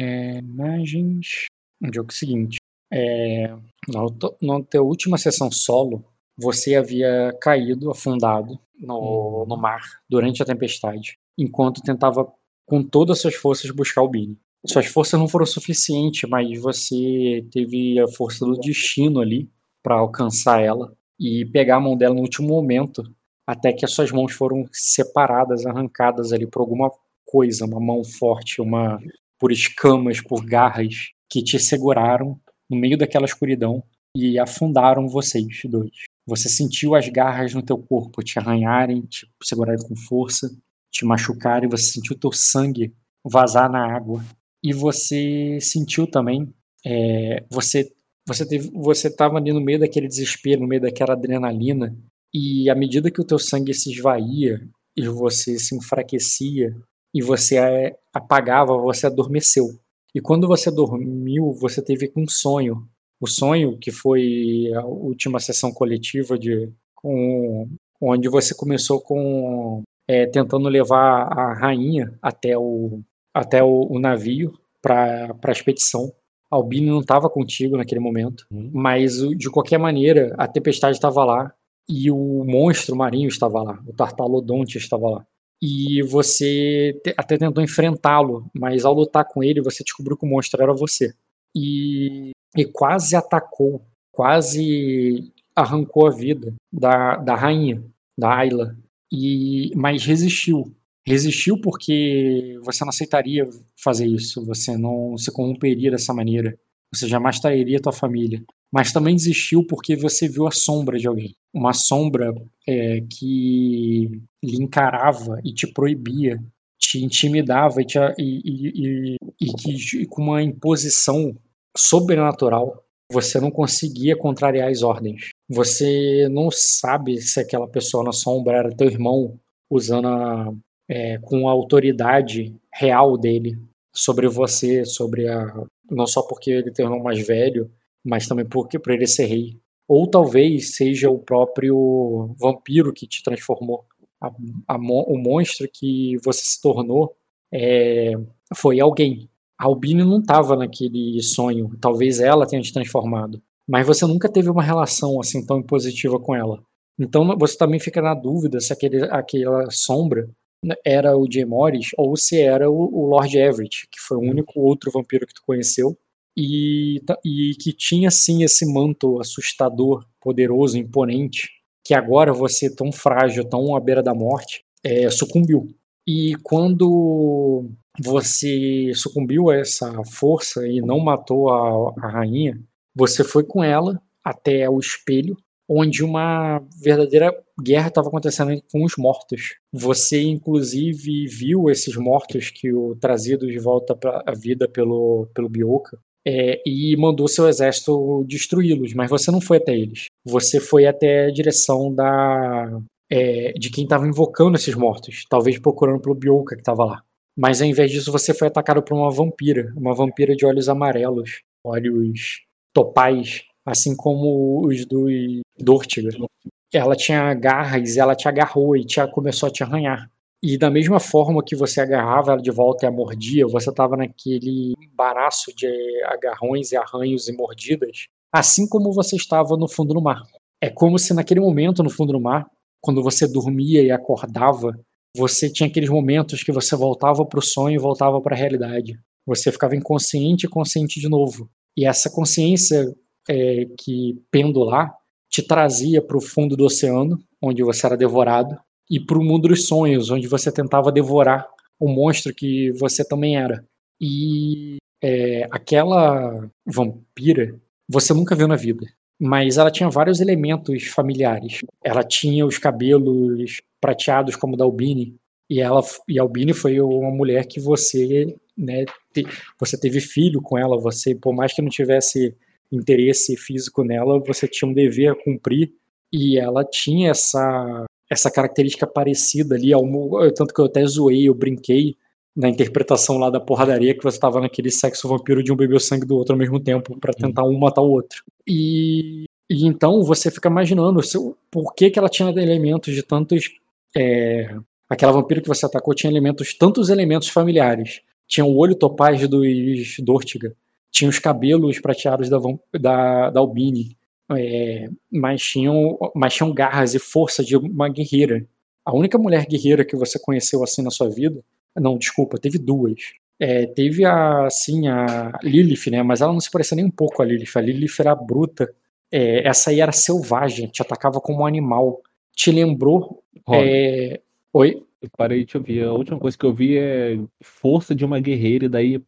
É, imagens. No jogo seguinte. É, na, tua última sessão solo, você havia caído, afundado no, no mar durante a tempestade, enquanto tentava com todas as suas forças buscar o Billy. Suas forças não foram suficientes, mas você teve a força do destino ali para alcançar ela e pegar a mão dela no último momento, até que as suas mãos foram separadas, arrancadas ali por alguma coisa, uma mão forte, uma por escamas, por garras que te seguraram no meio daquela escuridão e afundaram vocês dois. Você sentiu as garras no teu corpo te arranharem, te segurarem com força, te machucarem, você sentiu teu sangue vazar na água e você sentiu também é, você você teve você estava ali no meio daquele desespero, no meio daquela adrenalina e à medida que o teu sangue se esvaía e você se enfraquecia e você apagava, você adormeceu. E quando você dormiu, você teve um sonho. O sonho que foi a última sessão coletiva de com, onde você começou com é, tentando levar a rainha até o até o, o navio para a expedição. Albini não estava contigo naquele momento, uhum. mas de qualquer maneira a tempestade estava lá e o monstro marinho estava lá, o Tartalodonte estava lá e você até tentou enfrentá-lo, mas ao lutar com ele você descobriu que o monstro era você. E, e quase atacou, quase arrancou a vida da, da rainha, da Ayla, e, mas resistiu. Resistiu porque você não aceitaria fazer isso, você não se corromperia dessa maneira, você jamais trairia tua família mas também desistiu porque você viu a sombra de alguém. Uma sombra é, que lhe encarava e te proibia, te intimidava e, te, e, e, e que com uma imposição sobrenatural você não conseguia contrariar as ordens. Você não sabe se aquela pessoa na sombra era teu irmão usando a, é, com a autoridade real dele sobre você, sobre a não só porque ele é teu irmão mais velho, mas também porque por ele ser rei. Ou talvez seja o próprio vampiro que te transformou. A, a, o monstro que você se tornou é, foi alguém. A Albine não estava naquele sonho. Talvez ela tenha te transformado. Mas você nunca teve uma relação assim tão positiva com ela. Então você também fica na dúvida se aquele, aquela sombra era o Jay Morris ou se era o, o Lord Everett, que foi o único outro vampiro que tu conheceu e, e que tinha sim esse manto assustador, poderoso, imponente, que agora você, tão frágil, tão à beira da morte, é, sucumbiu. E quando você sucumbiu a essa força e não matou a, a rainha, você foi com ela até o espelho, onde uma verdadeira guerra estava acontecendo com os mortos. Você, inclusive, viu esses mortos que o trazido de volta a vida pelo, pelo Bioka é, e mandou seu exército destruí-los, mas você não foi até eles. Você foi até a direção da é, de quem estava invocando esses mortos, talvez procurando pelo Bioka que estava lá. Mas ao invés disso, você foi atacado por uma vampira, uma vampira de olhos amarelos, olhos topais, assim como os do Dortiga. Ela tinha garras, ela te agarrou e te, começou a te arranhar. E da mesma forma que você agarrava ela de volta e a mordia, você estava naquele embaraço de agarrões e arranhos e mordidas, assim como você estava no fundo do mar. É como se naquele momento no fundo do mar, quando você dormia e acordava, você tinha aqueles momentos que você voltava para o sonho e voltava para a realidade. Você ficava inconsciente e consciente de novo. E essa consciência é, que pendular te trazia para o fundo do oceano, onde você era devorado, e para o mundo dos sonhos, onde você tentava devorar o monstro que você também era. E é, aquela vampira você nunca viu na vida, mas ela tinha vários elementos familiares. Ela tinha os cabelos prateados como da Albini, e ela e a Albini foi uma mulher que você, né, te, você teve filho com ela, você, por mais que não tivesse interesse físico nela, você tinha um dever a cumprir e ela tinha essa essa característica parecida ali, ao, tanto que eu até zoei, eu brinquei na interpretação lá da porradaria que você estava naquele sexo vampiro de um beber o sangue do outro ao mesmo tempo para tentar um matar o outro. E, e então você fica imaginando por que, que ela tinha elementos de tantos. É, aquela vampiro que você atacou tinha elementos, tantos elementos familiares tinha o olho topaz dos Dortiga, tinha os cabelos prateados da, da, da Albini, é, mas, tinham, mas tinham garras e força de uma guerreira. A única mulher guerreira que você conheceu assim na sua vida, não, desculpa, teve duas. É, teve a, assim, a Lilith, né? Mas ela não se parecia nem um pouco a Lilith. A Lilith era bruta. É, essa aí era selvagem, te atacava como um animal. Te lembrou. É... Oi? Eu parei de ouvir. A última coisa que eu vi é força de uma guerreira, e daí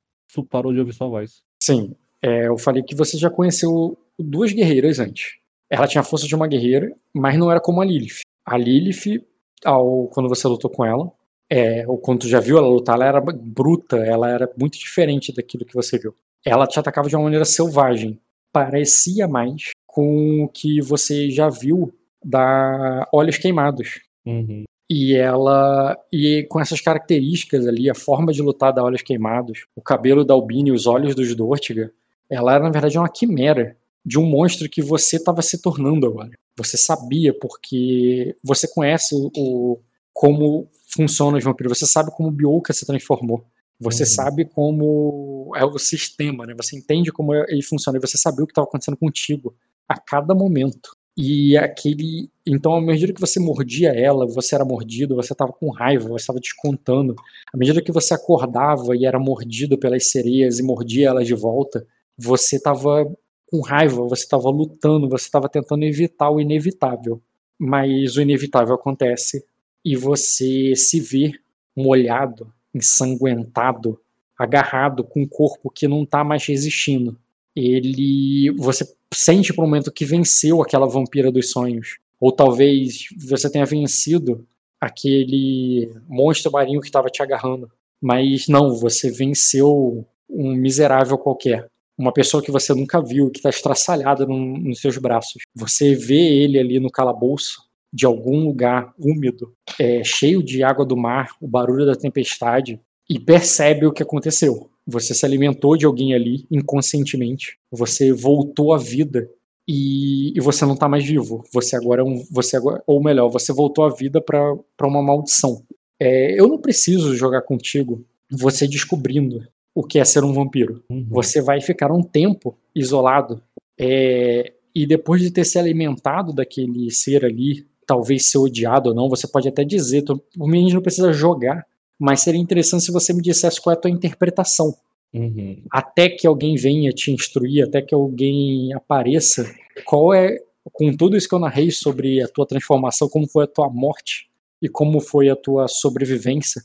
parou de ouvir sua voz. Sim. É, eu falei que você já conheceu duas guerreiras antes. Ela tinha a força de uma guerreira, mas não era como a Lilith. A Lilith, ao, quando você lutou com ela, é, ou quando tu já viu ela lutar, ela era bruta, ela era muito diferente daquilo que você viu. Ela te atacava de uma maneira selvagem. Parecia mais com o que você já viu da Olhos Queimados. Uhum. E ela. E com essas características ali, a forma de lutar da Olhos Queimados, o cabelo da Albini, os olhos dos Dortiga, ela era na verdade uma quimera de um monstro que você estava se tornando agora. Você sabia porque você conhece o, o como funciona os vampiros, você sabe como o Bioka se transformou. Você uhum. sabe como é o sistema, né? Você entende como ele funciona e você sabia o que estava acontecendo contigo a cada momento. E aquele. Então, à medida que você mordia ela, você era mordido, você estava com raiva, você estava descontando. À medida que você acordava e era mordido pelas sereias e mordia elas de volta, você estava com raiva, você estava lutando, você estava tentando evitar o inevitável. Mas o inevitável acontece e você se vê molhado, ensanguentado, agarrado com um corpo que não está mais resistindo. Ele, você sente por um momento que venceu aquela vampira dos sonhos, ou talvez você tenha vencido aquele monstro marinho que estava te agarrando, mas não, você venceu um miserável qualquer uma pessoa que você nunca viu, que está estraçalhada no, nos seus braços. Você vê ele ali no calabouço de algum lugar úmido, é, cheio de água do mar, o barulho da tempestade, e percebe o que aconteceu. Você se alimentou de alguém ali inconscientemente. Você voltou à vida e, e você não está mais vivo. Você agora é um, você agora, ou melhor, você voltou à vida para uma maldição. É, eu não preciso jogar contigo. Você descobrindo o que é ser um vampiro. Uhum. Você vai ficar um tempo isolado é, e depois de ter se alimentado daquele ser ali, talvez ser odiado ou não, você pode até dizer, o menino não precisa jogar, mas seria interessante se você me dissesse qual é a tua interpretação. Uhum. Até que alguém venha te instruir, até que alguém apareça, qual é, com tudo isso que eu narrei sobre a tua transformação, como foi a tua morte e como foi a tua sobrevivência,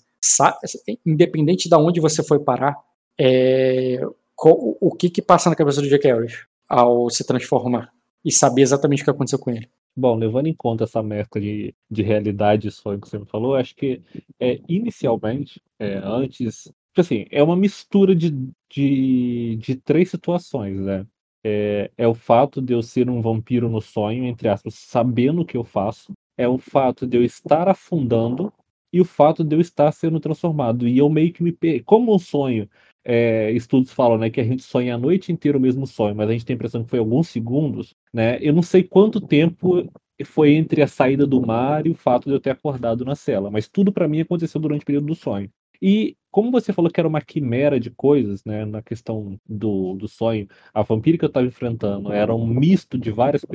independente de onde você foi parar, é, o que que passa na cabeça do Jack Harris ao se transformar e saber exatamente o que aconteceu com ele. Bom, levando em conta essa mescla de, de realidade e sonho que você me falou, acho que é, inicialmente, é, antes, tipo assim, é uma mistura de, de, de três situações, né? É, é o fato de eu ser um vampiro no sonho, entre aspas, sabendo o que eu faço. É o fato de eu estar afundando e o fato de eu estar sendo transformado. E eu meio que me. Como um sonho é, estudos falam né, que a gente sonha a noite inteira o mesmo sonho, mas a gente tem a impressão que foi alguns segundos, né? Eu não sei quanto tempo foi entre a saída do mar e o fato de eu ter acordado na cela, mas tudo para mim aconteceu durante o período do sonho. E como você falou que era uma quimera de coisas, né, na questão do, do sonho, a vampira que eu estava enfrentando era um misto de várias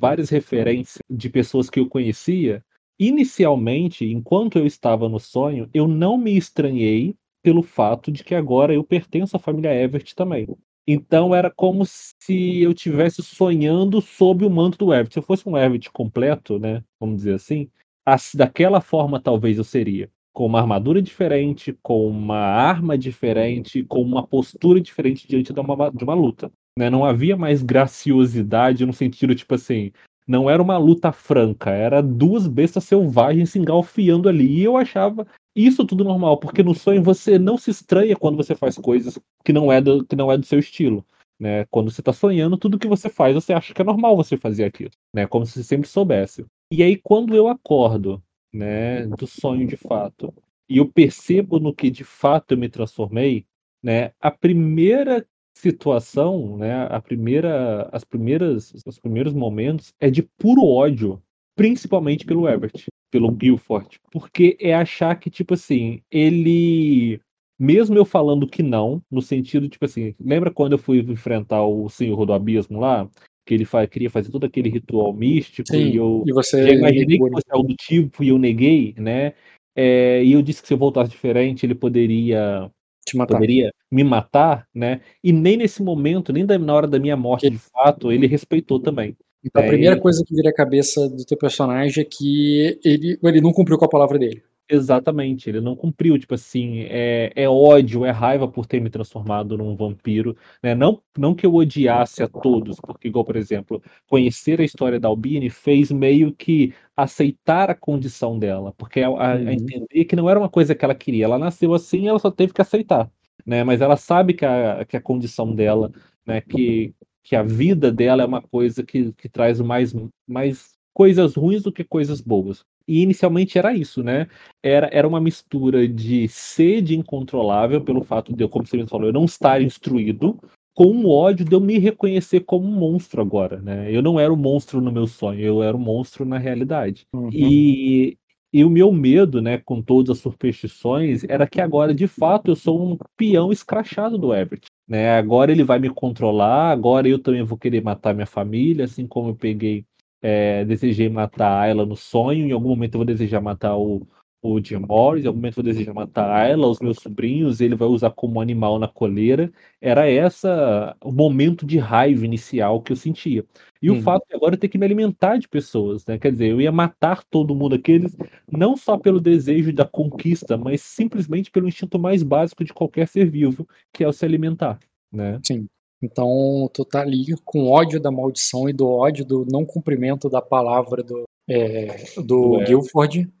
várias referências de pessoas que eu conhecia. Inicialmente, enquanto eu estava no sonho, eu não me estranhei pelo fato de que agora eu pertenço à família Everett também. Então era como se eu tivesse sonhando sob o manto do Everett. Se eu fosse um Everett completo, né, vamos dizer assim, assim, daquela forma talvez eu seria. Com uma armadura diferente, com uma arma diferente, com uma postura diferente diante de uma, de uma luta. Né? Não havia mais graciosidade no sentido, tipo assim, não era uma luta franca, era duas bestas selvagens se engalfiando ali. E eu achava isso tudo normal, porque no sonho você não se estranha quando você faz coisas que não é do, que não é do seu estilo. Né? Quando você está sonhando, tudo que você faz, você acha que é normal você fazer aquilo, né? Como se sempre soubesse. E aí, quando eu acordo, né, do sonho de fato, e eu percebo no que de fato eu me transformei, né? A primeira situação, né, a primeira, as primeiras, os primeiros momentos é de puro ódio, principalmente pelo Everett pelo Guilford, porque é achar que, tipo assim, ele mesmo eu falando que não, no sentido, tipo assim, lembra quando eu fui enfrentar o Senhor do Abismo lá? Que ele fa queria fazer todo aquele ritual místico Sim, e eu e você já imaginei que negou. fosse algo do tipo e eu neguei, né? É, e eu disse que se eu voltasse diferente, ele poderia te matar. poderia me matar, né? E nem nesse momento, nem na hora da minha morte, de fato, ele respeitou também. Então a É, primeira e- coisa que vira a cabeça do teu personagem é que ele, ele não cumpriu com a palavra dele. Exatamente, ele não cumpriu, tipo assim, é, é ódio, é raiva por ter me transformado num vampiro, né? Não, não que eu odiasse a todos, porque, igual, por exemplo, conhecer a história da Albine fez meio que aceitar a condição dela, porque a, a- a Uhum. entender que não era uma coisa que ela queria, ela nasceu assim, ela só teve que aceitar, né? Mas ela sabe que a, que a condição dela, né, que, que a vida dela é uma coisa que, que traz mais, mais coisas ruins do que coisas boas. E inicialmente era isso, né? Era, era uma mistura de sede incontrolável pelo fato de eu, como você mesmo falou, eu não estar instruído, com o ódio de eu me reconhecer como um monstro agora, né? Eu não era o monstro no meu sonho, eu era o monstro na realidade. Uhum. E, e o meu medo, né, com todas as superstições, era que agora, de fato, eu sou um peão escrachado do Everett. Né? Agora ele vai me controlar, agora eu também vou querer matar minha família, assim como eu peguei, é, desejei matar a Ayla no sonho, em algum momento eu vou desejar matar o, o Jim Morris, em algum momento eu vou desejar matar a Ayla, os meus sobrinhos, ele vai usar como animal na coleira. Era essa o momento de raiva inicial que eu sentia. E Uhum. o fato de agora eu ter que me alimentar de pessoas, né? Quer dizer, eu ia matar todo mundo aqueles, não só pelo desejo da conquista, mas simplesmente pelo instinto mais básico de qualquer ser vivo, que é o se alimentar, né? Sim. Então tu tá ali com ódio da maldição e do ódio do não cumprimento da palavra do, é, do Do Guilford. É,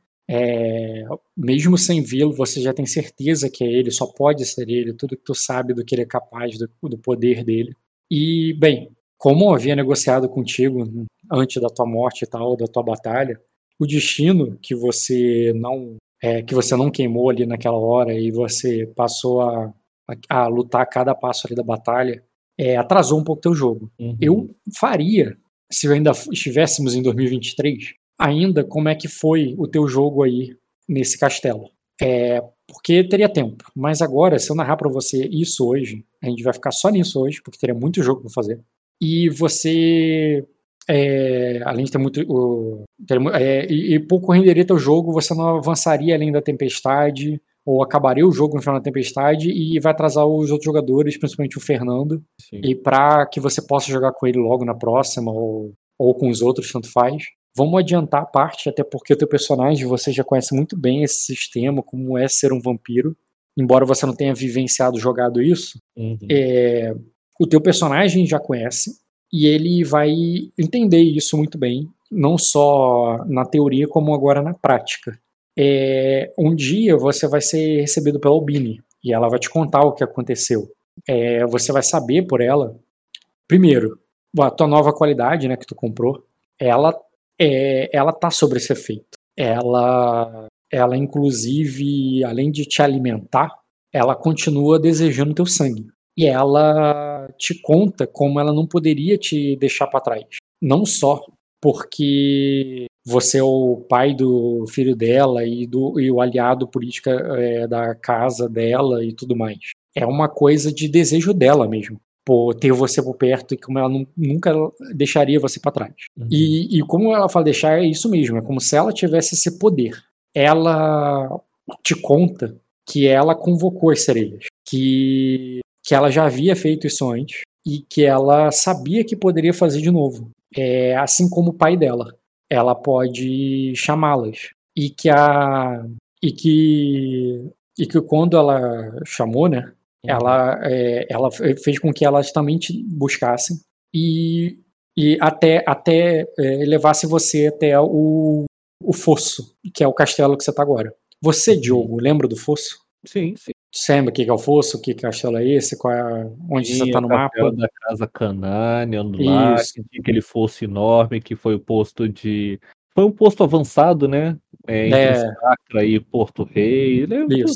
mesmo sem vê-lo, você já tem certeza que é ele, só pode ser ele, tudo que tu sabe do que ele é capaz, do, do poder dele. E, bem, como eu havia negociado contigo antes da tua morte e tal, da tua batalha, o destino que você não é, que você não queimou ali naquela hora e você passou a, a, a lutar cada passo ali da batalha, é, atrasou um pouco teu jogo. Uhum. Eu faria, se ainda estivéssemos em 2023, ainda como é que foi o teu jogo aí nesse castelo. É, porque teria tempo. Mas agora, se eu narrar para você isso hoje, a gente vai ficar só nisso hoje, porque teria muito jogo para fazer. E você, é, além de ter muito. ter é, e, e pouco renderia teu jogo, você não avançaria além da tempestade, ou acabaria o jogo no final da tempestade e vai atrasar os outros jogadores, principalmente o Fernando. Sim. E para que você possa jogar com ele logo na próxima, ou, ou com os outros, tanto faz. Vamos adiantar a parte, até porque o teu personagem você já conhece muito bem esse sistema, como é ser um vampiro. Embora você não tenha vivenciado, jogado isso, Uhum. é, o teu personagem já conhece e ele vai entender isso muito bem, não só na teoria como agora na prática. É, um dia você vai ser recebido pela Albini e ela vai te contar o que aconteceu. É, você vai saber por ela, primeiro, a tua nova qualidade, né, que tu comprou, ela é, ela tá sobre esse efeito. Ela, ela inclusive, além de te alimentar, ela continua desejando teu sangue. E ela te conta como ela não poderia te deixar para trás. Não só porque você é o pai do filho dela e, do, e o aliado político é, da casa dela e tudo mais. É uma coisa de desejo dela mesmo. Por ter você por perto e como ela nu- nunca deixaria você para trás. Uhum. E, e como ela fala deixar, é isso mesmo. É como se ela tivesse esse poder. Ela te conta que ela convocou as sereias, que, que ela já havia feito isso antes e que ela sabia que poderia fazer de novo. É, assim como o pai dela. Ela pode chamá-las. E que a. E que. E que quando ela chamou, né? Ela, é, ela fe- fez com que elas também te buscassem e, e até, até é, levasse você até o, o fosso, que é o castelo que você tá agora. Você, Diogo, lembra do fosso? Sim, sim. Você lembra o que é o fosso? Que castelo é esse? Qual é, onde você Tinha tá no mapa? da casa Canânia lá, Isso. que tinha aquele fosso enorme que foi o posto de. Foi um posto avançado, né? É, entre É. Sacra e Porto Rei. Lembra? Isso.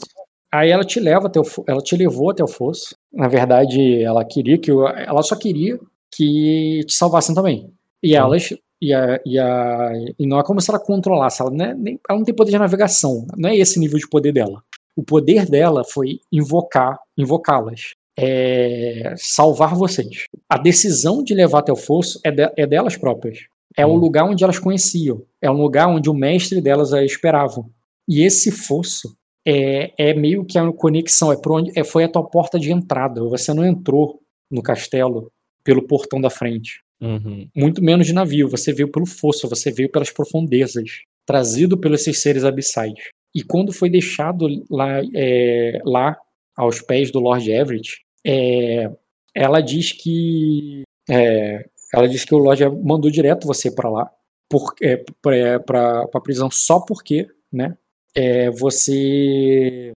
Aí ela te leva até o, ela te levou até o fosso. Na verdade, ela queria que o- ela só queria que te salvassem também. E elas e, a, e, a, e não é como se ela controlasse, ela, não é nem- ela não tem poder de navegação, não é esse nível de poder dela. O poder dela foi invocar, invocá-las, é, salvar vocês. A decisão de levar até o fosso é, de, é delas próprias. É o hum. lugar onde elas conheciam. É um lugar onde o mestre delas a esperavam. E esse fosso é, é meio que a conexão, é, onde, é foi a tua porta de entrada. Você não entrou no castelo pelo portão da frente. Uhum. Muito menos de navio. Você veio pelo fosso, você veio pelas profundezas, trazido pelos esses seres abissais. E quando foi deixado lá, é, lá aos pés do Lord Everett, é, ela diz que é, ela diz que o Lord mandou direto você para lá, para é, a prisão só porque, né? É, você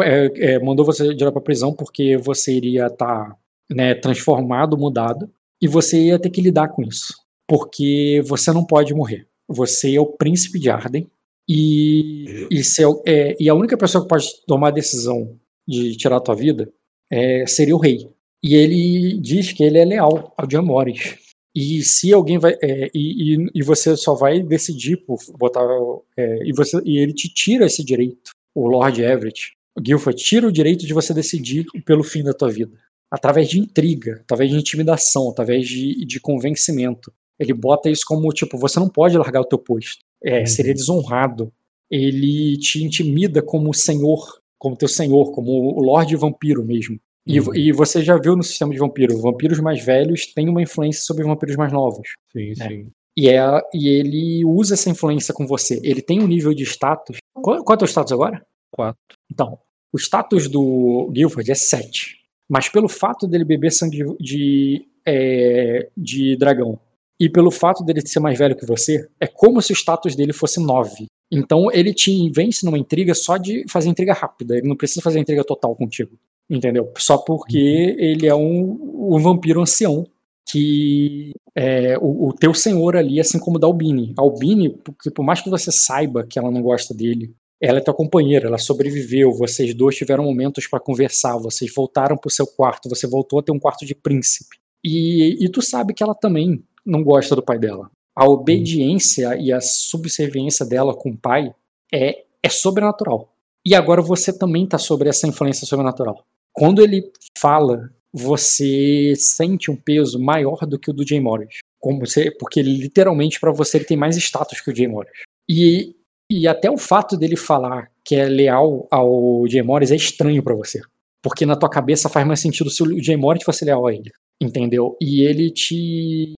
é, é, mandou você direto para prisão porque você iria estar tá, né, transformado, mudado, e você ia ter que lidar com isso, porque você não pode morrer. Você é o príncipe de Arden e, e, é, e a única pessoa que pode tomar a decisão de tirar a tua vida é, seria o rei. E ele diz que ele é leal ao Morris. E se alguém vai. É, e, e, e, você só vai decidir por botar. É, e, você, e ele te tira esse direito, o Lord Everett. O Guilford tira o direito de você decidir pelo fim da tua vida. Através de intriga, através de intimidação, através de, de convencimento. Ele bota isso como tipo: você não pode largar o teu posto. É, uhum. Seria desonrado. Ele te intimida como senhor, como teu senhor, como o Lorde Vampiro mesmo. E, uhum. e, você já viu no sistema de vampiro, vampiros mais velhos têm uma influência sobre vampiros mais novos. Sim, né? sim. E, é, e ele usa essa influência com você. Ele tem um nível de status. Qual, qual é o teu status agora? Quatro. Então, o status do Guilford é 7. Mas pelo fato dele beber sangue de, de, é, de dragão e pelo fato dele ser mais velho que você, é como se o status dele fosse 9. Então ele te vence numa intriga só de fazer intriga rápida. Ele não precisa fazer intriga total contigo. Entendeu? Só porque uhum. ele é um, um vampiro ancião. Que é o, o, teu senhor ali, assim como da Albini. A Albini, porque por mais que você saiba que ela não gosta dele, ela é tua companheira, ela sobreviveu, vocês dois tiveram momentos para conversar, vocês voltaram pro seu quarto, você voltou a ter um quarto de príncipe. E, e tu sabe que ela também não gosta do pai dela. A obediência e a subserviência dela com o pai é, é sobrenatural. E agora você também está sobre essa influência sobrenatural. Quando ele fala, você sente um peso maior do que o do Jay Morris. Como você, porque literalmente para você ele tem mais status que o Jay Morris. E, e até o fato dele falar que é leal ao Jay Morris é estranho para você. Porque na tua cabeça faz mais sentido se o Jay Morris fosse leal a ele. Entendeu? E ele te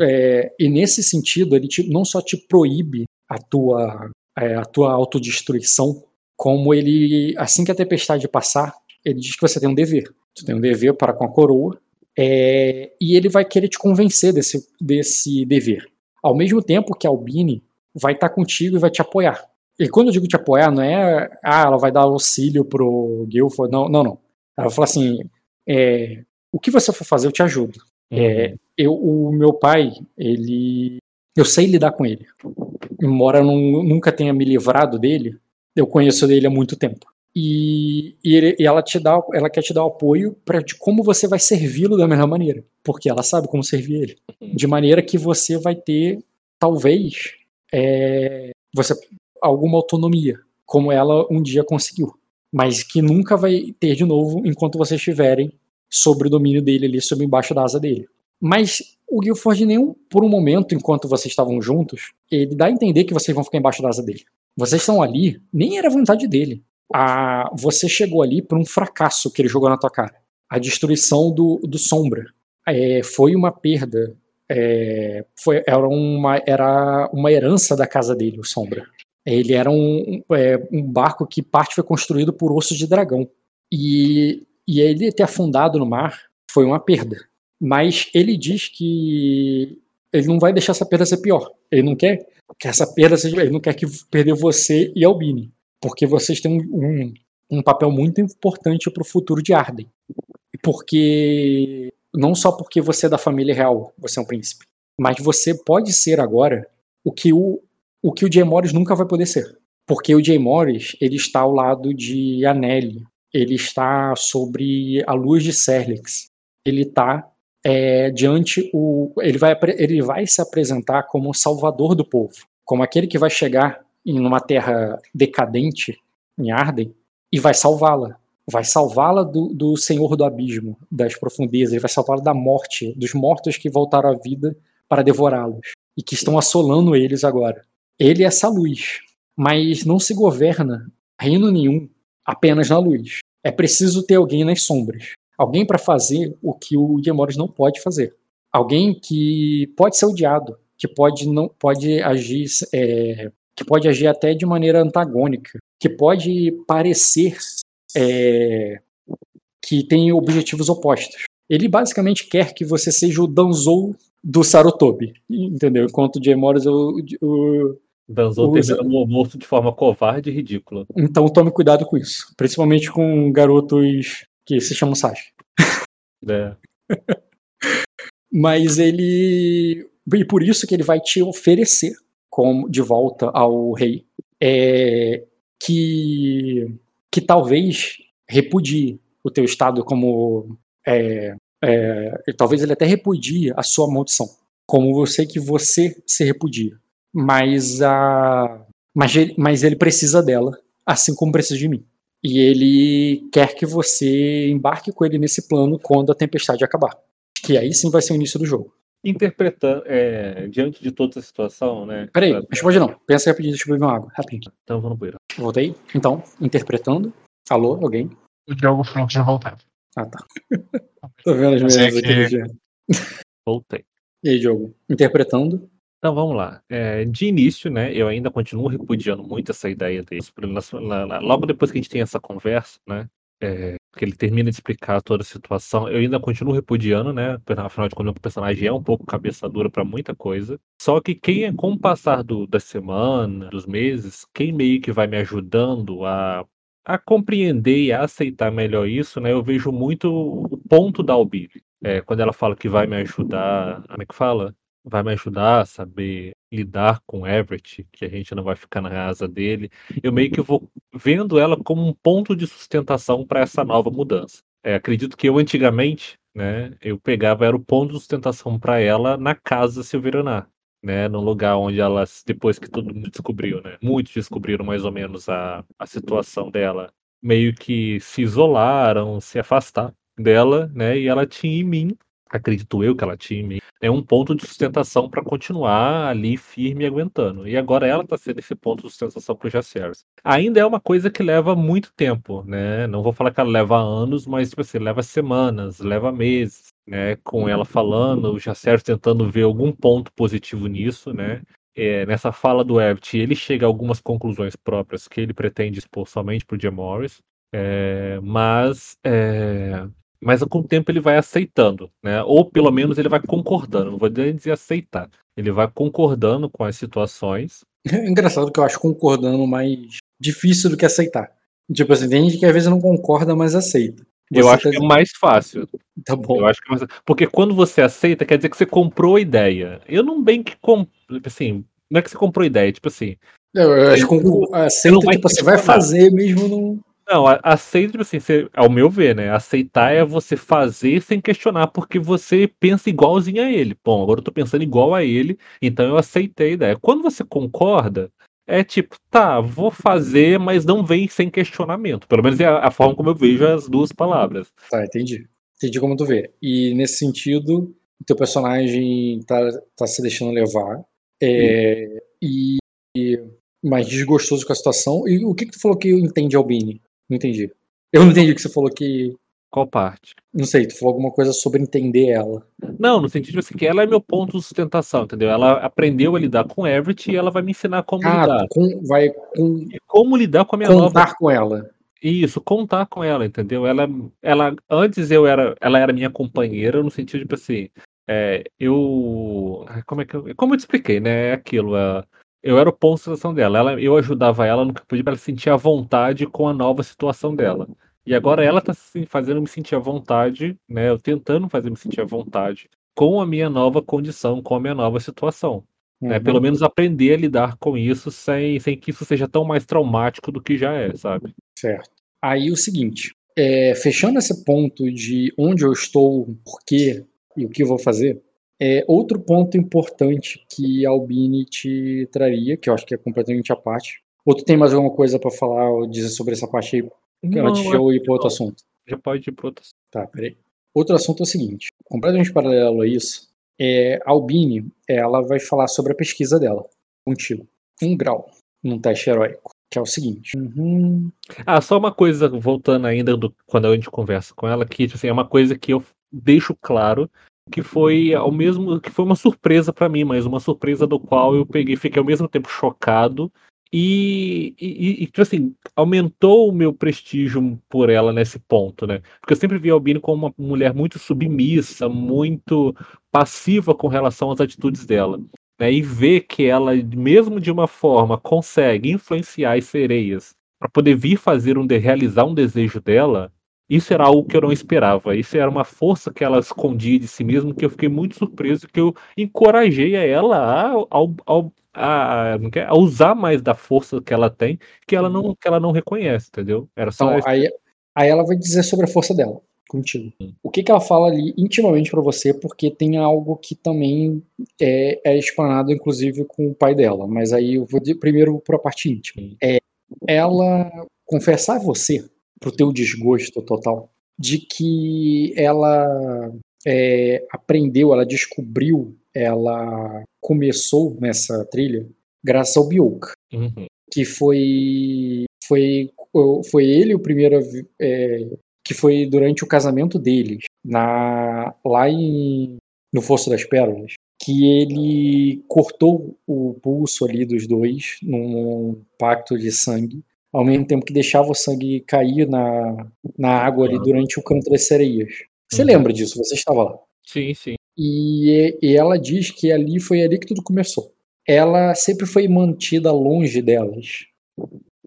é, e nesse sentido, ele te, não só te proíbe a tua, é, a tua autodestruição, como ele, assim que a tempestade passar, ele diz que você tem um dever. Você tem um dever para com a coroa, é, e ele vai querer te convencer desse, desse dever. Ao mesmo tempo que a Albini vai estar contigo e vai te apoiar. E quando eu digo te apoiar, não é, ah, ela vai dar auxílio pro Guilford, não, não, não. Ela fala assim, é, o que você for fazer, eu te ajudo. É, uhum. É, eu, o meu pai, ele, eu sei lidar com ele. Embora eu não, nunca tenha me livrado dele, eu conheço dele há muito tempo. E, e, ele, e ela te dá, ela quer te dar o apoio para de como você vai servi-lo da melhor maneira, porque ela sabe como servir ele, uhum. de maneira que você vai ter talvez é, você alguma autonomia, como ela um dia conseguiu, mas que nunca vai ter de novo enquanto vocês estiverem sobre o domínio dele ali, sobre embaixo da asa dele. Mas o Guilford nem por um momento, enquanto vocês estavam juntos, ele dá a entender que vocês vão ficar embaixo da asa dele. Vocês estão ali, nem era vontade dele. A, você chegou ali por um fracasso que ele jogou na tua cara. A destruição do, do Sombra. É, foi uma perda. É, foi, era, uma, era uma herança da casa dele, o Sombra. Ele era um, é, um barco que parte foi construído por ossos de dragão. E e ele ter afundado no mar foi uma perda. Mas ele diz que ele não vai deixar essa perda ser pior. Ele não quer que essa perda seja. Ele não quer que perder você e Albini. Porque vocês têm um, um, um papel muito importante para o futuro de Arden. Porque. Não só porque você é da família real, você é um príncipe. Mas você pode ser agora o que o, o que o Jay Morris nunca vai poder ser. Porque o Jay Morris, ele está ao lado de Anneli, ele está sobre a luz de Serlix. Ele está é, diante o, ele vai ele vai se apresentar como o salvador do povo, como aquele que vai chegar em uma terra decadente, em Arden, e vai salvá-la. Vai salvá-la do, do Senhor do Abismo, das profundezas, vai salvá-la da morte, dos mortos que voltaram à vida para devorá-los e que estão assolando eles agora. Ele é essa luz, mas não se governa reino nenhum apenas na luz. É preciso ter alguém nas sombras. Alguém para fazer o que o Demores não pode fazer. Alguém que pode ser odiado, que pode não pode agir é, que pode agir até de maneira antagônica, que pode parecer é, que tem objetivos opostos. Ele basicamente quer que você seja o Danzou do Sarutobi, entendeu? Enquanto o Jay Morris o, o Danzou termina no morto de forma covarde e ridícula. Então tome cuidado com isso, principalmente com garotos que se chamam Sashi. É. Mas ele e por isso que ele vai te oferecer de volta ao rei é, que que talvez repudie o teu estado como é, é, talvez ele até repudie a sua maldição, como sei que você se repudia, mas a mas, mas ele precisa dela, assim como precisa de mim. E ele quer que você embarque com ele nesse plano quando a tempestade acabar. Que aí sim vai ser o início do jogo. Interpretando, é, diante de toda a situação, né? Peraí, pra... responde não. Pensa rapidinho, deixa eu beber uma água. Rapidinho. Então vou no banheiro. Voltei. Então, interpretando. Alô, alguém? O Diogo falou que já voltava. Ah, tá. Tô vendo as mesas aqui já. Voltei. E aí, Diogo? Interpretando. Então vamos lá. É, de início, né, eu ainda continuo repudiando muito essa ideia desse. Logo depois que a gente tem essa conversa, né, é, que ele termina de explicar toda a situação, eu ainda continuo repudiando, né? Afinal de contas, o personagem é um pouco cabeça dura para muita coisa. Só que quem, é, com o passar do, da semana, dos meses, quem meio que vai me ajudando a, a compreender e a aceitar melhor isso, né? Eu vejo muito o ponto da Albiri. É, quando ela fala que vai me ajudar, como é que fala? vai me ajudar a saber lidar com Everett, que a gente não vai ficar na asa dele. Eu meio que vou vendo ela como um ponto de sustentação para essa nova mudança. É, acredito que eu antigamente, né, eu pegava era o ponto de sustentação para ela na casa Silveraná, né, no lugar onde ela depois que todo mundo descobriu, né, muitos descobriram mais ou menos a, a situação dela, meio que se isolaram, se afastaram dela, né, e ela tinha em mim acredito eu que ela tinha, é um ponto de sustentação para continuar ali firme e aguentando. E agora ela está sendo esse ponto de sustentação para o Jacers. Ainda é uma coisa que leva muito tempo, né? Não vou falar que ela leva anos, mas tipo assim, leva semanas, leva meses, né? Com ela falando, o Jacers tentando ver algum ponto positivo nisso, né? É, nessa fala do Everett, ele chega a algumas conclusões próprias que ele pretende expor somente para o Jim Morris, é, mas é, mas com o tempo ele vai aceitando, né? Ou pelo menos ele vai concordando, não vou nem dizer aceitar. Ele vai concordando com as situações. É engraçado que eu acho concordando mais difícil do que aceitar. Tipo assim, tem gente que às vezes não concorda, mas aceita. Você eu acho tá... que é mais fácil. Tá bom. Eu acho que é mais... Porque quando você aceita, quer dizer que você comprou a ideia. Eu não bem que comp... assim, não é que você comprou a ideia, tipo assim. Eu, eu acho que aceita, tipo, você vai fazer mesmo não. Não, aceita, tipo assim, você, ao meu ver, né? Aceitar é você fazer sem questionar, porque você pensa igualzinho a ele. Bom, agora eu tô pensando igual a ele, então eu aceitei a ideia. Quando você concorda, é tipo, tá, vou fazer, mas não vem sem questionamento. Pelo menos é a, a forma como eu vejo as duas palavras. Tá, entendi. Entendi como tu vê. E nesse sentido, o teu personagem tá, tá se deixando levar. É, e, e mais desgostoso com a situação. E o que, que tu falou que entende Albini? Não entendi. Eu não entendi o que você falou que. Qual parte? Não sei, tu falou alguma coisa sobre entender ela. Não, no sentido assim, que ela é meu ponto de sustentação, entendeu? Ela aprendeu a lidar com Everett e ela vai me ensinar como ah, lidar. Com, vai com. E como lidar com a minha contar nova. Contar com ela. Isso, contar com ela, entendeu? Ela, ela antes eu era, ela era minha companheira no sentido de tipo assim, é, eu, como é que eu, como eu te expliquei, né? É aquilo, é, eu era o ponto de situação dela. Ela, eu ajudava ela no que podia para ela sentir a vontade com a nova situação dela. E agora ela está assim, fazendo me sentir à vontade, né? Eu tentando fazer me sentir à vontade com a minha nova condição, com a minha nova situação. Né? Uhum. Né? Pelo menos aprender a lidar com isso sem, sem que isso seja tão mais traumático do que já é, sabe? Certo. Aí o seguinte, é, fechando esse ponto de onde eu estou, por quê e o que eu vou fazer, é, outro ponto importante que a Albini te traria, que eu acho que é completamente à parte. Ou tu tem mais alguma coisa para falar ou dizer sobre essa parte aí? Não, antes de eu ir para outro assunto. Já pode ir para outro assunto. Tá, peraí. Outro assunto é o seguinte, completamente paralelo a isso, é, a Albine, ela vai falar sobre a pesquisa dela contigo. Um grau num teste heróico, que é o seguinte. Uhum. Ah, só uma coisa, voltando ainda do, quando a gente conversa com ela, que tipo assim, é uma coisa que eu deixo claro que foi ao mesmo que foi uma surpresa para mim, mas uma surpresa do qual eu peguei, fiquei ao mesmo tempo chocado e, e, e, tipo assim, aumentou o meu prestígio por ela nesse ponto, né? Porque eu sempre vi a Albine como uma mulher muito submissa, muito passiva com relação às atitudes dela. Né? E ver que ela, mesmo de uma forma, consegue influenciar as sereias para poder vir fazer um realizar um desejo dela, isso era algo que eu não esperava. Isso era uma força que ela escondia de si mesma que eu fiquei muito surpreso, que eu encorajei a ela a, a, a, a usar mais da força que ela tem, que ela não, que ela não reconhece, entendeu? Era só então, aí, aí ela vai dizer sobre a força dela contigo. O que, que ela fala ali intimamente para você, porque tem algo que também é, é explanado, inclusive, com o pai dela. Mas aí eu vou de, primeiro para a parte íntima. É ela confessar a você pro teu desgosto total, de que ela é, aprendeu, ela descobriu, ela começou nessa trilha graças ao Bioka, uhum. que foi foi foi ele o primeiro é, que foi durante o casamento deles na lá em no Fosso das Pérolas que ele cortou o pulso ali dos dois num pacto de sangue ao mesmo tempo que deixava o sangue cair na, na água ali durante o canto das sereias. Você uhum. lembra disso? Você estava lá. Sim, sim. E, e ela diz que ali foi ali que tudo começou. Ela sempre foi mantida longe delas,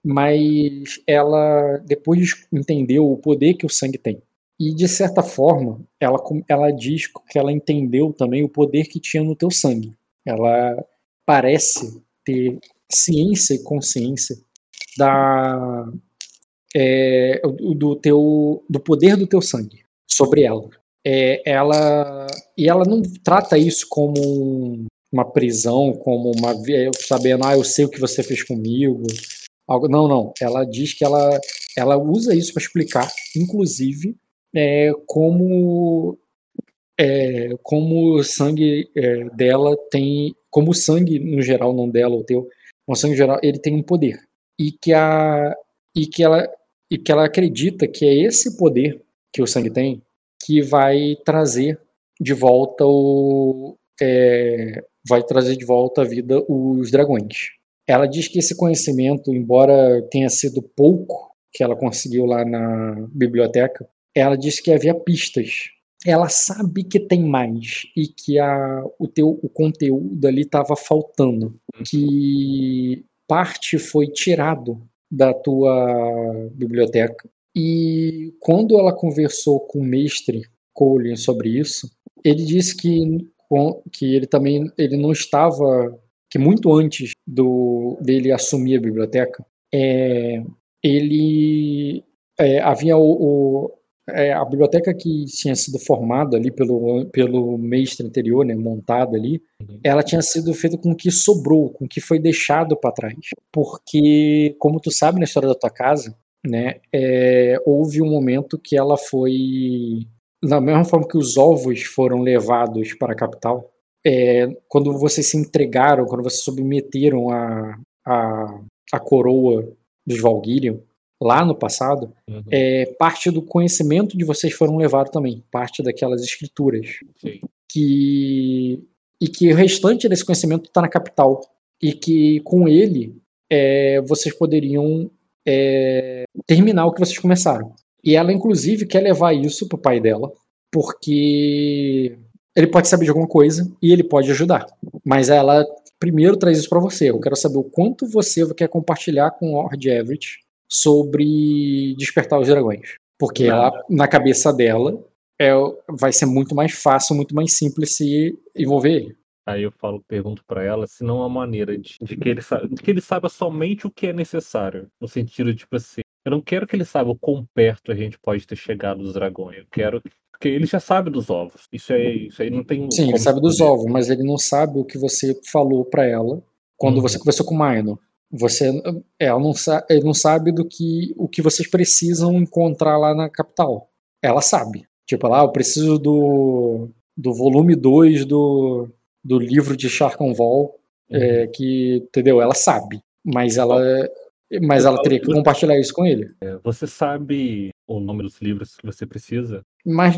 mas ela depois entendeu o poder que o sangue tem. E de certa forma, ela, ela diz que ela entendeu também o poder que tinha no teu sangue. Ela parece ter ciência e consciência da é, do teu do poder do teu sangue sobre ela. É, ela e ela não trata isso como uma prisão, como uma sabendo, ah, eu sei o que você fez comigo. Algo, não, não. Ela diz que ela ela usa isso para explicar, inclusive, é, como é, como o sangue é, dela tem, como o sangue no geral, não dela, o teu, o sangue geral, ele tem um poder e que a e que ela e que ela acredita que é esse poder que o sangue tem que vai trazer de volta o é, vai trazer de volta à vida os dragões. Ela diz que esse conhecimento, embora tenha sido pouco que ela conseguiu lá na biblioteca, ela diz que havia pistas. Ela sabe que tem mais e que a, o teu o conteúdo ali estava faltando, que parte foi tirado da tua biblioteca. E quando ela conversou com o mestre Colin sobre isso, ele disse que, que ele também ele não estava que muito antes do dele assumir a biblioteca, é, ele é, havia o, o, é, a biblioteca que tinha sido formada ali pelo, pelo mestre anterior, né, montada ali, ela tinha sido feita com o que sobrou, com o que foi deixado para trás. Porque, como tu sabe na história da tua casa, né, é, houve um momento que ela foi. Da mesma forma que os ovos foram levados para a capital, é, quando vocês se entregaram, quando vocês submeteram a, a, a coroa dos Valgyrian, lá no passado, uhum. é, parte do conhecimento de vocês foram levados também, parte daquelas escrituras. Sim. Que, e que o restante desse conhecimento está na capital. E que com ele é, vocês poderiam é, terminar o que vocês começaram. E ela, inclusive, quer levar isso pro pai dela, porque ele pode saber de alguma coisa e ele pode ajudar. Mas ela primeiro traz isso para você. Eu quero saber o quanto você quer compartilhar com o Lord Everett sobre despertar os dragões. Porque ela, na cabeça dela, é, vai ser muito mais fácil, muito mais simples se envolver ele. Aí eu falo, pergunto para ela se não há maneira de, de, que ele saiba, de que ele saiba somente o que é necessário. No sentido de, tipo assim, eu não quero que ele saiba o quão perto a gente pode ter chegado dos dragões. Eu quero porque ele já sabe dos ovos. Isso aí, isso aí não tem. Sim, ele sabe dos ovos, mas ele não sabe o que você falou para ela quando uhum. você conversou com o Minor Você, ela não, ele não sabe do que o que vocês precisam encontrar lá na capital. Ela sabe. Tipo, lá, eu preciso do, do volume 2 do, do livro de Charconvol, uhum. é, que, entendeu? Ela sabe. Mas ela, mas ela teria que compartilhar isso com ele. É, você sabe o nome dos livros que você precisa? Mais,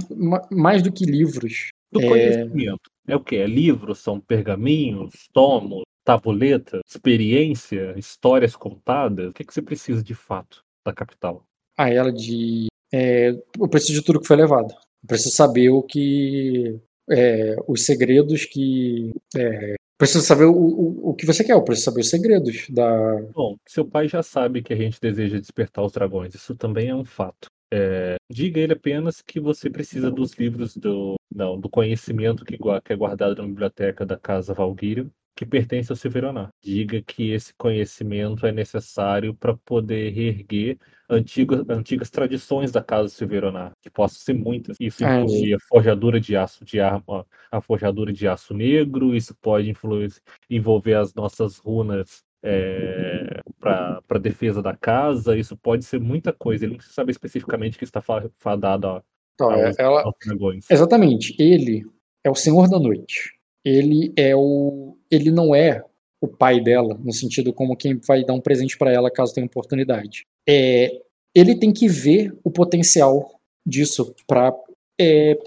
mais do que livros. Do é... conhecimento. É o que? É livros? São pergaminhos? Tomos? Tabuleta, experiência, histórias contadas? O que, que você precisa de fato da capital? A ela de. É, eu preciso de tudo que foi levado. Eu preciso saber o que. É, os segredos que. É, preciso saber o, o, o que você quer, eu preciso saber os segredos da. Bom, seu pai já sabe que a gente deseja despertar os dragões, isso também é um fato. É, diga ele apenas que você precisa dos livros do, não, do conhecimento que, que é guardado na biblioteca da Casa Valguírio que pertence ao Silveronar. Diga que esse conhecimento é necessário para poder reerguer antigas, antigas tradições da casa Silveronar, que possam ser muitas. Isso é, inclui a forjadura de aço de arma, a forjadura de aço negro, isso pode influir, envolver as nossas runas é, para defesa da casa, isso pode ser muita coisa. Ele não precisa saber especificamente que está fadado a, então, aos, ela, aos dragões. Exatamente. Ele é o Senhor da Noite. Ele é o ele não é o pai dela, no sentido como quem vai dar um presente para ela caso tenha oportunidade. É, ele tem que ver o potencial disso para é,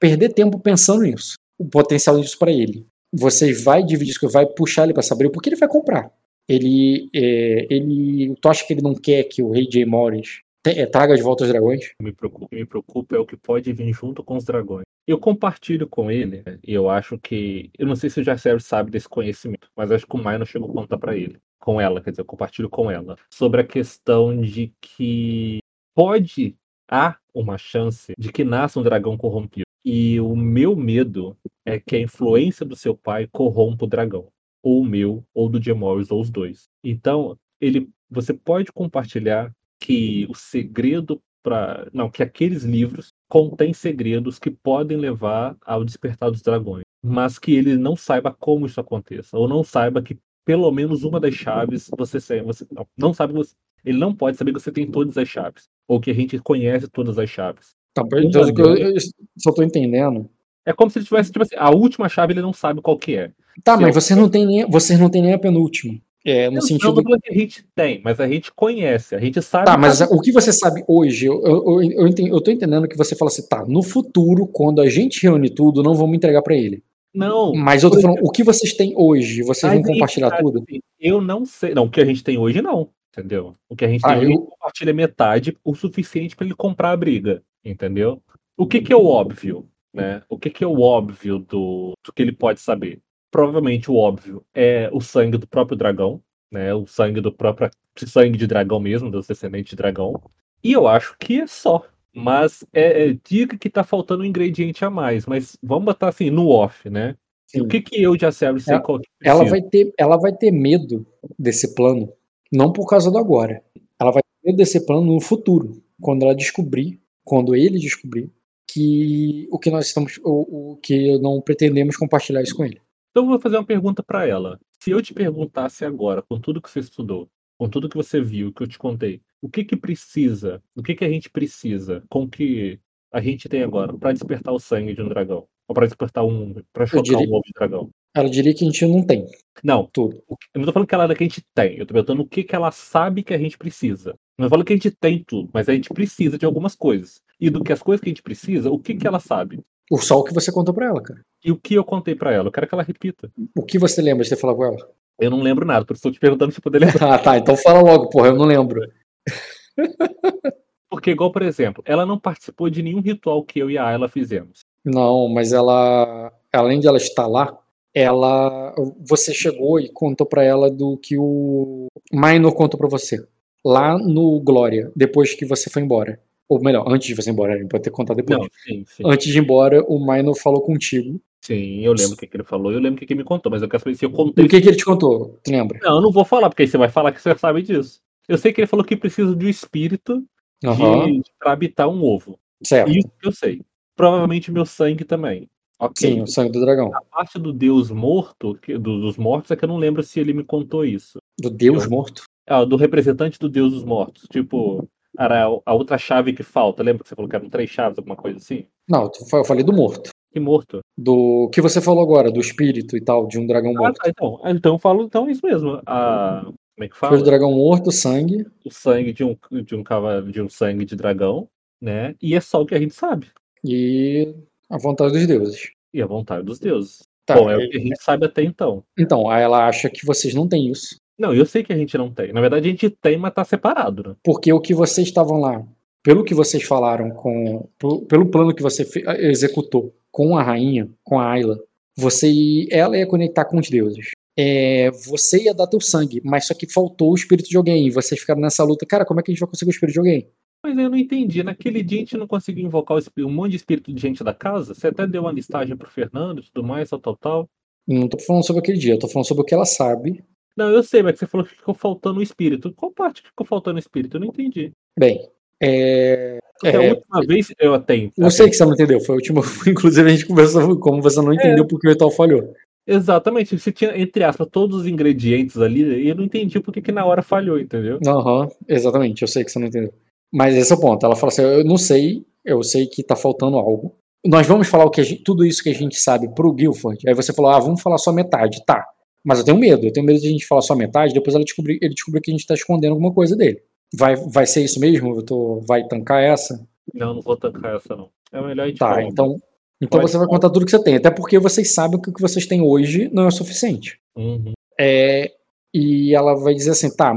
perder tempo pensando nisso. O potencial disso para ele. Você vai dividir isso, vai puxar ele para saber o porquê ele vai comprar. Ele, é, ele, tu acha que ele não quer que o Rei J. Morris é, traga de volta os dragões? Me preocupa, me preocupa é o que pode vir junto com os dragões. Eu compartilho com ele, e eu acho que. Eu não sei se o Jarcer sabe desse conhecimento, mas acho que o Maino chegou a contar para ele. Com ela, quer dizer, eu compartilho com ela. Sobre a questão de que pode. Há uma chance de que nasça um dragão corrompido. E o meu medo é que a influência do seu pai corrompa o dragão. Ou o meu, ou do Gemorris, ou os dois. Então, ele, você pode compartilhar que o segredo para. Não, que aqueles livros contêm segredos que podem levar ao despertar dos dragões, mas que ele não saiba como isso aconteça, ou não saiba que pelo menos uma das chaves você, você não, sabe você, ele não pode saber que você tem todas as chaves, ou que a gente conhece todas as chaves. Tá, então, eu, eu, só estou entendendo. É como se ele tivesse, tipo assim, a última chave ele não sabe qual que é. Tá, se mas eu... você não tem nem, você não tem nem a penúltima. É, no não, sentido. Não que a gente tem, mas a gente conhece, a gente sabe. Tá, mas o que você sabe hoje, eu, eu, eu, entendi, eu tô entendendo que você fala assim, tá, no futuro, quando a gente reúne tudo, não vamos entregar para ele. Não. Mas eu tô falando, o que vocês têm hoje, vocês vão compartilhar tá, tudo? Assim, eu não sei. Não, o que a gente tem hoje, não. Entendeu? O que a gente ah, tem eu... hoje compartilha metade, o suficiente para ele comprar a briga. Entendeu? O que, que é o óbvio? Né? O que, que é o óbvio do, do que ele pode saber? Provavelmente o óbvio é o sangue do próprio dragão, né? O sangue do próprio sangue de dragão mesmo, dos descendentes de dragão. E eu acho que é só. Mas é, é diga que tá faltando um ingrediente a mais. Mas vamos botar assim no off, né? O que que eu já sei ela, qual que ela vai ter Ela vai ter medo desse plano, não por causa do agora. Ela vai ter medo desse plano no futuro, quando ela descobrir, quando ele descobrir que o que nós estamos, o, o que não pretendemos compartilhar isso com ele. Então eu vou fazer uma pergunta para ela. Se eu te perguntasse agora, com tudo que você estudou, com tudo que você viu, que eu te contei, o que que precisa, o que que a gente precisa com que a gente tem agora para despertar o sangue de um dragão? Ou para despertar um, para chocar diria, um ovo de dragão? Ela diria que a gente não tem. Não, tudo. Eu não tô falando que ela é que a gente tem, eu tô perguntando o que que ela sabe que a gente precisa. Não falo que a gente tem tudo, mas a gente precisa de algumas coisas. E do que as coisas que a gente precisa, o que que ela sabe? O sol que você contou pra ela, cara. E o que eu contei pra ela? Eu quero que ela repita. O que você lembra de ter falado com ela? Eu não lembro nada, por isso estou te perguntando se poder lembrar. ah, tá. Então fala logo, porra, eu não lembro. Porque, igual, por exemplo, ela não participou de nenhum ritual que eu e a Ayla fizemos. Não, mas ela, além de ela estar lá, ela, você chegou e contou para ela do que o Minor contou para você lá no Glória, depois que você foi embora. Ou melhor, antes de você ir embora, ele pode ter contado depois. Não, sim, sim. Antes de ir embora, o Minor falou contigo. Sim, eu lembro o que, que ele falou, eu lembro o que, que ele me contou, mas eu quero saber se eu contei. O que, que ele te contou? Tu lembra? Não, eu não vou falar, porque aí você vai falar que você sabe disso. Eu sei que ele falou que precisa de um espírito uhum. de, pra habitar um ovo. Certo. Isso que eu sei. Provavelmente meu sangue também. Ok. Sim, o sangue do dragão. A parte do deus morto, que- do- dos mortos, é que eu não lembro se ele me contou isso. Do deus Eu- morto. Ah, do representante do deus dos mortos. Tipo, era a outra chave que falta. Lembra que você falou que eram três chaves, alguma coisa assim? Não, eu falei do morto. Que morto. Do que você falou agora, do espírito e tal, de um dragão Ah, morto. tá, então. Ah, Então eu falo, então é isso mesmo. A, como é que Foi fala? do dragão morto, sangue. O sangue de um, de um cavalo, de um sangue de dragão, né? E é só o que a gente sabe. e a vontade dos deuses. E a vontade dos deuses. Tá, Bom, é o que a gente sabe até então. Então, aí ela acha que vocês não têm isso. Não, eu sei que a gente não tem. Na verdade, a gente tem, mas tá separado, né? Porque o que vocês estavam lá, pelo que vocês falaram, com pelo- plano que você fe- executou com a rainha, com a Ayla, você, ela ia conectar com os deuses. É, você ia dar teu sangue, mas só que faltou o espírito de alguém. E vocês ficaram nessa luta. Cara, como é que a gente vai conseguir o espírito de alguém? Mas eu não entendi. Naquele dia a gente não conseguiu invocar um monte de espírito de gente da casa. Você até deu uma listagem pro Fernando e tudo mais, tal, tal, tal. Não tô falando sobre aquele dia, eu tô falando sobre o que ela sabe. Não, eu sei, mas você falou que ficou faltando o espírito. Qual parte que ficou faltando o espírito? Eu não entendi. Bem, é, Porque É, a última vez eu até. eu sei que você não entendeu. Foi a última. Inclusive, a gente conversou como você não entendeu porque o ritual falhou. Exatamente. Você tinha, entre aspas, todos os ingredientes ali, e eu não entendi por que na hora falhou, entendeu? Aham, exatamente, eu sei que você não entendeu. Mas esse é o ponto. Ela fala assim: eu não sei, eu sei que tá faltando algo. Nós vamos falar o que gente- tudo isso que a gente sabe pro Guilford. Aí você falou: ah, vamos falar só metade. Tá. Mas eu tenho medo, eu tenho medo de a gente falar só metade, depois ela descobrir, ele descobrir que a gente tá escondendo alguma coisa dele. Vai, vai ser isso mesmo? Eu tô, vai tancar essa? Não, não vou tancar essa, não. É melhor a gente Tá, falar. então. Então Pode você vai contar tudo que você tem. Até porque vocês sabem que o que vocês têm hoje não é o suficiente. Uhum. É, e ela vai dizer assim, tá,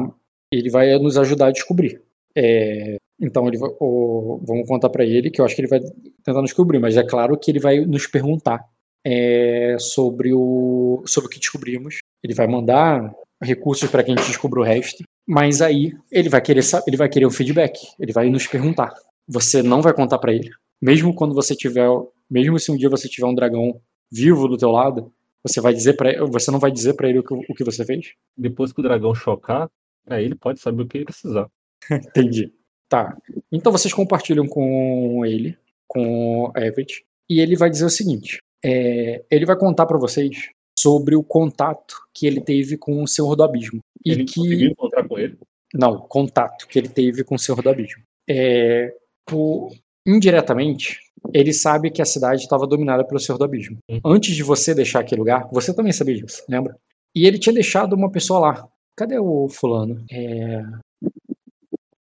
ele vai nos ajudar a descobrir. É, então ele o- vamos contar pra ele que eu acho que ele vai tentar nos descobrir, mas é claro que ele vai nos perguntar é, sobre o sobre o que descobrimos. Ele vai mandar recursos para que a gente descubra o resto. Mas aí ele vai querer ele vai querer um feedback. Ele vai nos perguntar. Você não vai contar pra ele, mesmo quando você tiver, mesmo se um dia você tiver um dragão vivo do teu lado, você vai dizer para você não vai dizer pra ele o que, o que você fez? Depois que o dragão chocar, aí ele pode saber o que ele precisar. Entendi. Tá. Então vocês compartilham com ele, com Everett, e ele vai dizer o seguinte: é, ele vai contar pra vocês sobre o contato que ele teve com o Senhor do Abismo. E ele que. conseguiu encontrar com ele. Não, contato que ele teve com o Senhor do Abismo. É, por- indiretamente, ele sabe que a cidade estava dominada pelo Senhor do Abismo. Uhum. Antes de você deixar aquele lugar, você também sabia disso, lembra? E ele tinha deixado uma pessoa lá. Cadê o fulano? É...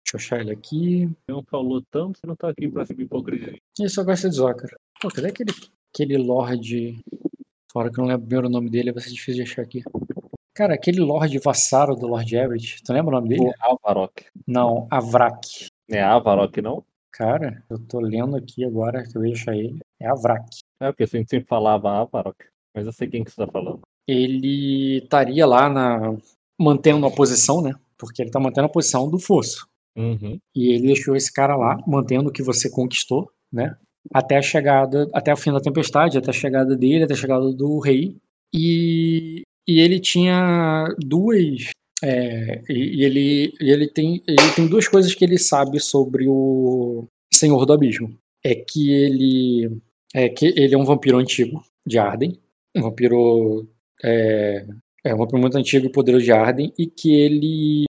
Deixa eu achar ele aqui. Não falou tanto, você não tá aqui pra se hipocrisia. Ele só gosta de Zócaro. Pô, cadê aquele, aquele Lorde. Fora que eu não lembro primeiro o nome dele, vai ser difícil de achar aqui. Cara, aquele Lorde Vassaro do Lord Everett, tu lembra o nome dele? O Avarok. Não, Avrak. É Avarok, não? Cara, eu tô lendo aqui agora que eu ia achar ele. É Avrak. É porque a gente sempre falava Avarok. Mas eu sei quem que você tá falando. Ele estaria lá na. mantendo a posição, né? Porque ele tá mantendo a posição do fosso. Uhum. E ele deixou esse cara lá, mantendo o que você conquistou, né? Até a chegada, até o fim da tempestade, até a chegada dele, até a chegada do rei. E, e ele tinha duas. é, e, e ele, e ele, tem, ele tem duas coisas que ele sabe sobre o Senhor do Abismo. É que ele é que ele é um vampiro antigo de Arden, um vampiro é, é um vampiro muito antigo e poderoso de Arden, e que ele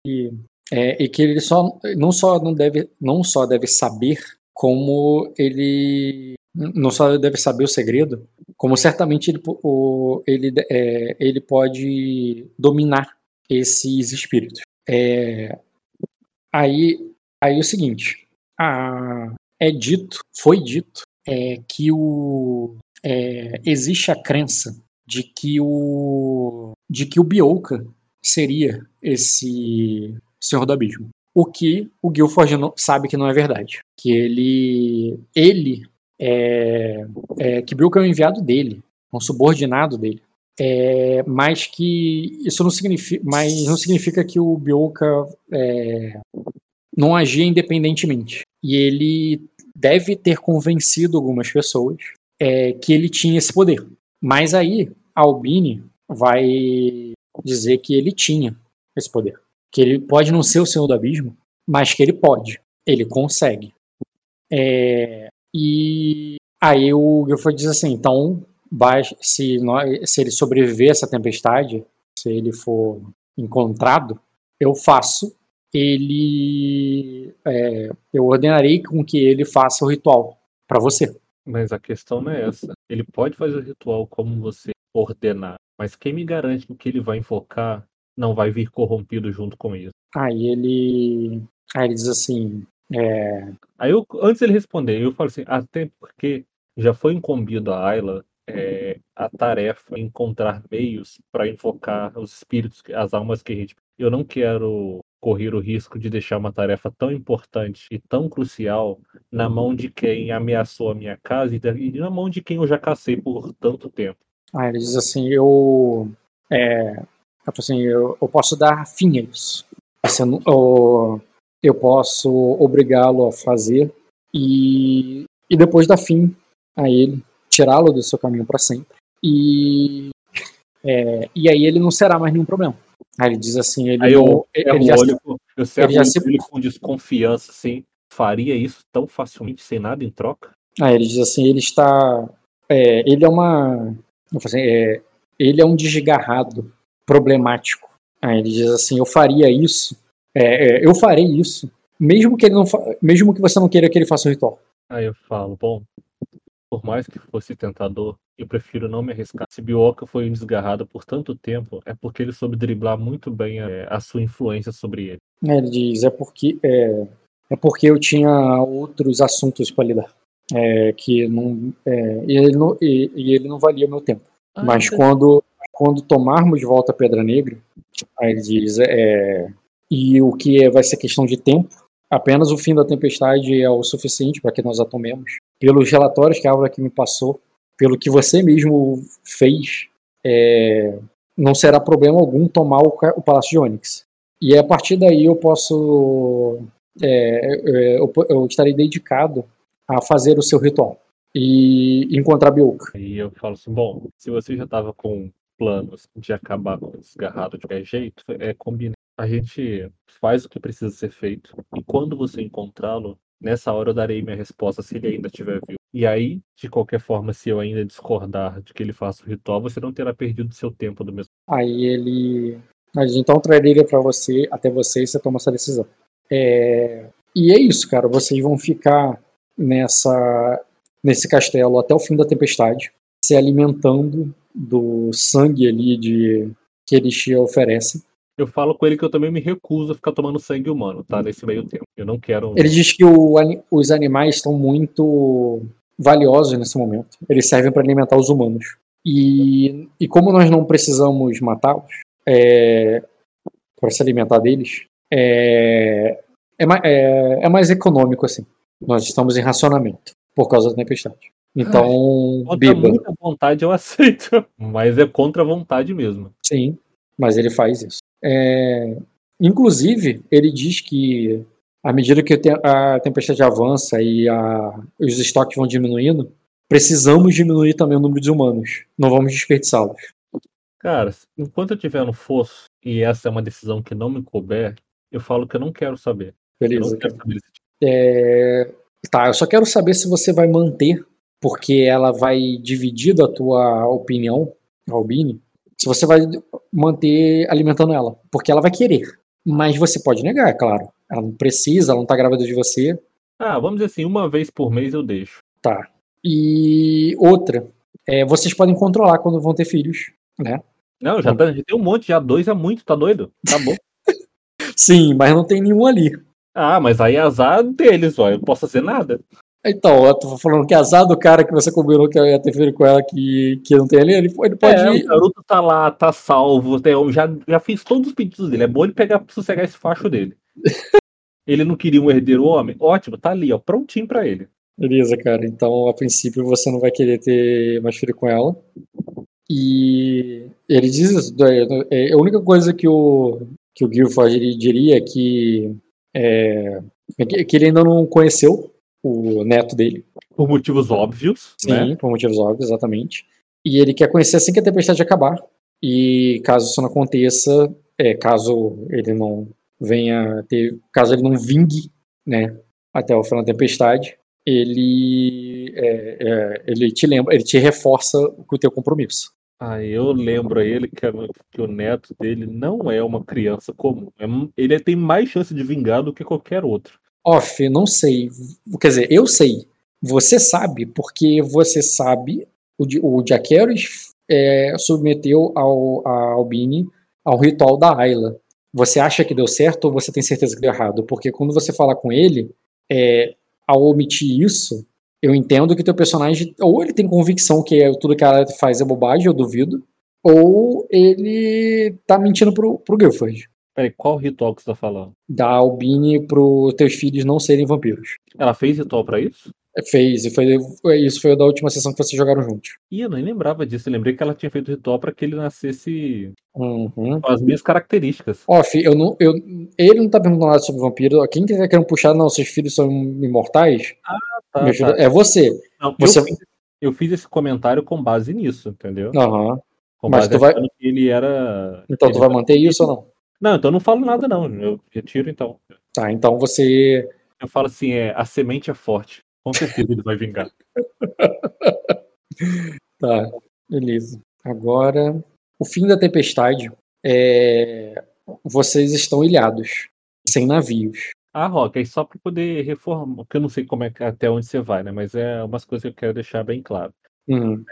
é, e que ele só não só não deve não só deve saber como ele não só deve saber o segredo como certamente ele, o, ele, é, ele pode dominar esses espíritos. É, aí aí é o seguinte a, é dito foi dito é, que o é, existe a crença de que o de que o Bioka seria esse Senhor do Abismo. O que o Guilford sabe que não é verdade. Que ele. Ele é. é que Bioka é um enviado dele, um subordinado dele. É, mas que isso não significa. Mas não significa que o Bioka é, não agia independentemente. E ele deve ter convencido algumas pessoas é, que ele tinha esse poder. Mas aí, Albini vai dizer que ele tinha esse poder. Que ele pode não ser o Senhor do Abismo, mas que ele pode. Ele consegue. É, e aí o Guilford diz assim: então se, nós, se ele sobreviver a essa tempestade, se ele for encontrado, eu faço ele. É, eu ordenarei com que ele faça o ritual para você. Mas a questão não é essa. Ele pode fazer o ritual como você ordenar, mas quem me garante que ele vai invocar não vai vir corrompido junto com isso? Aí ele. Aí ele diz assim. É... Aí eu, antes ele responder, eu falo assim, até porque já foi incumbido a Ayla é, a tarefa de encontrar meios para invocar os espíritos, as almas que a gente. Eu não quero correr o risco de deixar uma tarefa tão importante e tão crucial na mão de quem ameaçou a minha casa e na mão de quem eu já cacei por tanto tempo. Ah, ele diz assim, eu, é, assim, eu, eu posso dar fim a isso. Assim, eu, eu posso obrigá-lo a fazer e, e depois dar fim a ele, tirá-lo do seu caminho para sempre. E, é, e aí ele não será mais nenhum problema. Aí ele diz assim, ele, Aí eu, ele, eu já olho, se- eu ele já ele se- com desconfiança, assim, faria isso tão facilmente sem nada em troca? Aí ele diz assim, ele está, é, ele é uma, assim, é, ele é um desgarrado problemático. Aí ele diz assim, eu faria isso, é, é, eu farei isso, mesmo que ele não, fa- mesmo que você não queira que ele faça o ritual. Aí eu falo, bom, por mais que fosse tentador, eu prefiro não me arriscar. Se Bioka foi desgarrado por tanto tempo, é porque ele soube driblar muito bem a, a sua influência sobre ele. Aí ele diz, é porque, é, é porque eu tinha outros assuntos para lidar, é, que não, é, e, ele não e, e ele não valia meu tempo. Mas quando, quando tomarmos de volta a Pedra Negra, aí ele diz, é, e o que é- vai ser questão de tempo, apenas o fim da tempestade é o suficiente para que nós a tomemos. Pelos relatórios que a Álvaro aqui me passou, pelo que você mesmo fez, é, não será problema algum tomar o, o Palácio de Onyx. E a partir daí eu posso. é, é, eu, eu estarei dedicado a fazer o seu ritual e encontrar Bioka. Aí eu falo assim, bom, se você já estava com planos de acabar com o desgarrado de qualquer jeito, é combinar. A gente faz o que precisa ser feito. E quando você encontrá-lo, nessa hora eu darei minha resposta se ele ainda estiver vivo. E aí, de qualquer forma, se eu ainda discordar de que ele faça o ritual, você não terá perdido seu tempo do mesmo. Aí ele. Mas então trarei ele pra você, até você, e você toma essa decisão. É, E é isso, cara. Vocês vão ficar nessa nesse castelo até o fim da tempestade, se alimentando do sangue ali de que Elixir oferece. Eu falo com ele que eu também me recuso a ficar tomando sangue humano, tá? Nesse meio tempo. Eu não quero. Ele diz que o os animais estão muito valiosos nesse momento. Eles servem para alimentar os humanos. E, e como nós não precisamos matá-los é, para se alimentar deles, é, é, é- é mais econômico assim. Nós estamos em racionamento por causa da tempestade. Então, Contra beba. muita vontade eu aceito. Mas é contra a vontade mesmo. Sim, mas ele faz isso. É, inclusive, ele diz que à medida que a tempestade avança e a- os estoques vão diminuindo, precisamos diminuir também o número de humanos. Não vamos desperdiçá-los. Cara, enquanto eu estiver no fosso, e essa é uma decisão que não me couber, eu falo que eu não quero saber. Eu Beleza. não quero saber desse tipo. É, tá, eu só quero saber se você vai manter, porque ela vai dividir da tua opinião, Albini, se você vai manter alimentando ela, porque ela vai querer. Mas você pode negar, é claro. Ela não precisa, ela não tá grávida de você, Ah, vamos dizer assim, uma vez por mês eu deixo. Tá. E outra, é, vocês podem controlar quando vão ter filhos, né? Não, já, tá, já tem um monte, já dois é muito, tá doido? Tá bom. Sim, mas não tem nenhum ali. ah, mas aí é azar deles, ó. Eu não posso fazer nada. Então, eu tô falando que azar do cara que você combinou que ia ter filho com ela que, que não tem ali, ele, ele pode É, ir. o garoto tá lá, tá salvo. Eu já, já fiz todos os pedidos dele. É bom ele pegar, sossegar esse facho dele. ele não queria um herdeiro homem? Ótimo, tá ali, ó, prontinho pra ele. Beleza, cara. Então, a princípio, você não vai querer ter mais filho com ela. E ele diz isso. é, é, a única coisa que o, que o Guilford diria é que, é, é que que ele ainda não conheceu o neto dele. Por motivos óbvios, Sim, né? por motivos óbvios, exatamente. E ele quer conhecer assim que a tempestade acabar. E caso isso não aconteça, é, caso ele não venha ter, caso ele não vingue, né, até o final da tempestade, ele é, é, ele te lembra, ele te reforça o teu compromisso. Ah, eu lembro a ele que, que o neto dele não é uma criança comum. É ele tem mais chance de vingar do que qualquer outro. Off, não sei. Quer dizer, eu sei. Você sabe, porque você sabe. O, o Jaqueros é, submeteu ao, a Albini ao ritual da Ayla. Você acha que deu certo ou você tem certeza que deu errado? Porque quando você fala com ele, é, ao omitir isso, eu entendo que teu personagem. Ou ele tem convicção que é- tudo que ela faz é bobagem, eu duvido. Ou ele tá mentindo pro, pro Guilford. Peraí, qual ritual que você tá falando? Da Albini pros teus filhos não serem vampiros. Ela fez ritual pra isso? Fez, e foi, isso foi da última sessão que vocês jogaram juntos. Ih, eu nem lembrava disso. Eu lembrei que ela tinha feito ritual pra que ele nascesse Uhum. com as minhas características. Off, eu não, eu, ele não tá perguntando nada sobre vampiro. Quem tá querendo puxar, não, seus filhos são imortais, Tá, me ajuda- tá. é você. Não, Você- eu, fiz, eu fiz esse comentário com base nisso, entendeu? Aham. Com Mas base tu vai- ele era. Então ele tu vai manter isso ou não? Não, então eu não falo nada, não. Eu retiro então. Tá, então você. Eu falo assim, é, a semente é forte. Com certeza ele vai vingar. Tá, beleza. Agora, o fim da tempestade é. Vocês estão ilhados, sem navios. Ah, Rock, aí só para poder reformar, porque eu não sei como é até onde você vai, né? Mas é umas coisas que eu quero deixar bem claro. Uhum.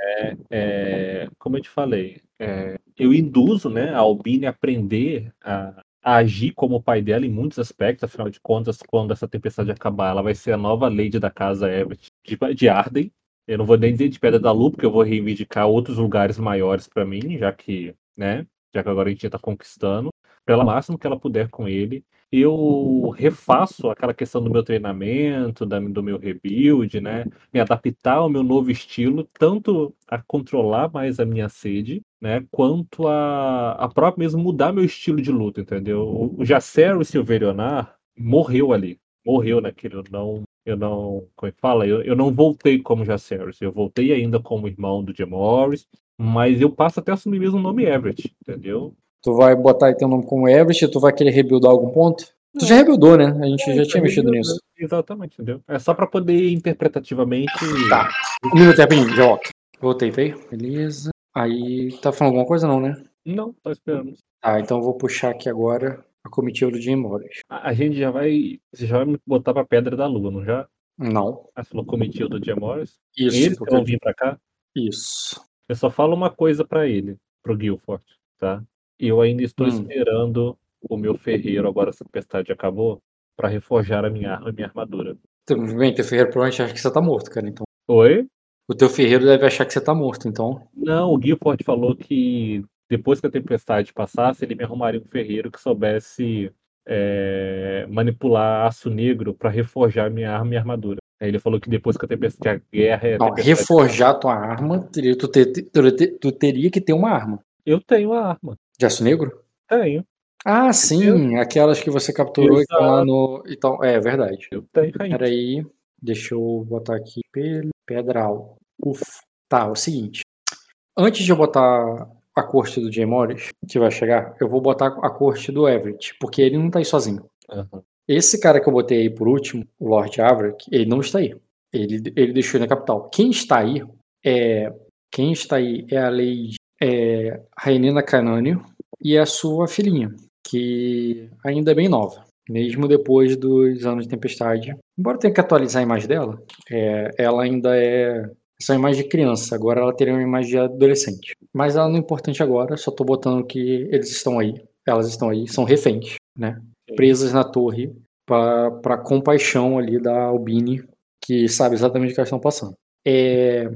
É, como eu te falei, é, eu induzo, né, a Albine a aprender a, a agir como o pai dela em muitos aspectos. Afinal de contas, quando essa tempestade acabar, ela vai ser a nova lady da casa Everett de, de Arden. Eu não vou nem dizer de Pedra da Lua, porque eu vou reivindicar outros lugares maiores para mim, já que, né, já que agora a gente já tá conquistando, pelo máximo que ela puder com ele. Eu refaço aquela questão do meu treinamento, da- do meu rebuild, né? Me adaptar ao meu novo estilo, tanto a controlar mais a minha sede, né? Quanto a, a própria mesmo mudar meu estilo de luta, entendeu? O, o Jacero Silverionar morreu ali. Morreu naquele. Eu não. Eu não. Como é que fala? Eu, eu não voltei como Jaceres. Eu voltei ainda como irmão do Jim Morris. Mas eu passo até a assumir mesmo o nome Everett, entendeu? Tu vai botar aí teu nome como Everest, tu vai querer rebuildar algum ponto? Tu já rebuildou, né? A gente já tinha mexido nisso. Exatamente, entendeu? É só pra poder interpretativamente. Tá. Um minuto, rapidinho, já volto. Voltei, veio? Beleza. Aí, tá falando alguma coisa não, né? Não, tô esperando. Tá, então eu vou puxar aqui agora a comitiva do Jim Morris. A, a gente já vai. Você já vai me botar pra Pedra da Lua, não já? Não. Ah, você falou comitiva do Jim Morris? Isso. Eles que porque- vão vir pra cá? Isso. Eu só falo uma coisa pra ele, pro Guilford, tá? Eu ainda estou Hum. esperando o meu ferreiro, agora essa tempestade acabou, pra reforjar a minha arma e minha armadura. Tudo bem, teu ferreiro provavelmente acha que você tá morto, cara, então. Oi? O teu ferreiro deve achar que você tá morto, então. Não, o Guilford falou que depois que a tempestade passasse, ele me arrumaria um ferreiro que soubesse é, manipular aço negro pra reforjar minha arma e armadura. Aí ele falou que depois que a tempestade, a guerra a Não, reforjar tua arma, tu, tu tu teria que ter uma arma. Eu tenho a arma. De aço negro? Tenho. Ah, sim, aquelas que você capturou e estão lá no. Então, é verdade. Eu tenho ainda. Peraí, deixa eu botar aqui pe- pedral. Uf. Tá, é o seguinte. Antes de eu botar a corte do Jay Morris, que vai chegar, eu vou botar a corte do Everett, porque ele não tá aí sozinho. Aham. Esse cara que eu botei aí por último, o Lord Averick, ele não está aí. Ele, ele deixou na capital. Quem está aí é. Quem está aí é a Lady é, Rainina Canânio e a sua filhinha, que ainda é bem nova, mesmo depois dos anos de tempestade. Embora tenha que atualizar a imagem dela, é, ela ainda é essa é uma imagem de criança, agora ela teria uma imagem de adolescente. Mas ela não é importante agora, só tô botando que eles estão aí, elas estão aí, são reféns, né? Presas na torre para compaixão ali da Albini, que sabe exatamente o que elas estão passando. É,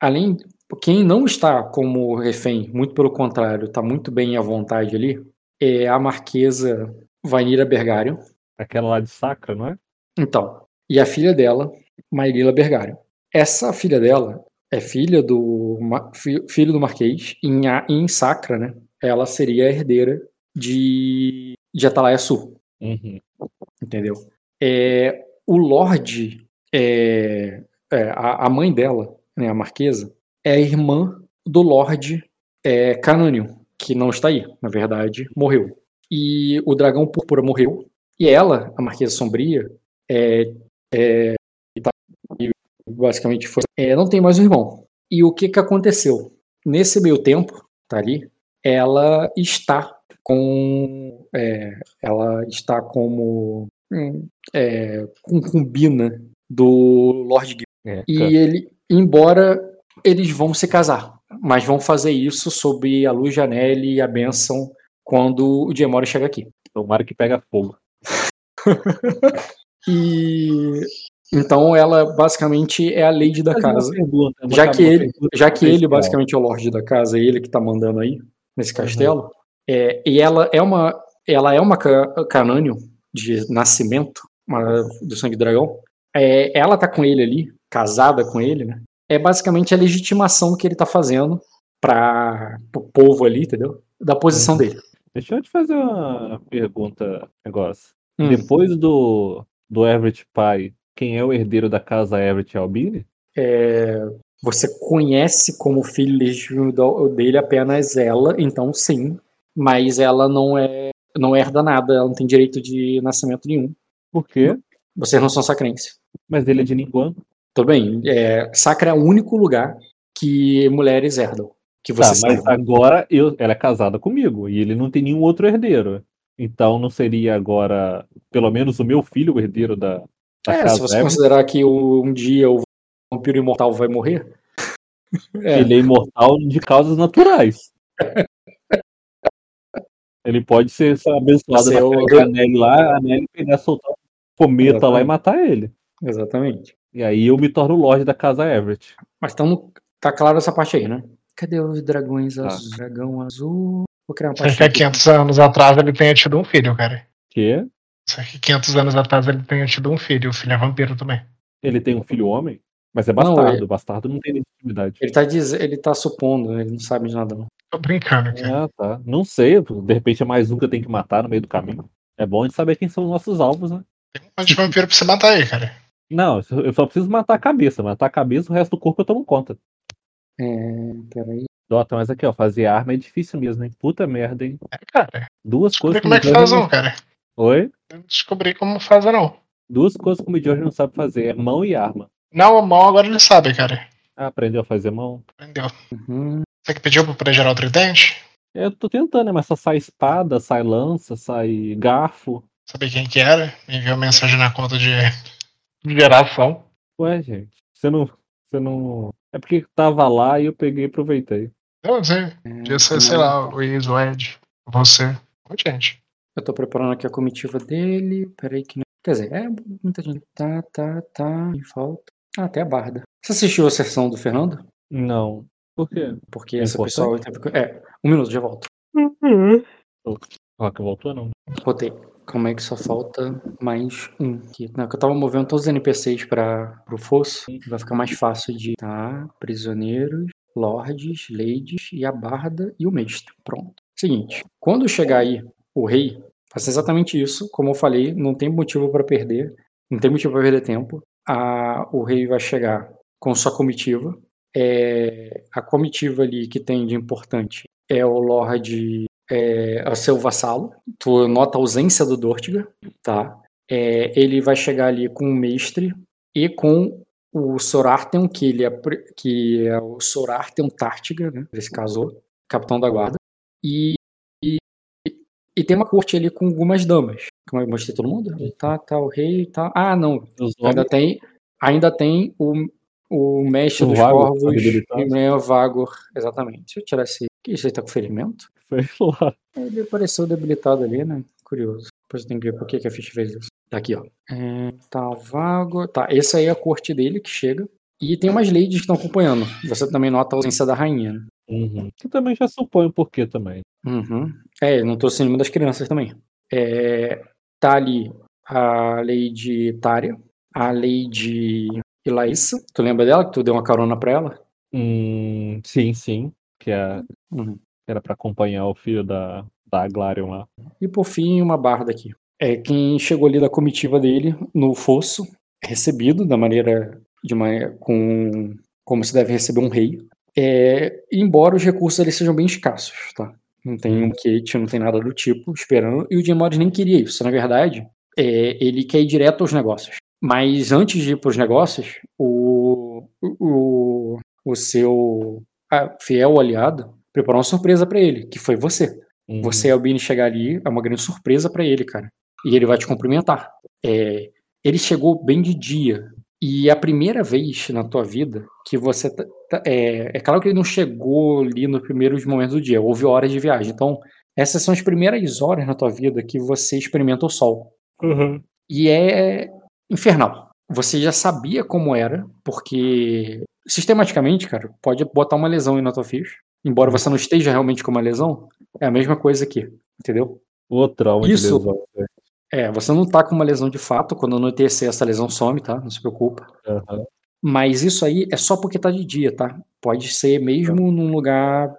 além, quem não está como refém, muito pelo contrário, está muito bem à vontade ali, é a Marquesa Vanira Bergário. Aquela lá de Sacra, não é? Então, e a filha dela, Mairila Bergário. Essa filha dela é filha do filho do Marquês, em, em Sacra, né? Ela seria a herdeira de, de Atalaia Sul, Uhum. entendeu? É, o Lorde, é, é, a, a mãe dela, né, a Marquesa, é a irmã do Lorde é, Canânio, que não está aí, na verdade, morreu. E o Dragão Púrpura morreu, e ela, a Marquesa Sombria, é, é, tá- basicamente foi. É, não tem mais um irmão. E o que que aconteceu? Nesse meio tempo, tá ali, ela está com. É, ela está como. É, concubina do Lord Gil. É, E cara. ele, embora eles vão se casar, mas vão fazer isso sob a luz de Anelli e a bênção quando o Diemori chega aqui. Tomara que pega fogo. E então ela basicamente é a lady da casa. pergunta, uma Já que ele, pergunta já que ele basicamente é o lorde da casa, ele que tá mandando aí nesse Uhum. castelo, é, e ela é uma ela é uma ca- canânio de nascimento, uma, do sangue dragão. É, ela tá com ele ali, casada com ele, né? É basicamente a legitimação que ele tá fazendo para o povo ali, entendeu? Da posição Uhum. dele. Deixa eu te fazer uma pergunta, negócio. Hum. Depois do, do Everett pai, quem é o herdeiro da casa Everett Albini? É, você conhece como filho legítimo dele apenas ela, então sim, mas ela não é não herda nada, ela não tem direito de nascimento nenhum. Por quê? Vocês não são sacrenses. Mas ele é de Ninguan. Tudo bem, é, Sacra é o único lugar que mulheres herdam. Que Tá, você mas saiba. agora eu, ela é casada comigo e ele não tem nenhum outro herdeiro. Então não seria agora, pelo menos, o meu filho o herdeiro da, da É, se casa você Everett? considerar que um dia o vampiro imortal vai morrer. É, Ele é imortal de causas naturais. Ele pode ser abençoado Você é o- da Nelly lá, a Nelly pegar, soltar um cometa lá e Exatamente. matar ele. exatamente. E aí eu me torno o Lorde da casa Everett. Mas tamo, tá claro essa parte aí, né? Cadê os dragões Tá. azuis? Dragão azul. Vou criar uma que parte há 500 anos atrás ele tenha tido um filho, cara. Que Só que 500 anos atrás ele tenha tido um filho. O filho é vampiro também. ele tem um filho homem, mas é Não, bastardo. é- Bastardo não tem legitimidade. Ele tá, diz... ele tá supondo, ele não sabe de nada, não. Tô brincando, cara. Ah, tá. Não sei, de repente é mais um que eu tenho que matar no meio do caminho. É bom a gente saber quem são os nossos alvos, né? Tem um monte de vampiro pra você matar aí, cara. Não, eu só preciso matar a cabeça. Matar a cabeça, o resto do corpo eu tomo conta. É, peraí. Dota, mas aqui, ó, fazer arma é difícil mesmo, hein? Puta merda, hein? É, cara. Duas Descobri coisas como é que o faz um, cara. não- Oi? Eu não descobri como faz, não. Duas coisas que o Midori não sabe fazer, é mão e arma. Não, a mão agora ele sabe, cara. Ah, aprendeu a fazer mão? Aprendeu. Uhum. Você que pediu pra gerar o tridente? Eu tô tentando, né? Mas só sai espada, sai lança, sai garfo. Saber quem que era? Me enviou mensagem na conta de de geração. Ué, gente, você não. Você não. É porque tava lá e eu peguei e aproveitei. Eu não sei. Podia ser, sei lá, o Luiz, o Ed, você. Muita gente. Eu tô preparando aqui a comitiva dele. Peraí que não. Quer dizer, é muita gente. Tá, tá, tá. Em falta. Ah, até a Barda. Você assistiu a sessão do Fernando? Não. Por quê? Porque É essa importante? pessoa. que- É, um minuto, já volto. Rock voltou, não. Botei. Como é que só falta mais um aqui? Não, que eu tava movendo todos os NPCs para pro fosso. Vai ficar mais fácil de. Tá. Prisioneiros, lords, ladies e a barda e o mestre. Pronto. Seguinte. Quando chegar aí o rei, faça exatamente isso. Como eu falei, não tem motivo para perder. Não tem motivo para perder tempo. A, o rei vai chegar com sua comitiva. É, a comitiva ali que tem de importante é o Lorde. É, o seu vassalo. Tu nota a ausência do Dortiga, tá? É, ele vai chegar ali com o mestre e com o Sorarten, que, ele é, que é o Sorarten Tártiga, né? Ele se casou, capitão da guarda. E, e, e tem uma corte ali com algumas damas. Como eu mostrei todo mundo? Tá, tá, o rei, tá. Ah, não. Ainda tem, ainda tem o, o mestre O dos Vagor, corvos o Vagor, exatamente. Deixa eu tirar esse. Que isso aí tá com ferimento? foi lá. Ele apareceu debilitado ali, né? Curioso. Depois eu tenho que ver por que, que a ficha fez isso. Tá aqui, ó. É, tá vago. Tá, essa aí é a corte dele que chega. E tem umas ladies que estão acompanhando. Você também nota a ausência da rainha, né? Uhum. Que também já supõe o porquê também. Uhum. É, não trouxe nenhuma das crianças também. É, tá ali a Lady Tária, a Lady Ilaíssa. Tu lembra dela? Que tu deu uma carona pra ela? Hum, sim, sim. Que é, Uhum. era pra acompanhar o filho da, da Aglarion lá. E por fim, uma barda aqui. É quem chegou ali da comitiva dele no fosso, recebido da maneira de uma, com como se deve receber um rei. É, embora os recursos ali sejam bem escassos, tá? Não tem um kit, não tem nada do tipo esperando. E o Jim Morris nem queria isso. Na verdade, é, ele quer ir direto aos negócios. Mas antes de ir para os negócios, o, o, o seu fiel aliado preparou uma surpresa para ele, que foi você. Uhum. Você e Albini chegar ali é uma grande surpresa para ele, cara. E ele vai te cumprimentar. É, ele chegou bem de dia. E é a primeira vez na tua vida que você. Tá, tá, é, é claro que ele não chegou ali nos primeiros momentos do dia, houve horas de viagem. Então, essas são as primeiras horas na tua vida que você experimenta o sol. Uhum. E é infernal. Você já sabia como era, porque sistematicamente, cara, pode botar uma lesão aí na tua ficha. Embora você não esteja realmente com uma lesão, é a mesma coisa aqui, entendeu? O trauma Isso, de lesão. É. é, você não tá com uma lesão de fato, quando anoitecer essa lesão some, tá? Não se preocupa. Uhum. Mas isso aí é só porque tá de dia, tá? Pode ser mesmo uhum. num lugar.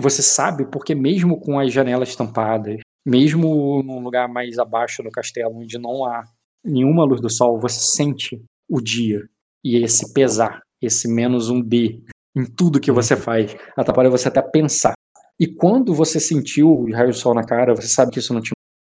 Você sabe, porque mesmo com as janelas tampadas, mesmo num lugar mais abaixo no castelo, onde não há nenhuma luz do sol, você sente o dia e esse pesar, esse menos um B em tudo que você faz. Atrapalha você até pensar. E quando você sentiu o raio do sol na cara, você sabe que isso não te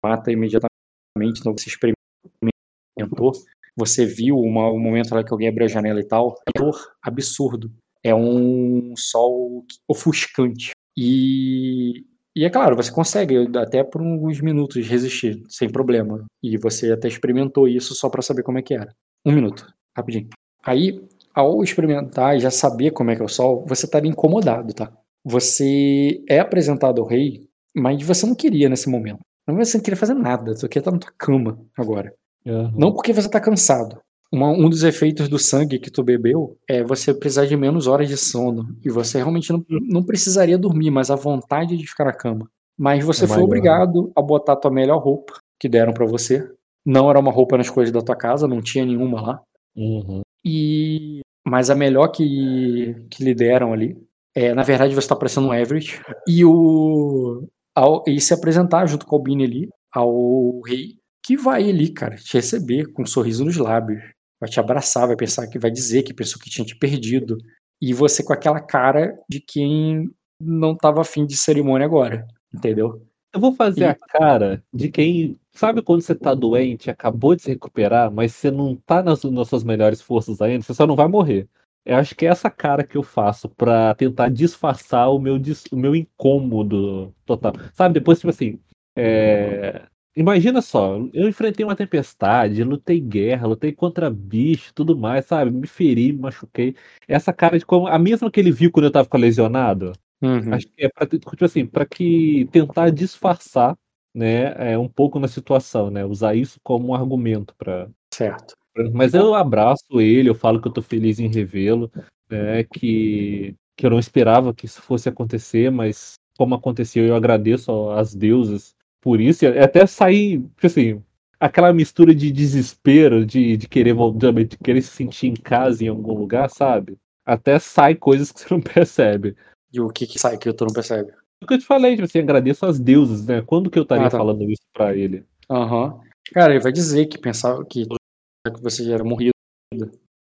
mata imediatamente, então você experimentou, você viu uma, um momento lá que alguém abriu a janela e tal, é dor absurdo. É um sol ofuscante. E e é claro, você consegue até por alguns minutos resistir, sem problema. E você até experimentou isso só para saber como é que era. Um minuto, rapidinho. Aí, ao experimentar e já saber como é que é o sol, você estaria incomodado, tá? Você é apresentado ao rei, mas você não queria nesse momento. Não você não queria fazer nada, você queria estar na tua cama agora. Uhum. Não porque você tá cansado, uma, um dos efeitos do sangue que tu bebeu é você precisar de menos horas de sono. E você realmente não, não precisaria dormir, mas a vontade de ficar na cama. Mas você é foi obrigado a botar a tua melhor roupa que deram para você. Não era uma roupa nas coisas da tua casa, não tinha nenhuma lá. Uhum. E mas a melhor que, que lhe deram ali é, na verdade, você tá parecendo um Everett. E o. Ao, e se apresentar junto com o Albini ali, ao rei, que vai ali, cara, te receber com um sorriso nos lábios vai te abraçar, vai pensar que vai dizer que pensou que tinha te perdido. E você com aquela cara de quem não estava afim de cerimônia agora, entendeu? Eu vou fazer e... a cara de quem. Sabe quando você tá doente, acabou de se recuperar, mas você não tá nas, nas suas melhores forças ainda, você só não vai morrer. Eu acho que é essa cara que eu faço para tentar disfarçar o meu, o meu incômodo total. Sabe, depois, tipo assim, é, Imagina só, eu enfrentei uma tempestade, lutei guerra, lutei contra bicho, tudo mais, sabe? Me feri, me machuquei. Essa cara de como a mesma que ele viu quando eu tava com lesionado. Uhum. Acho que é para tipo assim, para que tentar disfarçar, né, é um pouco na situação, né? Usar isso como um argumento para Certo. Mas eu abraço ele, eu falo que eu tô feliz em revê-lo, né, que que eu não esperava que isso fosse acontecer, mas como aconteceu, eu agradeço às deusas por isso, até sair, tipo assim, aquela mistura de desespero, de, de querer voltar, de querer se sentir em casa em algum lugar, sabe? Até sai coisas que você não percebe. E o que, que sai que tu não percebe? O que eu te falei, tipo assim, agradeço às deusas, né? Quando que eu estaria ah, tá. falando isso pra ele? Aham. Uhum. Cara, ele vai dizer que pensava que, você já era morrido,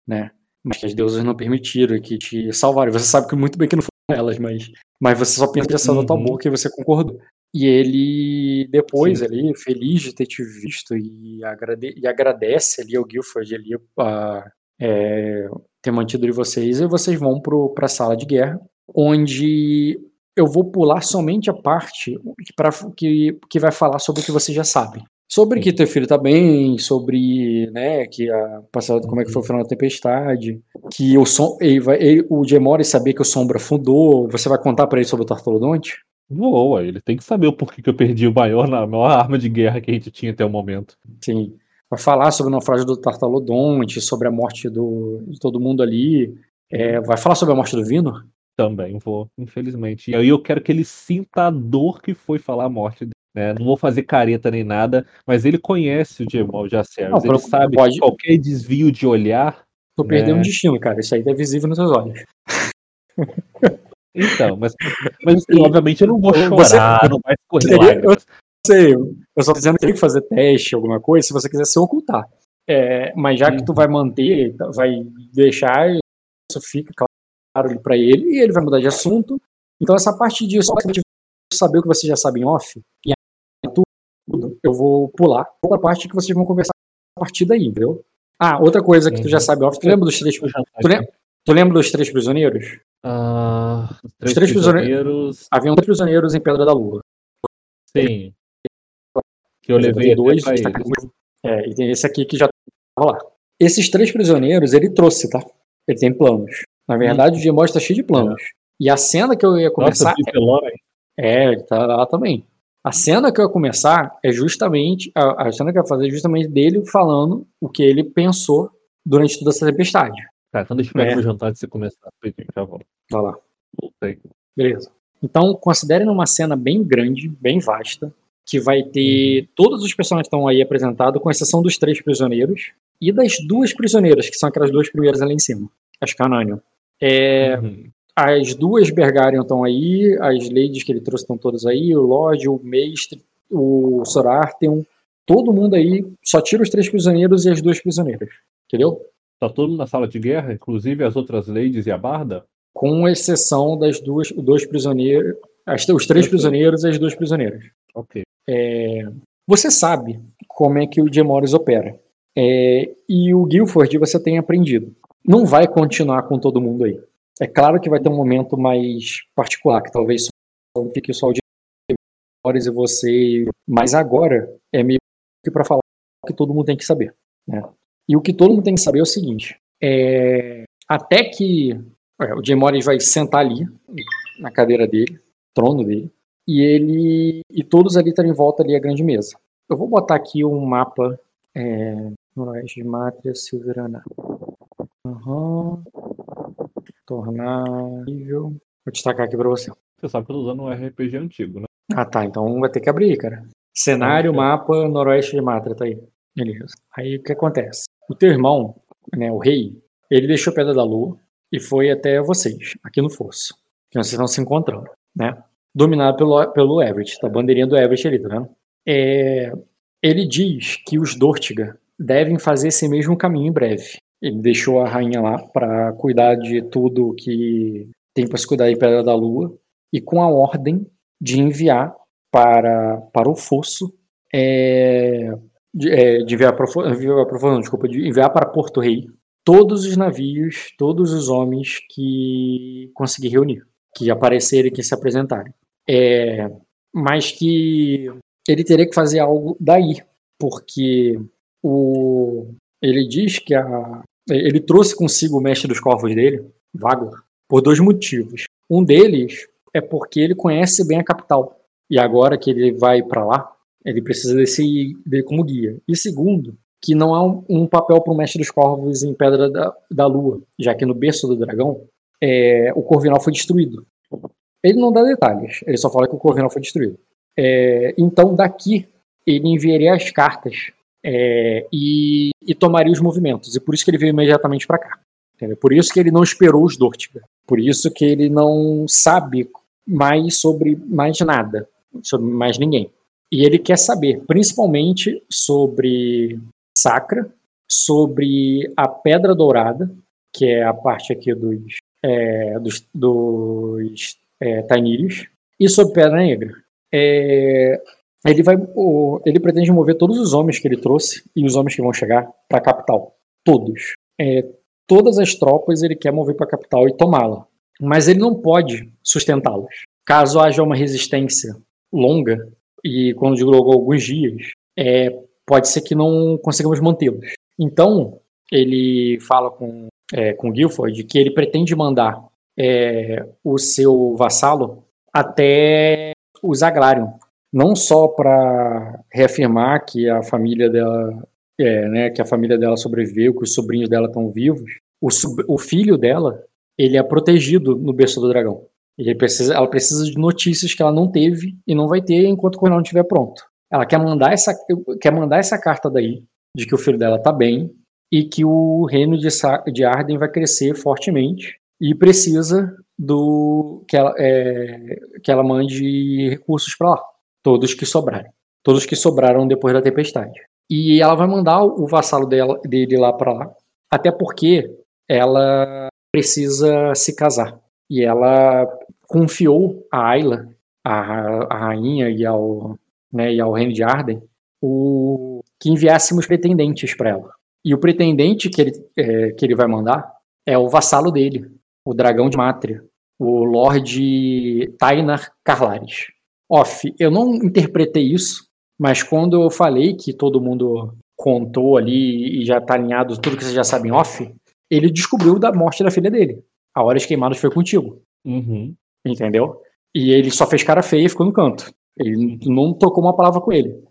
né? Mas que as deusas não permitiram que te salvaram. Você sabe que muito bem que não foram elas, mas, mas você só pensa uhum. na tua boca e você concordou. E ele, depois Sim. ali, feliz de ter te visto e, agrade e agradece ali ao Guilford ali a é, ter mantido de vocês, e vocês vão para a sala de guerra, onde eu vou pular somente a parte que, pra, que, que vai falar sobre o que você já sabe. Sobre que teu filho tá bem, sobre, né, que a passada, como é que foi o final da tempestade, que o som, ele vai, ele, o Gemori saber que o Sombra fundou, você vai contar para ele sobre o Tartolodonte? Voa, ele tem que saber o porquê que eu perdi o maior, a maior arma de guerra que a gente tinha até o momento. Sim. Vai falar sobre o naufrágio do Tartalodonte, sobre a morte do, de todo mundo ali. É, vai falar sobre a morte do Vino? Também vou, infelizmente. E aí eu quero que ele sinta a dor que foi falar a morte dele. Né? Não vou fazer careta nem nada, mas ele conhece o Jamal Jaceres. Ele sabe pode... que qualquer desvio de olhar. Tô né? perdendo um destino, cara. Isso aí é visível nos seus olhos. Então, mas, mas assim, obviamente eu não vou chorar, você, não vai escorrer lágrimas. Eu sei, eu só tô dizendo que tem que fazer teste, alguma coisa, se você quiser se ocultar. É, mas já que tu vai manter, vai deixar, isso fica claro para ele, e ele vai mudar de assunto. Então essa parte disso, saber o que você já sabe em off, e tudo, eu vou pular para a parte que vocês vão conversar a partir daí, entendeu? Ah, outra coisa que tu já Uhum. sabe, off, tu lembra dos três, já tu, lem- tu lembra dos três prisioneiros? Ah, os três, três prisone- prisioneiros. Haviam três prisioneiros em Pedra da Lua. Sim. Que eu levei dois, é, e tem esse aqui que já tava lá. Esses três prisioneiros ele trouxe, tá? Ele tem planos. Na verdade, o Gemod tá cheio de planos. E a cena que eu ia começar. Nossa, Lore, É, ele tá lá também. A cena que eu ia começar é justamente. A, a cena que eu ia fazer é justamente dele falando o que ele pensou durante toda essa tempestade. Cara, quando eu espero É. pro jantar de você começar, já volto. Vai lá. Voltei. Beleza. Então, considerem uma cena bem grande, bem vasta, que vai ter todos os personagens que estão aí apresentados, com exceção dos três prisioneiros e das duas prisioneiras, que são aquelas duas primeiras ali em cima, as Cananion. É, Uhum. as duas Bergarion estão aí, as ladies que ele trouxe estão todas aí, o Lorde, o Mestre, o Sorartheon, todo mundo aí, só tira os três prisioneiros e as duas prisioneiras, entendeu? Tá todo mundo na sala de guerra, inclusive as outras ladies e a Barda? Com exceção das duas, dois prisioneiros, as- os três prisioneiros e as duas prisioneiras. Ok. Você sabe como é que o Gemores opera. É, e o Guilford você tem aprendido. Não vai continuar com todo mundo aí. É claro que vai ter um momento mais particular, que talvez só fique só o Gemores e você. Mas agora é meio que para falar o que todo mundo tem que saber. né? E o que todo mundo tem que saber é o seguinte: é, até que é, o Gemores vai sentar ali, na cadeira dele, trono dele, e ele e todos ali estão em volta ali à grande mesa. Eu vou botar aqui um mapa é, Noroeste de Mátria Silverana. Aham. Tornar nível. Vou destacar aqui pra você. Você sabe que eu tô usando um RPG antigo, né? Ah tá, então vai ter que abrir, cara. Cenário, Ok. mapa, Noroeste de Mátria, tá aí. Beleza. Aí o que acontece? O teu irmão, né, o rei, ele deixou Pedra da Lua e foi até vocês, aqui no Fosso. Que vocês estão se encontrando, né? Dominado pelo, pelo Everett, tá? A bandeirinha do Everett ali, tá vendo? É, ele diz que os Dortiga devem fazer esse mesmo caminho em breve. Ele deixou a rainha lá para cuidar de tudo que tem para se cuidar em Pedra da Lua e com a ordem de enviar para, para o fosso é, de, é, de enviar para, desculpa, de enviar para Porto Rei todos os navios, todos os homens que conseguir reunir, que aparecerem, que se apresentarem. É, mas que ele teria que fazer algo daí, porque o, ele diz que a, ele trouxe consigo o mestre dos corvos dele, Vagor, por dois motivos. Um deles é porque ele conhece bem a capital. E agora que ele vai para lá, ele precisa desse dele como guia. E segundo, que não há um, um papel para o mestre dos corvos em Pedra da, da Lua, já que no berço do dragão é, o Corvinal foi destruído. Ele não dá detalhes, ele só fala que o Corvinal foi destruído. É, então daqui ele enviaria as cartas é, e, e tomaria os movimentos. E por isso que ele veio imediatamente para cá. entendeu? Por isso que ele não esperou os Dortiga. Por isso que ele não sabe mais sobre mais nada, sobre mais ninguém. E ele quer saber, principalmente, sobre Sacra, sobre a Pedra Dourada, que é a parte aqui dos, é, dos, dos é, Tainírios, e sobre Pedra Negra. É, ele vai, ele pretende mover todos os homens que ele trouxe e os homens que vão chegar para a capital, todos. É, todas as tropas ele quer mover para a capital e tomá-la, mas ele não pode sustentá-las. Caso haja uma resistência longa e quando digo alguns dias, é, pode ser que não consigamos mantê-los. Então ele fala com é, com Guilford que ele pretende mandar é, o seu vassalo até o Zaglarion, não só para reafirmar que a família dela é, né, que a família dela sobreviveu, que os sobrinhos dela estão vivos. O, o filho dela, ele é protegido no berço do dragão. Precisa, ela precisa de notícias que ela não teve e não vai ter enquanto o Cornel não estiver pronto. Ela quer mandar essa, quer mandar essa carta daí, de que o filho dela tá bem e que o reino de, de Arden vai crescer fortemente e precisa do que ela, é, que ela mande recursos para lá, todos que sobrarem, todos que sobraram depois da tempestade. E ela vai mandar o vassalo dela, dele lá para lá, até porque ela precisa se casar. E ela confiou a Ayla, a, a rainha e ao, né, e ao reino de Arden, o, que enviássemos pretendentes para ela. E o pretendente que ele, é, que ele vai mandar é o vassalo dele, o dragão de Mátria, o Lorde Tainar Carlares. Off, eu não interpretei isso, mas quando eu falei que todo mundo contou ali e já tá alinhado tudo que vocês já sabem off, ele descobriu da morte da filha dele. A Horas Queimadas foi contigo. Uhum. Entendeu? E ele só fez cara feia e ficou no canto. Ele não tocou uma palavra com ele.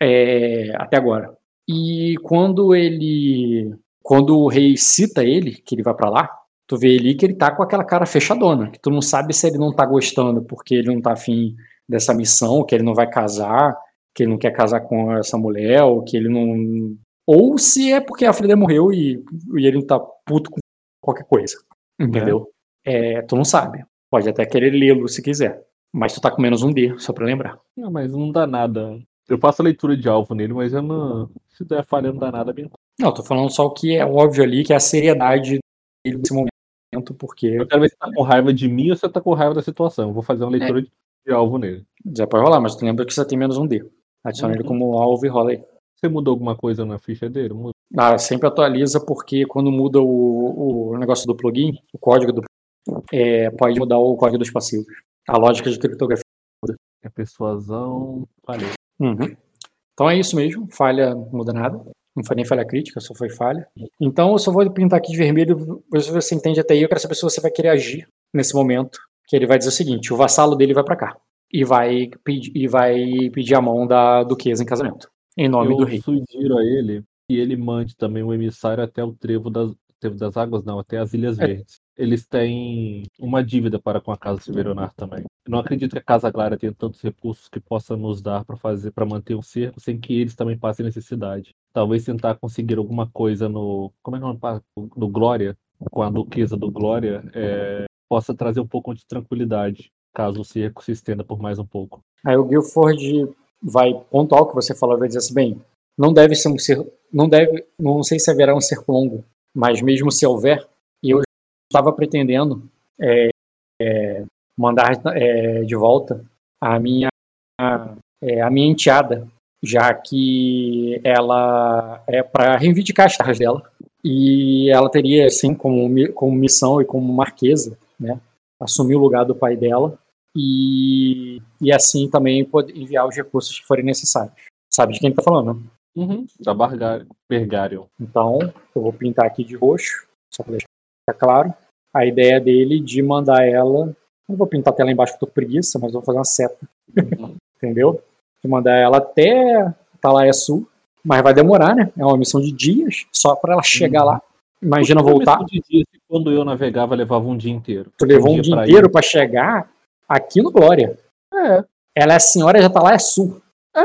É, até agora. E quando ele. Quando o rei cita ele, que ele vai para lá, tu vê ali que ele tá com aquela cara fechadona, que tu não sabe se ele não tá gostando porque ele não tá afim dessa missão, que ele não vai casar, que ele não quer casar com essa mulher, ou que ele não. Ou se é porque a filha dele morreu e, e ele não tá puto com qualquer coisa. Entendeu? É. É, tu não sabe. Pode até querer lê-lo se quiser. Mas tu tá com menos um D, só pra lembrar. Não, mas não dá nada. Eu faço a leitura de alvo nele, mas eu não. Se der falha, não dá nada bem. Não, tô falando só o que é óbvio ali, que é a seriedade dele nesse momento, porque. Eu quero ver se tá com raiva de mim ou se tá com raiva da situação. Eu vou fazer uma leitura é. De alvo nele. Já pode rolar, mas tu lembra que você tem menos um D. Adiciona uhum. ele como alvo e rola aí. Você mudou alguma coisa na ficha dele? Muda. Ah, sempre atualiza porque quando muda o, o negócio do plugin, o código do é, pode mudar o código dos passivos. A lógica de criptografia muda. É persuasão, falha. Uhum. Então é isso mesmo, falha não muda nada. Não foi nem falha crítica, só foi falha. Então eu só vou pintar aqui de vermelho, ver se você entende até aí. Eu quero saber se você vai querer agir nesse momento. Que ele vai dizer o seguinte: o vassalo dele vai para cá e vai pedir, e vai pedir a mão da duquesa em casamento, em nome eu do rei. Eu sugiro a ele que ele mande também um emissário até o trevo das, trevo das águas, não, até as Ilhas é. Verdes. Eles têm uma dívida para com a Casa Severonar também. Não acredito que a Casa Clara tenha tantos recursos que possa nos dar para fazer, para manter o cerco, sem que eles também passem necessidade. Talvez tentar conseguir alguma coisa no, como é que é no Glória, com a Duquesa do Glória, é, possa trazer um pouco de tranquilidade caso o cerco se estenda por mais um pouco. Aí o Guilford vai pontuar o que você falou, vai dizer assim, bem, não deve ser um cerco, não deve, não sei se haverá um cerco longo, mas mesmo se houver, eu estava pretendendo é, é, mandar é, de volta a minha é, a minha enteada, já que ela é para reivindicar as terras dela e ela teria assim como como missão e como marquesa, né, assumir o lugar do pai dela e, e assim também poder enviar os recursos que forem necessários. Sabe de quem está falando? Né? Uhum, da Bergarion. Então, eu vou pintar aqui de roxo, só para deixar claro. A ideia dele de mandar ela. Não vou pintar até lá embaixo que eu tô preguiça, mas vou fazer uma seta. Uhum. Entendeu? De mandar ela até Talaia Sul. Mas vai demorar, né? É uma missão de dias, só para ela chegar uhum. lá. Imagina voltar. De dias, quando eu navegava, levava um dia inteiro. Tu levou um, dia, dia inteiro para chegar aqui no Glória. É. Ela é a senhora já tá lá, é sul. É,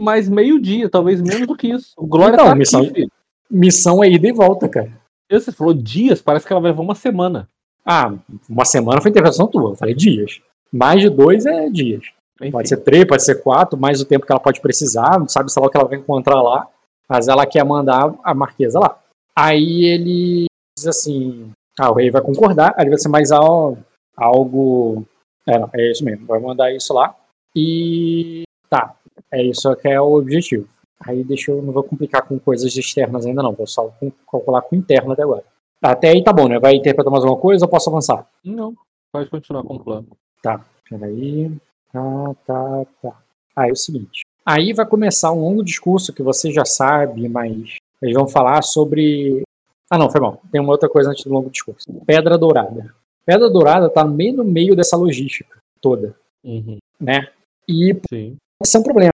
mas meio-dia, talvez menos do que isso. O Glória então, tá missão, aqui, missão é ida e volta, cara. Você falou dias, parece que ela vai levar uma semana. Ah, uma semana foi interpretação tua. Eu falei dias. Mais de dois é dias. Enfim. Pode ser três, pode ser quatro, mais o tempo que ela pode precisar, não sabe se lá o que ela vai encontrar lá, mas ela quer mandar a marquesa lá. Aí ele diz assim: ah, o rei vai concordar, aí vai ser mais algo. algo é, não, é isso mesmo, vai mandar isso lá. E tá, é isso que é o objetivo. Aí deixa eu não vou complicar com coisas externas ainda não, vou só calcular com interno até agora. Até aí tá bom, né? Vai interpretar mais alguma coisa ou posso avançar? Não, pode continuar com o plano. Tá, peraí. Tá, tá, tá. Aí é o seguinte. Aí vai começar um longo discurso que você já sabe, mas eles vão falar sobre. Ah, não, foi mal. Tem uma outra coisa antes do longo discurso. Pedra Dourada. Pedra Dourada tá meio no meio dessa logística toda, uhum. né? E Sim. esse é um problema.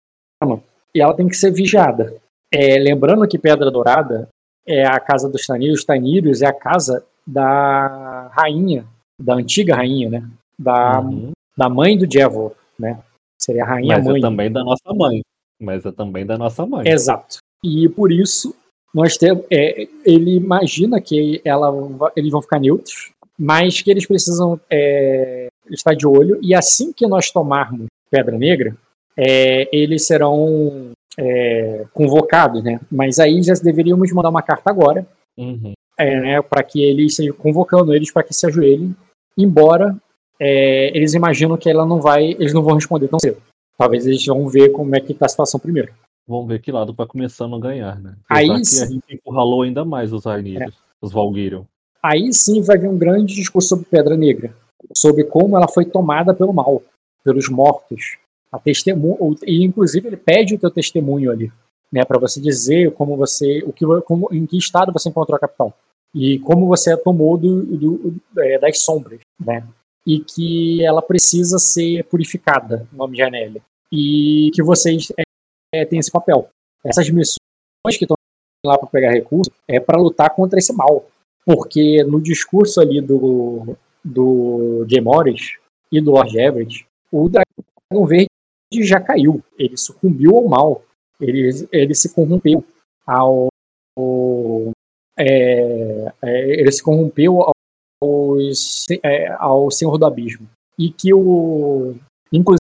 E ela tem que ser vigiada. É, lembrando que Pedra Dourada é a casa dos Tanírios. Tanírios é a casa da rainha, da antiga rainha, né? Da, uhum. da mãe do Jevor, né? Seria a rainha Mas mãe. é também da nossa mãe. Mas é também da nossa mãe. Exato. E por isso nós temos, é, ele imagina que ela, eles vão ficar neutros, mas que eles precisam é, estar de olho. E assim que nós tomarmos Pedra Negra, é, eles serão é, convocados, né? Mas aí já deveríamos mandar uma carta agora, uhum. é, né, para que eles estejam convocando eles para que se ajoelhem, embora é, eles imaginam que ela não vai, eles não vão responder tão cedo. Talvez eles vão ver como é que está a situação primeiro. Vamos ver que lado vai começando a ganhar, né? Aí Apesar que sim. a gente encurralou ainda mais os Arnídeos, os Valguirion. Aí sim vai vir um grande discurso sobre Pedra Negra, sobre como ela foi tomada pelo mal, pelos mortos. A testemunho, e inclusive ele pede o teu testemunho ali, né, para você dizer como você, o que, como, em que estado você encontrou a capital e como você a tomou do, do- é, das sombras, né? E que ela precisa ser purificada, o nome de Anélia, e que vocês é, é, têm esse papel. Essas missões que estão lá para pegar recursos é para lutar contra esse mal, porque no discurso ali do do Jay Morris e do Lord Everett, o Dragão Verde já caiu, ele sucumbiu ao mal, ele, ele se corrompeu ao, ao- é, é, ele se corrompeu ao, aos- é, ao Senhor do Abismo. E que o inclusive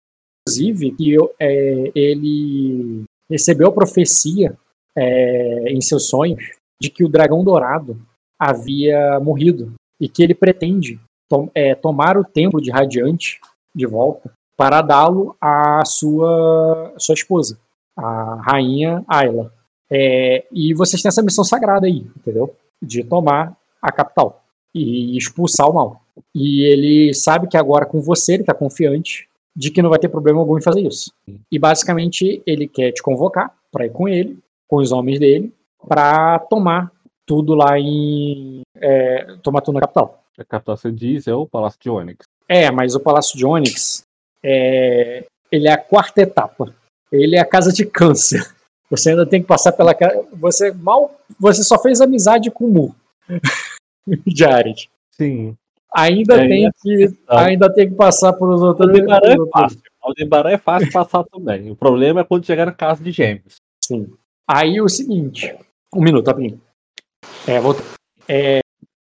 que eu- é, ele recebeu a profecia é, em seus sonhos de que o dragão dourado havia morrido e que ele pretende tom- é, tomar o templo de Radiante de volta para dá-lo à sua, sua esposa, a rainha Ayla. É, e vocês têm essa missão sagrada aí, entendeu? De tomar a capital e expulsar o mal. E ele sabe que agora com você ele está confiante de que não vai ter problema algum em fazer isso. E basicamente ele quer te convocar para ir com ele, com os homens dele, para tomar tudo lá em. é, tomar tudo na capital. A capital, você diz, é o Palácio de Onyx. É, mas o Palácio de Onyx é, ele é a quarta etapa. Ele é a casa de câncer. Você ainda tem que passar pela casa. Você mal. Você só fez amizade com o Mu. Jared. Sim. Ainda É, tem que. Ah. Ainda tem que passar por os outros. Aldebaran é fácil. Aldebaran é fácil passar também. O problema é quando chegar na casa de gêmeos. Sim. Aí o seguinte. Um minuto, rapidinho. É, vou. É,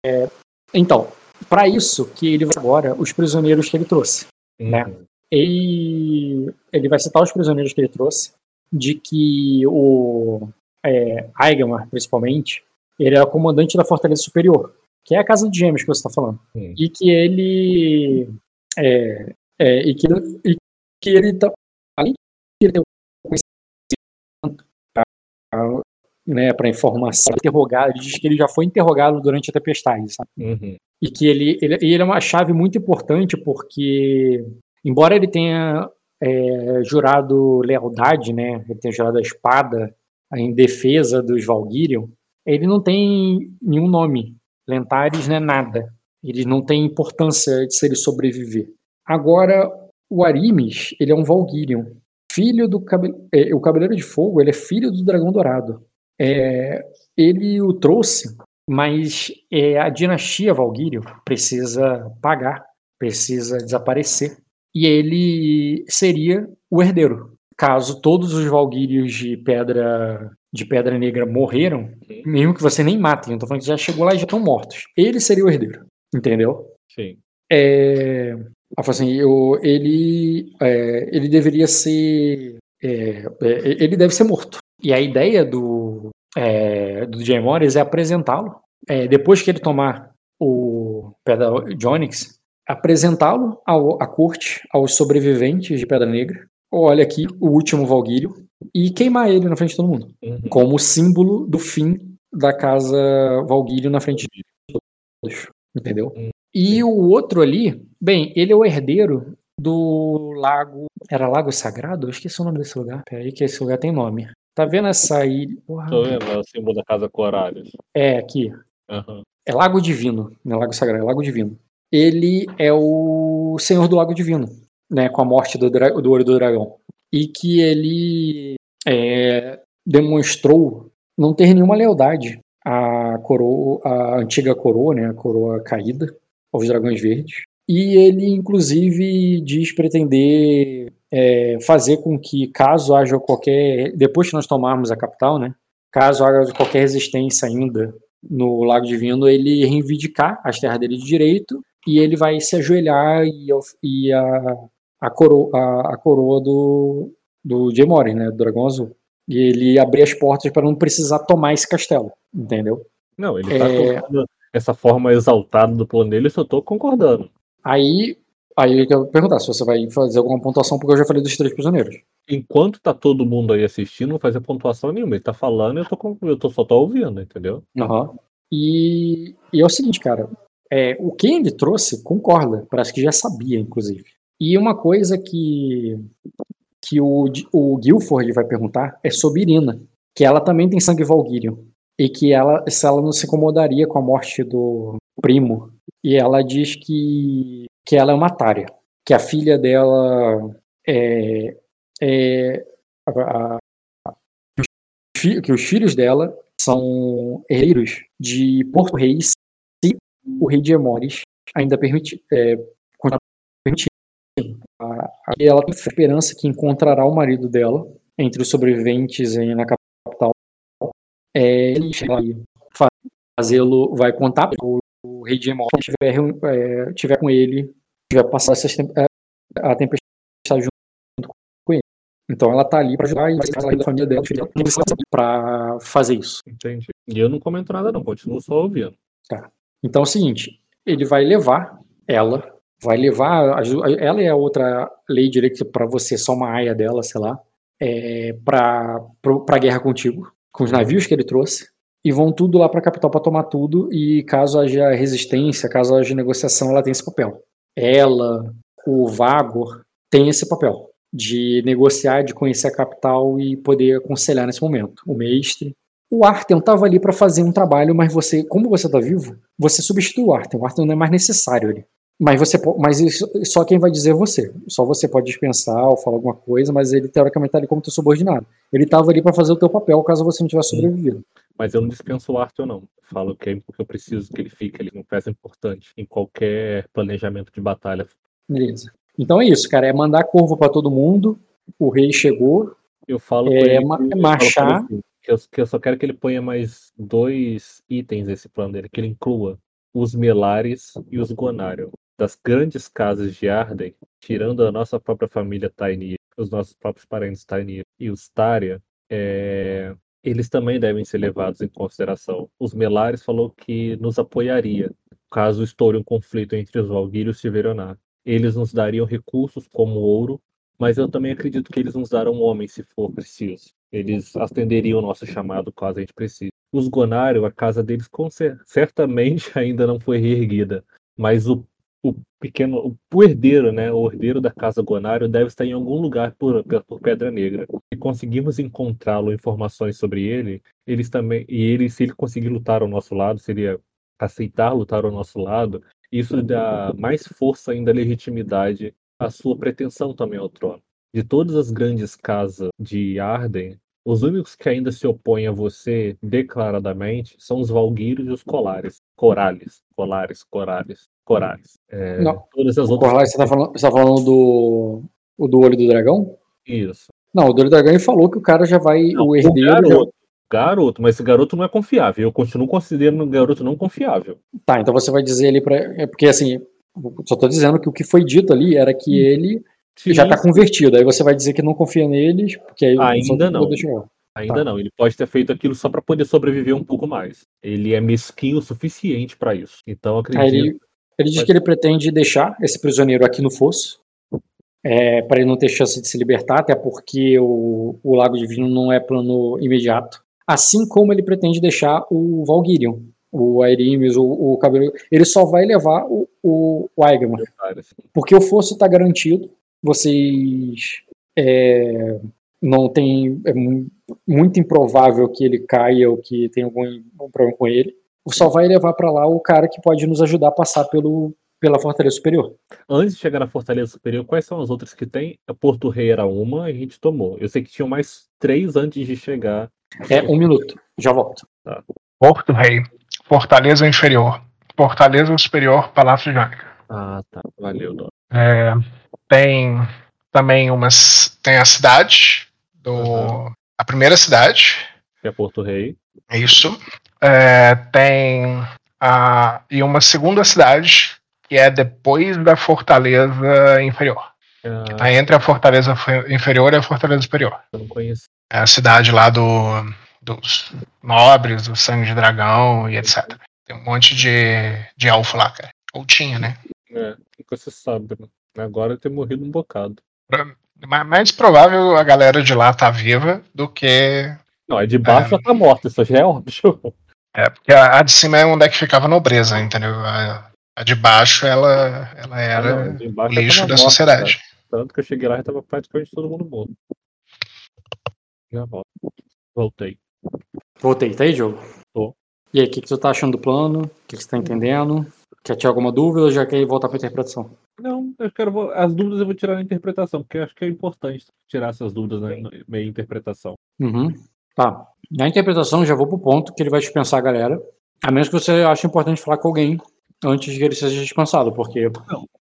é, então, para isso que ele vai agora, os prisioneiros que ele trouxe. Né? Uhum. ele, ele vai citar os prisioneiros que ele trouxe, de que o é, Aigamar, principalmente, ele é o comandante da Fortaleza Superior, que é a Casa de Gêmeos que você está falando. Sim. E que ele. É, é, e, que, e que ele tá, além de ele ter conhecimento para né, informação, interrogar, ele diz que ele já foi interrogado durante a tempestade, sabe? Uhum. e que ele, ele, ele é uma chave muito importante porque, embora ele tenha é, jurado lealdade, né, ele tenha jurado a espada em defesa dos Valkyrion, ele não tem nenhum nome. Lentares não é nada. Ele não tem importância de se ele sobreviver. Agora, o Arimis, ele é um Valkyrion. Filho do cabe... é, o Cabeleiro de Fogo, ele é filho do Dragão Dourado. É, ele o trouxe mas é, a dinastia Valguírio precisa pagar, precisa desaparecer, e ele seria o herdeiro. Caso todos os Valguírios de pedra de pedra negra morreram, mesmo que você nem matem, eu tô falando que já chegou lá e já estão mortos. Ele seria o herdeiro, entendeu? Sim. É, assim, eu, ele, é, ele deveria ser, é, é, ele deve ser morto. E a ideia do, é, do Jay Morris é apresentá-lo, é, depois que ele tomar o Pedra de Onyx, apresentá-lo à corte, aos sobreviventes de Pedra Negra. Olha aqui, o último Valguírio, e queimar ele na frente de todo mundo, Uhum. como símbolo do fim da casa Valguírio na frente de todos. Entendeu? Hum. E o outro ali, bem, ele é o herdeiro do lago. Era Lago Sagrado? Eu esqueci o nome desse lugar. Peraí, que esse lugar tem nome. Tá vendo essa ilha? Porra. Tô vendo é o símbolo da Casa Coralhos. É, aqui. Aham. É Lago Divino, não é Lago Sagrado, é Lago Divino. Ele é o Senhor do Lago Divino, né, com a morte do, do Olho do Dragão. E que ele é, demonstrou não ter nenhuma lealdade à coroa, à antiga coroa, né, a coroa caída, aos Dragões Verdes. E ele, inclusive, diz pretender é, fazer com que, caso haja qualquer. Depois que nós tomarmos a capital, né? Caso haja qualquer resistência ainda no Lago Divino, ele reivindicar as terras dele de direito e ele vai se ajoelhar e, e a, a, coroa, a, a coroa do, do Jay né? Do Dragão Azul. E ele abrir as portas para não precisar tomar esse castelo, entendeu? Não, ele tá É. colocando essa forma exaltada do plano dele, eu só tô concordando. Aí Aí eu quero perguntar se você vai fazer alguma pontuação, porque eu já falei dos três prisioneiros. Enquanto tá todo mundo aí assistindo, não fazer pontuação nenhuma. Ele tá falando e eu, tô, eu tô, só tô ouvindo, entendeu? Aham. E, e é o seguinte, cara. É, o que ele trouxe concorda. Parece que já sabia, inclusive. E uma coisa que, que o, o Guilford vai perguntar é sobre Irina. Que ela também tem sangue Valkyrian. E que ela, se ela não se incomodaria com a morte do primo. E ela diz que, que ela é uma Tária. Que a filha dela é. é a- a- que os filhos dela são herdeiros de Porto Reis se o rei de Emores ainda permitir. É, continuar permitindo. A- a- E ela tem esperança que encontrará o marido dela entre os sobreviventes em- na capital. É, ele fa- fazê-lo, vai contar o, o rei de Emores tiver, é, tiver com ele, tiver passado essas tem- é, a tempestade junto com ele. Então ela tá ali para ajudar e vai ser da família dela, para fazer isso. Entendi. E eu não comento nada, não, continuo só ouvindo. Então é o seguinte, ele vai levar ela, vai levar aju- ela e a outra lei direito para você só uma aia dela, sei lá, é, para para guerra contigo, com os navios que ele trouxe e vão tudo lá para a capital para tomar tudo e caso haja resistência, caso haja negociação, ela tem esse papel. Ela, o Vagor tem esse papel de negociar, de conhecer a capital e poder aconselhar nesse momento. O mestre o Artem estava ali para fazer um trabalho, mas você, como você está vivo, você substitui o Artem. O Artem não é mais necessário ali. Mas você, mas isso, só quem vai dizer é você. Só você pode dispensar ou falar alguma coisa, mas ele teoricamente está ali como teu subordinado. Ele estava ali para fazer o teu papel caso você não tivesse sobrevivido. Mas eu não dispenso o Arthur, não. Falo que é porque eu preciso que ele fique, ele é uma peça importante em qualquer planejamento de batalha. Beleza. Então é isso, cara. É mandar corvo para todo mundo. O rei chegou. Eu falo É, ele, ma- com marchar. ele assim, que, eu, que eu só quero que ele ponha mais dois itens nesse plano dele, que ele inclua os Melares e os Gonário. Das grandes casas de Arden, tirando a nossa própria família Tainir, os nossos próprios parentes Tainir e os Tária, é, eles também devem ser levados em consideração. Os Melares falou que nos apoiaria caso estoure um conflito entre os Valguir e os. Eles nos dariam recursos como ouro, mas eu também acredito que eles nos darão homens se for preciso. Eles atenderiam o nosso chamado caso a gente precise. Os Gonário, a casa deles certamente ainda não foi reerguida, mas o, o pequeno, o herdeiro, né, o herdeiro da casa Gonário deve estar em algum lugar por, por Pedra Negra. Se conseguirmos encontrá-lo, informações sobre ele, eles também, e ele, se ele conseguir lutar ao nosso lado, seria aceitar lutar ao nosso lado, isso dá mais força ainda, legitimidade à sua pretensão também ao trono. De todas as grandes casas de Arden, os únicos que ainda se opõem a você declaradamente são os Valguírios e os Colares. Corales, Colares, Corales, Corales. É, Não. Todas as O outras. Corlai, você tá falando, você tá falando do, o do olho do dragão? Isso. Não, o do olho do dragão ele falou que o cara já vai. Não, o o herdeiro. já- garoto, garoto, mas esse garoto não é confiável. Eu continuo considerando o garoto não confiável. Tá, então você vai dizer ali pra. É porque assim, só tô dizendo que o que foi dito ali era que ele já tá convertido. Aí você vai dizer que não confia neles, porque aí Ainda não. Ainda Tá. não, ele pode ter feito aquilo só para poder sobreviver um pouco mais. Ele é mesquinho o suficiente para isso. Então acredito. Aí ele, ele diz Pode- que ele pretende deixar esse prisioneiro aqui no fosso. É, para ele não ter chance de se libertar, até porque o, o Lago Divino não é plano imediato. Assim como ele pretende deixar o Valguirion, o Airimes, o, o Cabelo. Ele só vai levar o, o, o. Porque o fosso está garantido. Vocês é, não tem. É mu- muito improvável que ele caia ou que tenha algum, algum problema com ele. Só vai levar para lá o cara que pode nos ajudar a passar pelo, pela Fortaleza Superior. Antes de chegar na Fortaleza Superior, quais são as outras que tem? A Porto Rei era uma e a gente tomou. Eu sei que tinham mais três antes de chegar. É um minuto, já volto. Porto Rei, Fortaleza Inferior, Fortaleza Superior, Palácio de Jânica. Ah, tá. Valeu, Dona. É, tem também umas. Tem a cidade, do, Aham. a primeira cidade, Que é Porto Rei. é isso. É, tem a, e uma segunda cidade, que é depois da Fortaleza Inferior. Ah, Tá entre a Fortaleza fe- Inferior e a Fortaleza Superior. eu não conheço. É a cidade lá do, dos nobres, do sangue de dragão e etc. Tem um monte de, de elfo lá, cara. Ou tinha, né? É, o que você sabe, né? Agora ter morrido um bocado. Ma- Mais provável a galera de lá tá viva do que. Não, a de baixo É. tá morta, isso já é óbvio. É, porque a, a de cima é onde é que ficava a nobreza, entendeu? A, a de baixo, ela, ela era Ah, não, de o já lixo da sociedade. Tanto que eu cheguei lá e já tava praticamente todo mundo morto. Já volto. Voltei. Voltei, tá aí, jogo? Tô. E aí, o que, que tu tá achando do plano? O que, que você tá entendendo? Quer tirar alguma dúvida ou já quer voltar pra interpretação? Não, eu quero. As dúvidas eu vou tirar na interpretação, porque eu acho que é importante tirar essas dúvidas na na meia interpretação. Uhum. Tá. Na interpretação, já vou pro ponto que ele vai dispensar a galera. A menos que você ache importante falar com alguém antes que ele seja dispensado, porque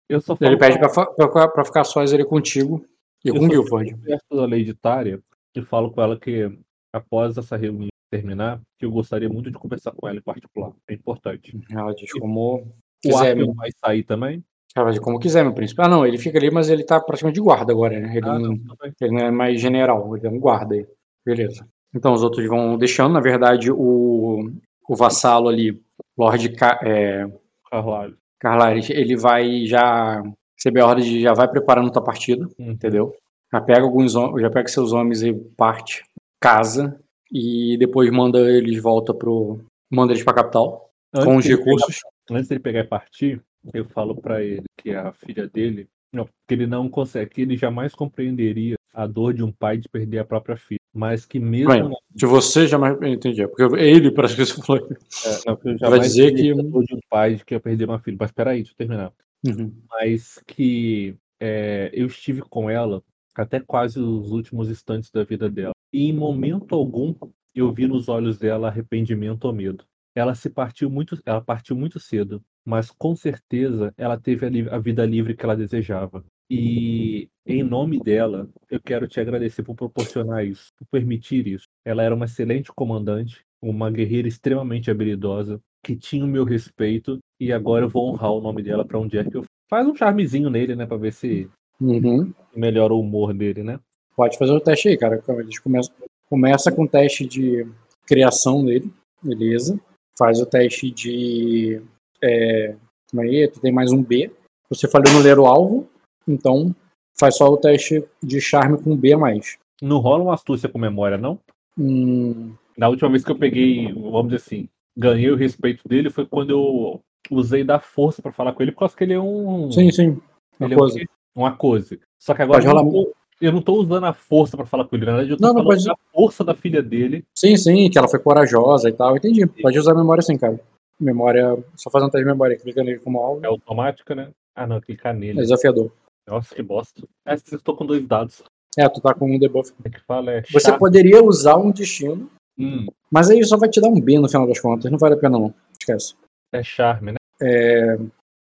Eu só falo ele pede pra ficar só ele contigo e Eu com o Guilford. perto da Lady Tária e falo com ela que após essa reunião terminar, que eu gostaria muito de conversar com ela em particular. É importante. Ela diz como O quiser, Arthur meu. vai sair também? Ela diz como quiser, meu príncipe. Ah, não, ele fica ali, mas ele tá praticamente de guarda agora, né? Ele, Ah, não, não, ele não é mais general, ele é um guarda aí. Beleza. Então os outros vão deixando. Na verdade, o, o vassalo ali, Lord Ca, é, Carvalho. Carlares, ele vai já receber a ordem de já vai preparando tua partida, entendeu? Já pega alguns já pega seus homens e parte, casa e depois manda eles volta pro manda eles pra capital Antes com os recursos. pegar- antes dele pegar e partir, eu falo pra ele que a filha dele, não, que ele não consegue, que ele jamais compreenderia a dor de um pai de perder a própria filha, mas que mesmo Bem, De você jamais entendi, é porque ele parece que você falou. É, não, que Vai dizer que- de um pai que ia perder uma filha. Mas peraí, deixa eu terminar. Uhum. Mas que é, eu estive com ela até quase os últimos instantes da vida dela. E em momento algum eu vi nos olhos dela arrependimento ou medo. Ela se partiu muito, ela partiu muito cedo, mas com certeza ela teve a, a vida livre que ela desejava. E em nome dela, eu quero te agradecer por proporcionar isso, por permitir isso. Ela era uma excelente comandante, uma guerreira extremamente habilidosa, que tinha o meu respeito, e agora eu vou honrar o nome dela pra onde é que eu. Faz um charmezinho nele, né, pra ver se Uhum. melhora o humor dele, né? Pode fazer o teste aí, cara. Eles começam, começa com o teste de criação dele, beleza. Faz o teste de. É, como é? Tu tem mais um B. Você falhou no ler o alvo, então faz só o teste de charme com B a mais. Não rola uma astúcia com memória, não? Hum, Na última vez que eu peguei, vamos dizer assim, ganhei o respeito dele foi quando eu usei da força pra falar com ele, por causa que ele é um. sim, sim. Uma ele é um coisa. uma coisa. Só que agora eu não, eu tô usando a força pra falar com ele, na verdade eu tô Não, não, falando pode- da força da filha dele. Sim, sim, que ela foi corajosa e tal. Entendi. Pode usar a memória sim, cara. Memória. Só faz um teste de memória, clica nele como alvo. É automática, né? Ah, não, clicar É nele. desafiador. Nossa, que bosta. É, eu tô com dois dados. É, tu tá com um debuff. O que fala é. Você poderia usar um destino, Hum, mas aí só vai te dar um B no final das contas. Não vale a pena, não. Esquece. é charme, né?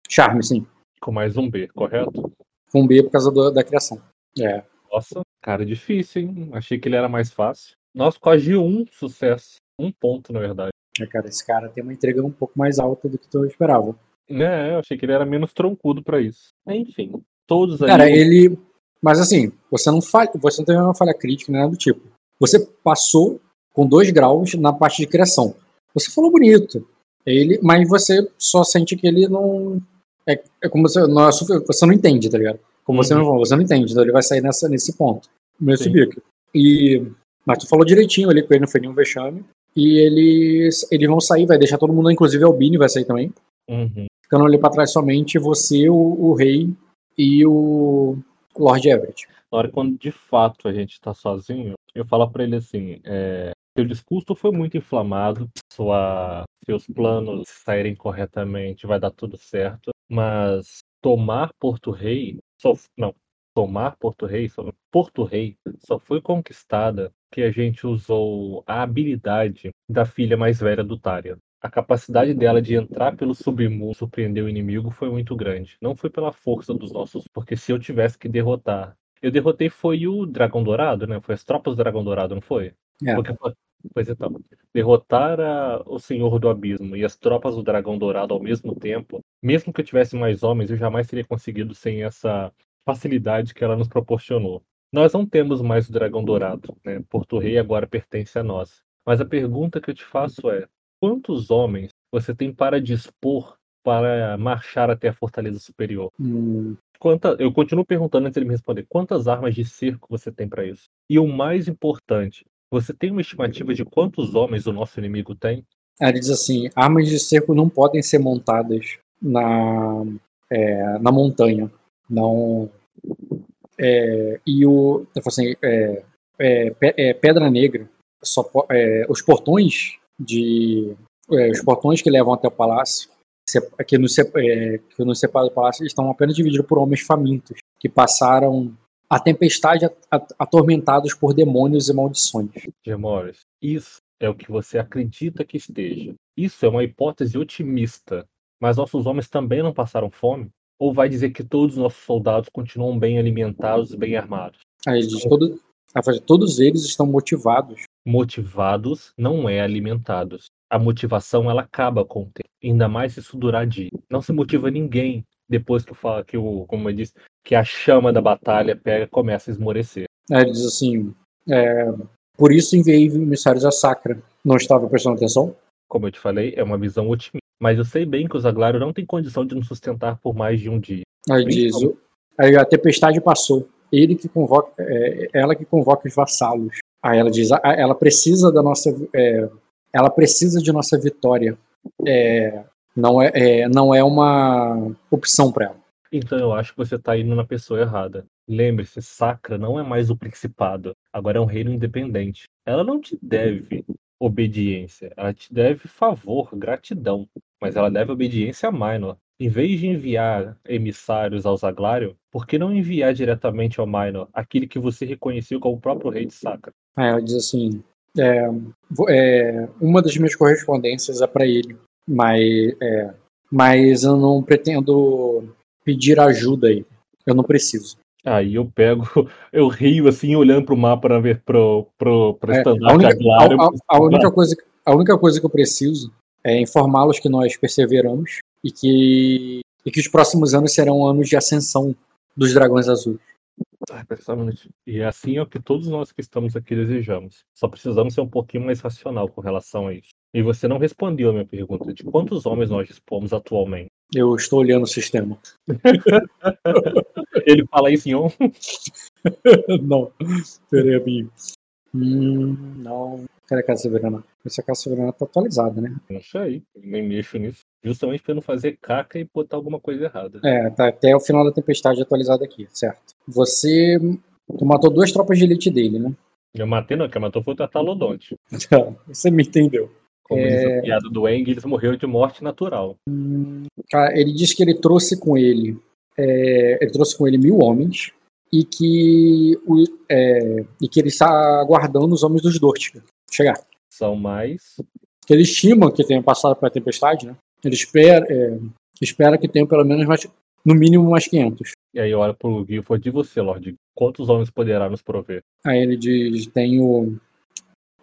Charme, sim. Com mais um B, correto? Com um B por causa do- da criação. É. Nossa, cara, difícil, hein? Achei que ele era mais fácil. Nossa, quase um sucesso. Um ponto, na verdade. É, cara, esse cara tem uma entrega um pouco mais alta do que tu esperava. É, eu achei que ele era menos troncudo pra isso. Enfim, todos aí. Cara, ele. Mas assim, você não falha, você não teve uma falha crítica, nem nada do tipo. Você passou com dois graus na parte de criação. Você falou bonito. Ele, mas você só sente que ele não. É, é como você. Não é você não entende, tá ligado? Como você Uhum. não você não entende, então ele vai sair nessa, nesse ponto. Nesse bico. E. Mas tu falou direitinho ali com ele, não foi nenhum vexame. E eles, eles vão sair, vai deixar todo mundo, inclusive o Albini vai sair também. Uhum. Ficando ali pra trás somente você, o, o rei e o Lord Everett. Na hora quando de fato a gente tá sozinho, eu falo pra ele assim: é, seu discurso foi muito inflamado, sua, seus planos saírem corretamente, vai dar tudo certo, mas tomar Porto Rei, só, não, tomar Porto Rei, só, Porto Rei só foi conquistada que a gente usou a habilidade da filha mais velha do Tária. A capacidade dela de entrar pelo submundo, surpreender o inimigo, foi muito grande. Não foi pela força dos nossos, porque se eu tivesse que derrotar. Eu derrotei foi o Dragão Dourado, né? Foi as tropas do Dragão Dourado, não foi? É. Porque, pois então, derrotar a- o Senhor do Abismo e as tropas do Dragão Dourado ao mesmo tempo, mesmo que eu tivesse mais homens, eu jamais teria conseguido sem essa facilidade que ela nos proporcionou. Nós não temos mais o Dragão Dourado, né? Porto Rei agora pertence a nós. Mas a pergunta que eu te faço é: quantos homens você tem para dispor para marchar até a Fortaleza Superior? Hum, Quanta, eu continuo perguntando antes de ele me responder. Quantas armas de cerco você tem para isso? E o mais importante, você tem uma estimativa de quantos homens o nosso inimigo tem? Ele diz assim: armas de cerco não podem ser montadas na, é, na montanha. Não. É, e o. Assim, é, é, é Pedra Negra, só, é, os portões de. os portões que levam até o palácio, que nos, que nos separam do palácio, estão apenas divididos por homens famintos, que passaram a tempestade atormentados por demônios e maldições. Gemores, isso é o que você acredita que esteja. Isso é uma hipótese otimista. Mas nossos homens também não passaram fome? Ou vai dizer que todos os nossos soldados continuam bem alimentados e bem armados? Aí diz, todo, todos eles estão motivados. Motivados não é alimentados. A motivação ela acaba com o tempo. Ainda mais se isso durar dia. Não se motiva ninguém depois que, fala, que o, como eu disse, que a chama da batalha pega começa a esmorecer. É, ele diz assim, é, por isso enviei emissários a Sacra. Não estava prestando atenção? Como eu te falei, é uma visão otimista. Mas eu sei bem que o Zaglário não tem condição de nos sustentar por mais de um dia. Aí diz, aí a tempestade passou. Ele que convoca, é, ela que convoca os vassalos. Aí ela diz, ela precisa da nossa, é, ela precisa de nossa vitória. É, não é, é não é uma opção para ela. Então eu acho que você está indo na pessoa errada. Lembre-se, Sacra não é mais o principado, agora é um reino independente. Ela não te deve obediência, ela te deve favor, gratidão, mas ela deve obediência a Minor. Em vez de enviar emissários ao Zaglário, por que não enviar diretamente ao Minor aquele que você reconheceu como o próprio rei de Sacra? É, ela diz assim: é, é, uma das minhas correspondências é para ele, mas, é, mas eu não pretendo pedir ajuda aí. Eu não preciso. Aí eu pego, eu rio assim, olhando pro mapa para ver pro, pro, pro é, a, única, a, a, a, única coisa, a única coisa que eu preciso é informá-los que nós perseveramos e que, e que os próximos anos serão anos de ascensão dos dragões azuis. E assim é o que todos nós que estamos aqui desejamos. Só precisamos ser um pouquinho mais racional com relação a isso. E você não respondeu a minha pergunta de quantos homens nós dispomos atualmente. Eu estou olhando o sistema. Ele fala isso em on? não. Peraí, amigo. Hum, não. Cadê a Casa Soberana? Essa Casa Soberana tá atualizada, né? Não sei. Nem mexo nisso. Justamente para não fazer caca e botar alguma coisa errada. É, tá até o final da tempestade atualizado aqui, certo. Você tu matou duas tropas de elite dele, né? Eu matei não, quem matou foi o Tatalodonte. Você me entendeu. Como é... diz a piada do Eng, eles morreram de morte natural. Hum, ele diz que ele trouxe com ele é, ele trouxe com ele mil homens e que, o, é, e que ele está aguardando os homens dos Dortiga chegar. São mais. Que ele estima que tenham passado pela tempestade, né? Ele espera, é, espera que tenham pelo menos mais, no mínimo mais 500. E aí olha pro Guilford de você, Lorde. Quantos homens poderá nos prover? Aí ele diz: tenho.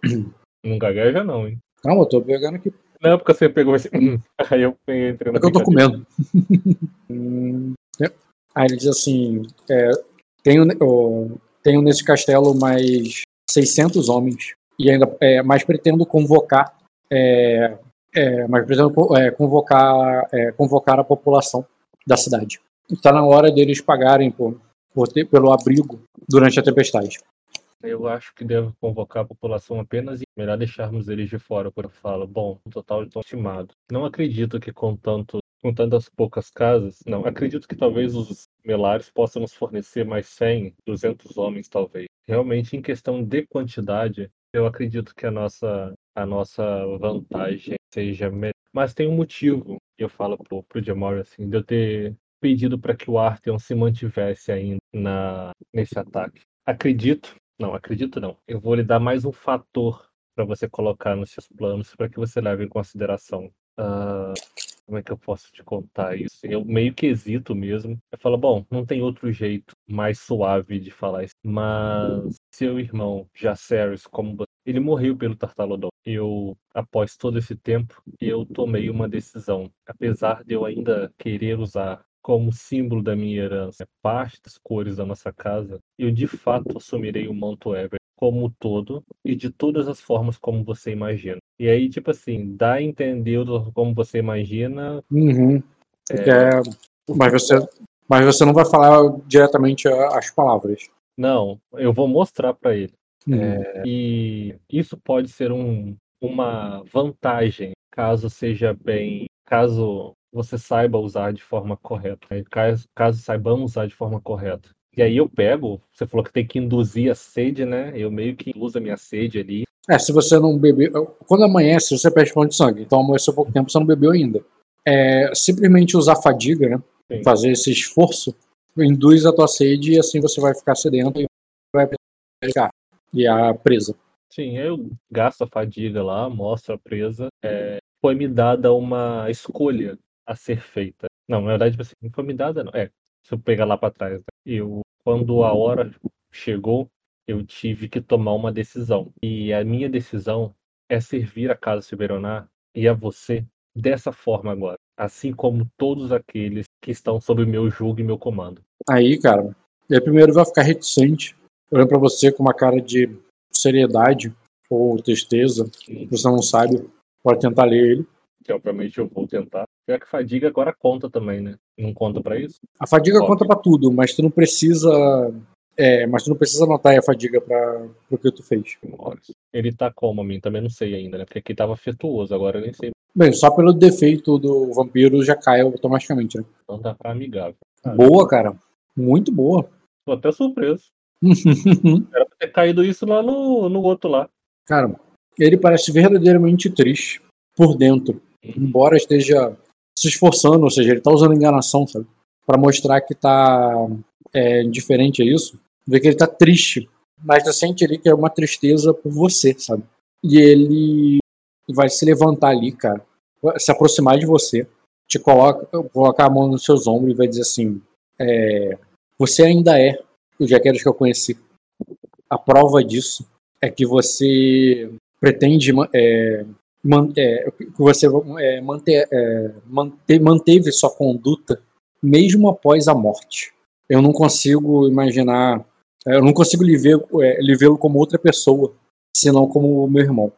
Não gagueja, não, hein? Calma, eu tô pegando aqui. Não, porque você pegou esse. Aí eu entrei na. É que eu tô comendo. Aí ele diz assim: é, tenho, oh, tenho nesse castelo mais 600 homens e ainda é, mais pretendo convocar é, é, mas pretendo é, convocar é, convocar a população da cidade. Está na hora deles pagarem por, por ter, pelo abrigo durante a tempestade. Eu acho que devo convocar a população apenas e melhor deixarmos eles de fora, quando falo, bom, no total estão estimados. Não acredito que com tanto com tantas poucas casas, não, acredito que talvez os melares possam nos fornecer mais 100, 200 homens, talvez. Realmente, em questão de quantidade, eu acredito que a nossa, a nossa vantagem seja melhor. Mas tem um motivo, eu falo pro, pro Jamor, assim, de eu ter pedido para que o Artheon se mantivesse ainda na, nesse ataque. Acredito, não, acredito não. Eu vou lhe dar mais um fator para você colocar nos seus planos para que você leve em consideração. Uh, como é que eu posso te contar isso? Eu meio que hesito mesmo. Eu falo, bom, não tem outro jeito mais suave de falar isso. Mas seu irmão, Jaceres, como ele morreu pelo Tartalodon. Eu, após todo esse tempo, eu tomei uma decisão. Apesar de eu ainda querer usar como símbolo da minha herança parte das cores da nossa casa, eu de fato assumirei o manto Ever como todo e de todas as formas como você imagina. E aí, tipo assim, dá a entender como você imagina. Uhum. É... É... Mas você, Mas você não vai falar diretamente as palavras. Não, eu vou mostrar para ele. Uhum. É, e isso pode ser um, uma vantagem caso seja bem. Caso você saiba usar de forma correta. né? Caso, caso saibamos usar de forma correta. E aí eu pego, você falou que tem que induzir a sede, né? Eu meio que induzo a minha sede ali. É, se você não beber. Quando amanhece, você perde pão de sangue. Então amanheceu pouco tempo, você não bebeu ainda. É, simplesmente usar fadiga, né? Sim. Fazer esse esforço, induz a tua sede e assim você vai ficar sedento e vai pegar. E a presa. Sim, eu gasto a fadiga lá, mostro a presa. É, foi me dada uma escolha a ser feita. Não, na verdade, tipo assim, não foi me dada, não. É, se eu pegar lá para trás. né? Eu, quando a hora chegou, eu tive que tomar uma decisão. E a minha decisão é servir a Casa Silveronar e a você dessa forma agora. Assim como todos aqueles que estão sob meu jugo e meu comando. Aí, cara, ele primeiro vai ficar reticente, olhando pra você com uma cara de seriedade ou tristeza. Você não sabe, pode tentar ler ele. Obviamente eu vou tentar. Já que fadiga agora conta também, né? Não conta pra isso? A fadiga Pode. conta pra tudo, mas tu não precisa. É, mas tu não precisa anotar a fadiga pra, pro que tu fez. Ele tá como a mim? Também não sei ainda, né? Porque aqui tava afetuoso, agora eu nem sei. Bem, só pelo defeito do vampiro já cai automaticamente, né? Não dá pra amigável. Ah, Boa, cara. Muito boa. Tô até surpreso. Era pra ter caído isso lá no, no outro lá. cara, ele parece verdadeiramente triste por dentro. Embora esteja se esforçando, ou seja, ele tá usando enganação, sabe? Pra mostrar que tá é, indiferente a isso. Vê que ele tá triste. Mas tu sente ali que é uma tristeza por você, sabe? E ele vai se levantar ali, cara. Se aproximar de você. Te coloca, colocar a mão nos seus ombros e vai dizer assim: é, Você ainda é o Jaqueros que eu conheci. A prova disso é que você pretende é, é, que você é, manter, é, mante- manteve sua conduta mesmo após a morte. Eu não consigo imaginar, é, eu não consigo lhe ver- é, lhe vê-lo como outra pessoa, senão como meu irmão.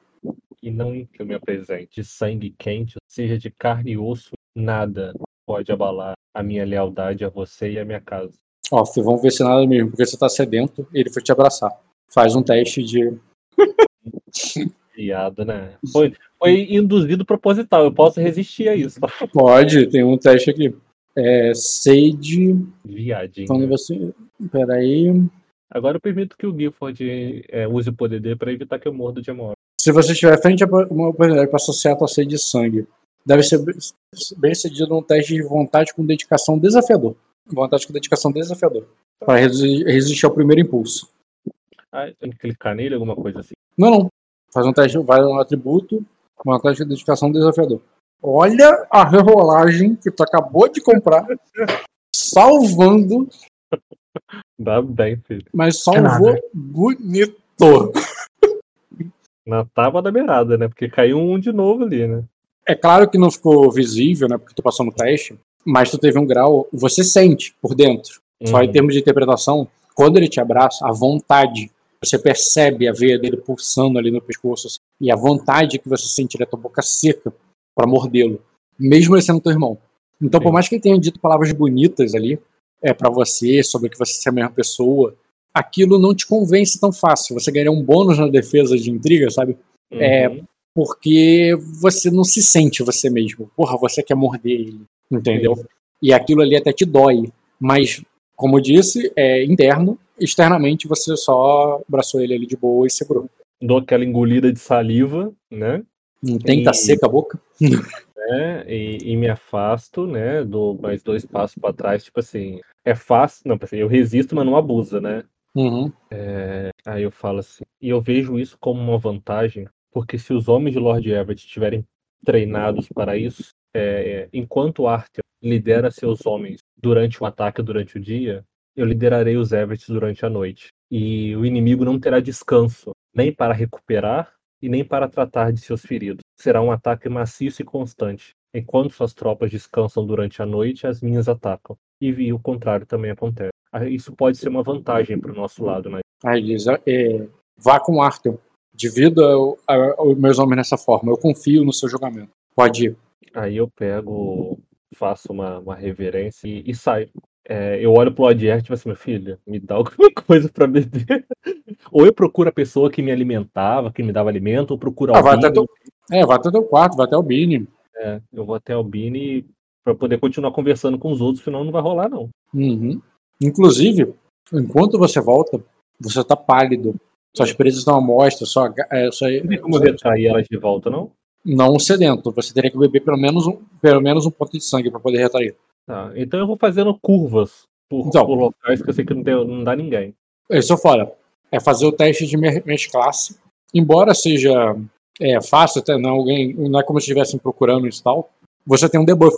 E não que eu me apresente sangue quente, seja de carne e osso, nada pode abalar a minha lealdade a você e a minha casa. Ó, vamos ver se nada mesmo, porque você tá sedento e ele foi te abraçar. Faz um teste de. Piada, né? Foi, foi induzido proposital, eu posso resistir a isso. Pode, tem um teste aqui. É. Sage. Viadinho. Quando você. Peraí. Agora eu permito que o Guilford é, use o poder dele pra evitar que eu morra de amor. Se você estiver frente a uma oportunidade para associar a tua sede de sangue, deve ser bem sucedido num teste de vontade com dedicação desafiador. Vontade com dedicação desafiador. Para resistir ao primeiro impulso. Ah, tem que clicar nele, alguma coisa assim. Não, não. Faz um teste, vai no atributo, vontade com dedicação desafiador. Olha a rerolagem que tu acabou de comprar, salvando, Dá bem, filho. mas É salvou nada. bonito. Na tábua da beirada, né? Porque caiu um de novo ali, né? É claro que não ficou visível, né? Porque tu passou no teste, mas tu teve um grau, você sente por dentro. Só em Uhum. termos de interpretação, quando ele te abraça, a vontade, você percebe a veia dele pulsando ali no pescoço, assim, e a vontade que você sente da tua boca seca pra mordê-lo, mesmo ele sendo teu irmão. Então, por Sim. mais que ele tenha dito palavras bonitas ali, é para você, sobre que você é a mesma pessoa, aquilo não te convence tão fácil. Você ganharia um bônus na defesa de intriga, sabe? É, Uhum. porque você não se sente você mesmo. Porra, você quer morder ele, entendeu? E aquilo ali até te dói. Mas, como eu disse, é interno. Externamente, você só abraçou ele ali de boa e segurou. Dou aquela engolida de saliva, né? Não tem que tá seca a boca. né? E, e me afasto, né? Dou mais dois passos pra trás, tipo assim. É fácil. Não, assim, eu resisto, mas não abusa, né? Uhum. Aí eu falo assim, e eu vejo isso como uma vantagem, porque se os homens de Lord Everett estiverem treinados para isso, é, é, enquanto Arthur lidera seus homens durante o ataque durante o dia, eu liderarei os Everett durante a noite. E o inimigo não terá descanso, nem para recuperar e nem para tratar de seus feridos. Será um ataque maciço e constante. Enquanto suas tropas descansam durante a noite, as minhas atacam. E, o contrário também acontece. Ah, Isso pode ser uma vantagem para o nosso lado, né? Aí diz: é, vá com o Arthur. Divida os meus homens nessa forma. Eu confio no seu julgamento. Pode ir. Aí eu pego, faço uma, uma reverência e, e saio. é, eu olho pro Odier, tipo assim, meu filho, me dá alguma coisa pra beber. ou eu procuro a pessoa que me alimentava, que me dava alimento, ou procuro Ah, vai alguém. até teu, é, vai até teu quarto, vai até o Bini. É, eu vou até o Bini pra poder continuar conversando com os outros, senão não vai rolar, não. Uhum. Inclusive, enquanto você volta, você tá pálido. Suas presas estão à mostra, só, é, só, Não tem como retrair elas de volta, não? Não sedento. Você teria que beber pelo menos um, pelo menos um ponto de sangue pra poder retrair. Tá, então eu vou fazendo curvas por, Então. por locais que eu sei que não, tem, não dá ninguém. Isso eu fora. É fazer o teste de me- mesclasse. Embora seja é, fácil, até não, alguém, não é como se estivessem procurando isso e tal. Você tem um debuff.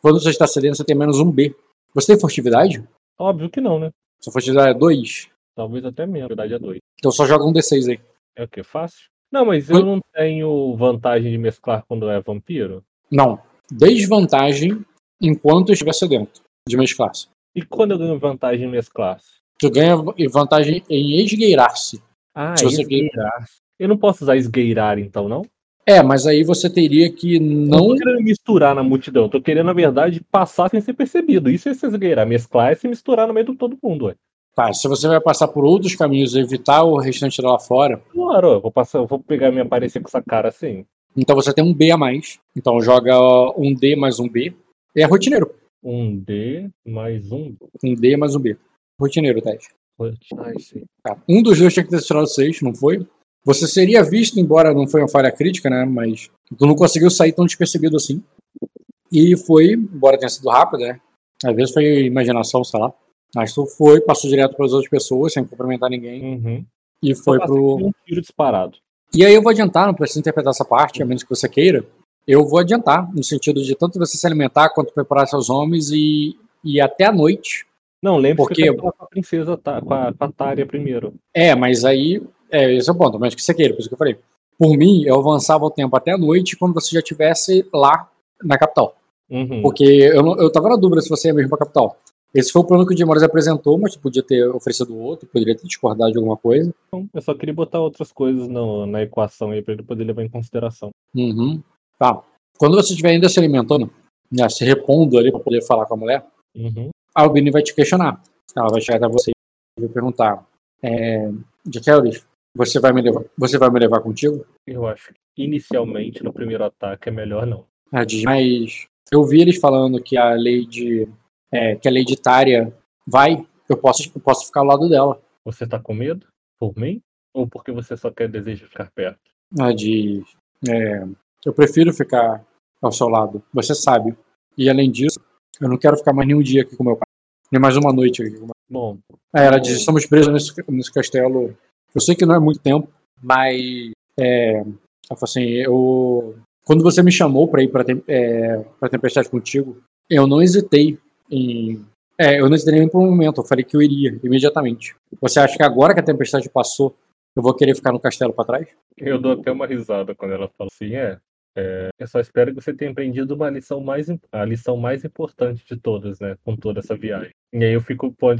Quando você está sedento, você tem menos um B. Você tem furtividade? Óbvio que não, né? Sua furtividade é 2. Talvez até menos, na verdade é dois. Então só joga um D6 aí. É o que? Fácil? Não, mas eu não tenho vantagem de mesclar quando é vampiro. Não. Desvantagem enquanto estiver sedento de mesclasse. E quando eu ganho vantagem em mesclar? Tu ganha vantagem em esgueirar-se. Ah, Se você esgueirar. Eu não posso usar esgueirar, então, não? É, mas aí você teria que Não não. tô querendo misturar na multidão. eu Tô querendo, na verdade, passar sem ser percebido. Isso é se esgueirar. Mesclar é se misturar no meio de todo mundo, ué. Tá, se você vai passar por outros caminhos e evitar o restante lá fora, Claro, eu vou passar, eu vou pegar minha aparência com essa cara assim. então você tem um B a mais. Então joga um D mais um B. É rotineiro. Um D mais um. Um D mais um B. Rotineiro sim. Tá. Um dos dois tinha que ter tirado 6, não foi? Você seria visto, embora não foi uma falha crítica, né? Mas tu não conseguiu sair tão despercebido assim. E foi, embora tenha sido rápido, né? Às vezes foi imaginação, sei lá. Mas tu foi, passou direto para as outras pessoas, sem cumprimentar ninguém. Uhum. E foi pro. um tiro disparado. E aí eu vou adiantar, não precisa interpretar essa parte, a menos que você queira. Eu vou adiantar, no sentido de tanto você se alimentar quanto preparar seus homens e, e até a noite. Não, lembre-se Por que eu com a princesa, tá, com, a, com a Tária primeiro. É, mas aí. É, esse é o ponto, a menos que você queira, por isso que eu falei. Por mim, eu avançava o tempo até a noite quando você já estivesse lá na capital. Uhum. Porque eu, não- eu tava na dúvida se você ia mesmo pra capital. Esse foi o plano que o Dimores apresentou, mas podia ter oferecido outro, poderia ter discordado de alguma coisa. Eu só queria botar outras coisas no- na equação aí pra ele poder levar em consideração. Uhum. Tá. Quando você estiver ainda se alimentando, né, se repondo ali pra poder falar com a mulher, Uhum. a Albini vai te questionar. Ela vai chegar até você e vai perguntar: é, De Kelly, você vai me levar, você vai me levar contigo? Eu acho que inicialmente no primeiro ataque é melhor não. Diz, mas eu vi eles falando que a lei de é, que a lei de Tária vai, eu posso, eu posso ficar ao lado dela. Você tá com medo? Por mim? Ou porque você só quer deseja ficar perto? Ela diz, é, eu prefiro ficar ao seu lado, você sabe. E além disso, eu não quero ficar mais nenhum dia aqui com meu pai, nem mais uma noite aqui com meu pai. Bom, Aí ela diz, estamos presos nesse, nesse castelo. Eu sei que não é muito tempo, mas é, ela falou assim, eu quando você me chamou para ir para é, para tempestade contigo, eu não hesitei em é, eu não hesitei nem por um momento, eu falei que eu iria imediatamente. Você acha que agora que a tempestade passou, eu vou querer ficar no castelo para trás? eu dou até uma risada quando ela fala assim, é. é, eu só espero que você tenha aprendido uma lição mais a lição mais importante de todas, né? Com toda essa viagem. E aí eu fico põe-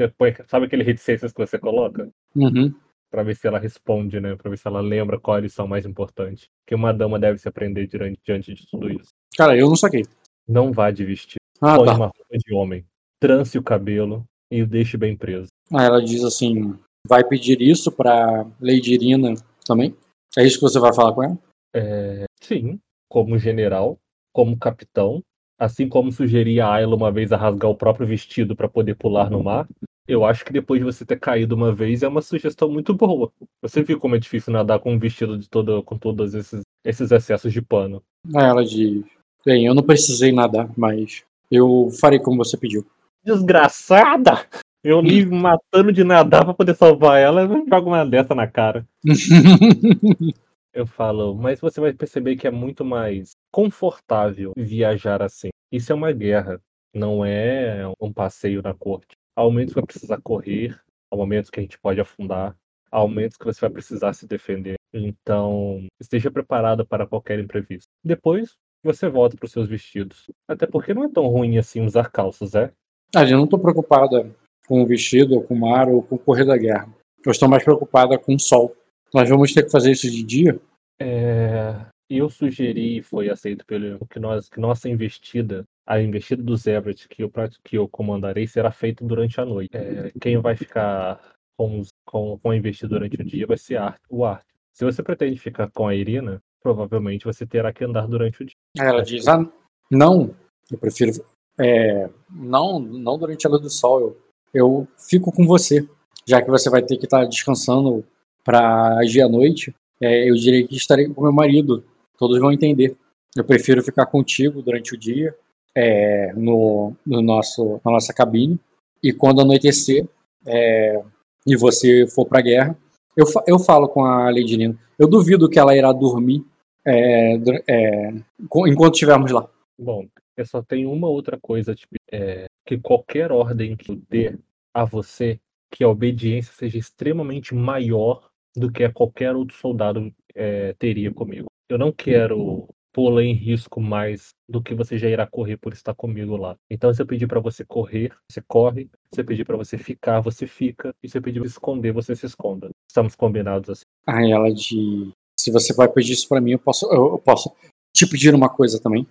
sabe aquele reticências que você coloca? Uhum. Pra ver se ela responde, né? Pra ver se ela lembra qual a lição mais importante. Que uma dama deve se aprender diante, diante de tudo isso. Cara, eu não saquei. Não vá de vestido. Ah, Põe tá. uma roupa de homem. Trance o cabelo e o deixe bem preso. Aí ela diz assim, vai pedir isso para Lady Irina também? É isso que você vai falar com ela? É, sim, como general, como capitão, assim como sugeria a Ayla uma vez a rasgar o próprio vestido para poder pular no mar, eu acho que depois de você ter caído uma vez é uma sugestão muito boa. Você viu como é difícil nadar com um vestido de todo, com todos esses, esses excessos de pano. Aí ela diz: Bem, eu não precisei nadar, mas eu farei como você pediu. Desgraçada! Eu me matando de nadar pra poder salvar ela, eu jogo uma dessa na cara. Eu falo, mas você vai perceber que é muito mais confortável viajar assim. Isso é uma guerra, não é um passeio na corte. Há momentos que vai precisar correr, há momentos que a gente pode afundar, há momentos que você vai precisar se defender. Então, esteja preparado para qualquer imprevisto. Depois, você volta para os seus vestidos. Até porque não é tão ruim assim usar calças, é? Ah, eu não estou preocupada com o vestido, ou com o mar, ou com o correr da guerra. Eu estou mais preocupada com o sol. Nós vamos ter que fazer isso de dia? É, eu sugeri e foi aceito pelo que nós que nossa investida, a investida do Zebret que eu que eu comandarei será feita durante a noite. É, quem vai ficar com, com, com a investida durante o dia vai ser o Art. Se você pretende ficar com a Irina, provavelmente você terá que andar durante o dia. Ela diz: ah, não, eu prefiro é, não, não durante a luz do sol. Eu, eu fico com você, já que você vai ter que estar descansando para agir à noite. É, eu diria que estarei com meu marido. Todos vão entender. Eu prefiro ficar contigo durante o dia, é, no, no nosso, na nossa cabine. E quando anoitecer é, e você for para a guerra, eu, eu falo com a Lady Nina. Eu duvido que ela irá dormir é, é, enquanto estivermos lá. Bom, eu só tenho uma outra coisa, tipo, é, que qualquer ordem que eu dê a você, que a obediência seja extremamente maior do que qualquer outro soldado é, teria comigo. Eu não quero pô-la em risco mais do que você já irá correr por estar comigo lá. Então, se eu pedir para você correr, você corre. Se eu pedir para você ficar, você fica. E se eu pedir para esconder, você se esconda. Estamos combinados assim. Aí ela de. Se você vai pedir isso para mim, eu posso, eu posso te pedir uma coisa também.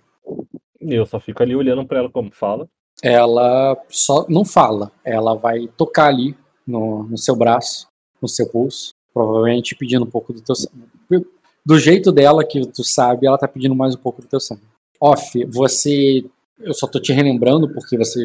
Eu só fico ali olhando para ela como fala. Ela só não fala. Ela vai tocar ali no, no seu braço, no seu pulso, provavelmente pedindo um pouco do teu. Do jeito dela que tu sabe, ela tá pedindo mais um pouco do teu sangue. Off, você, eu só tô te relembrando porque você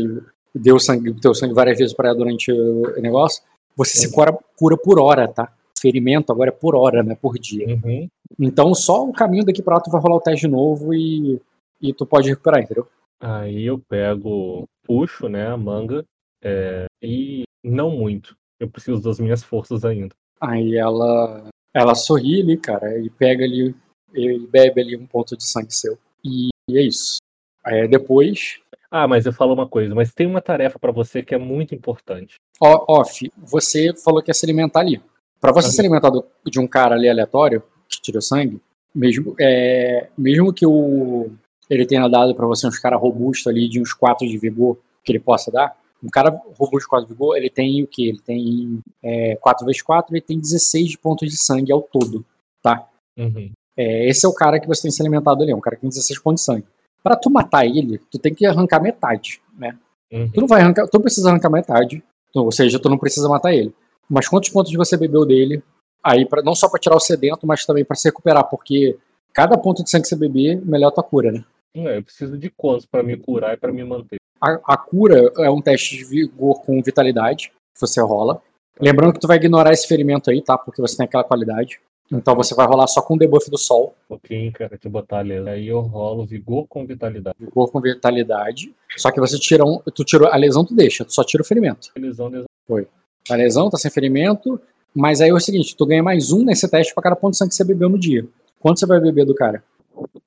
deu sangue, teu sangue várias vezes para ela durante o negócio. Você uhum. se cura, cura por hora, tá? Ferimento agora é por hora, né? Por dia. Uhum. Então só o caminho daqui pra lá tu vai rolar o teste de novo e e tu pode recuperar, entendeu? Aí eu pego, puxo, né, a manga, é, e não muito. Eu preciso das minhas forças ainda. Aí ela, ela sorri ali, cara, e pega ali, e bebe ali um ponto de sangue seu. E, e é isso. Aí depois. Ah, mas eu falo uma coisa, mas tem uma tarefa para você que é muito importante. Off, você falou que ia se alimentar ali. Para você se alimentar do, de um cara ali aleatório, que tirou sangue, mesmo, é, mesmo que o, ele tenha dado para você uns caras robustos ali de uns 4 de vigor que ele possa dar. Um cara robusto de 4 de vigor, ele tem o que? Ele tem é, 4x4, ele tem 16 pontos de sangue ao todo, tá? Uhum. É, esse é o cara que você tem se alimentado ali, é um cara que tem 16 pontos de sangue. Para tu matar ele, tu tem que arrancar metade, né? Uhum. Tu não vai arrancar, tu não precisa arrancar metade, ou seja, tu não precisa matar ele. Mas quantos pontos você bebeu dele? Aí, pra, não só para tirar o sedento, mas também para se recuperar, porque cada ponto de sangue que você beber, melhor a tua cura, né? É, eu preciso de quantos para me curar e para me manter? A, a, cura é um teste de vigor com vitalidade que você rola. Lembrando que tu vai ignorar esse ferimento aí, tá? Porque você tem aquela qualidade. Então você vai rolar só com o debuff do sol. Pouquinho, cara, eu botar ali. Aí eu rolo vigor com vitalidade. Vigor com vitalidade. Só que você tira um. Tu tirou. A lesão tu deixa, tu só tira o ferimento. Lesão, lesão. Foi. A lesão tá sem ferimento. Mas aí é o seguinte, tu ganha mais um nesse teste para cada ponto de sangue que você bebeu no dia. Quanto você vai beber do cara?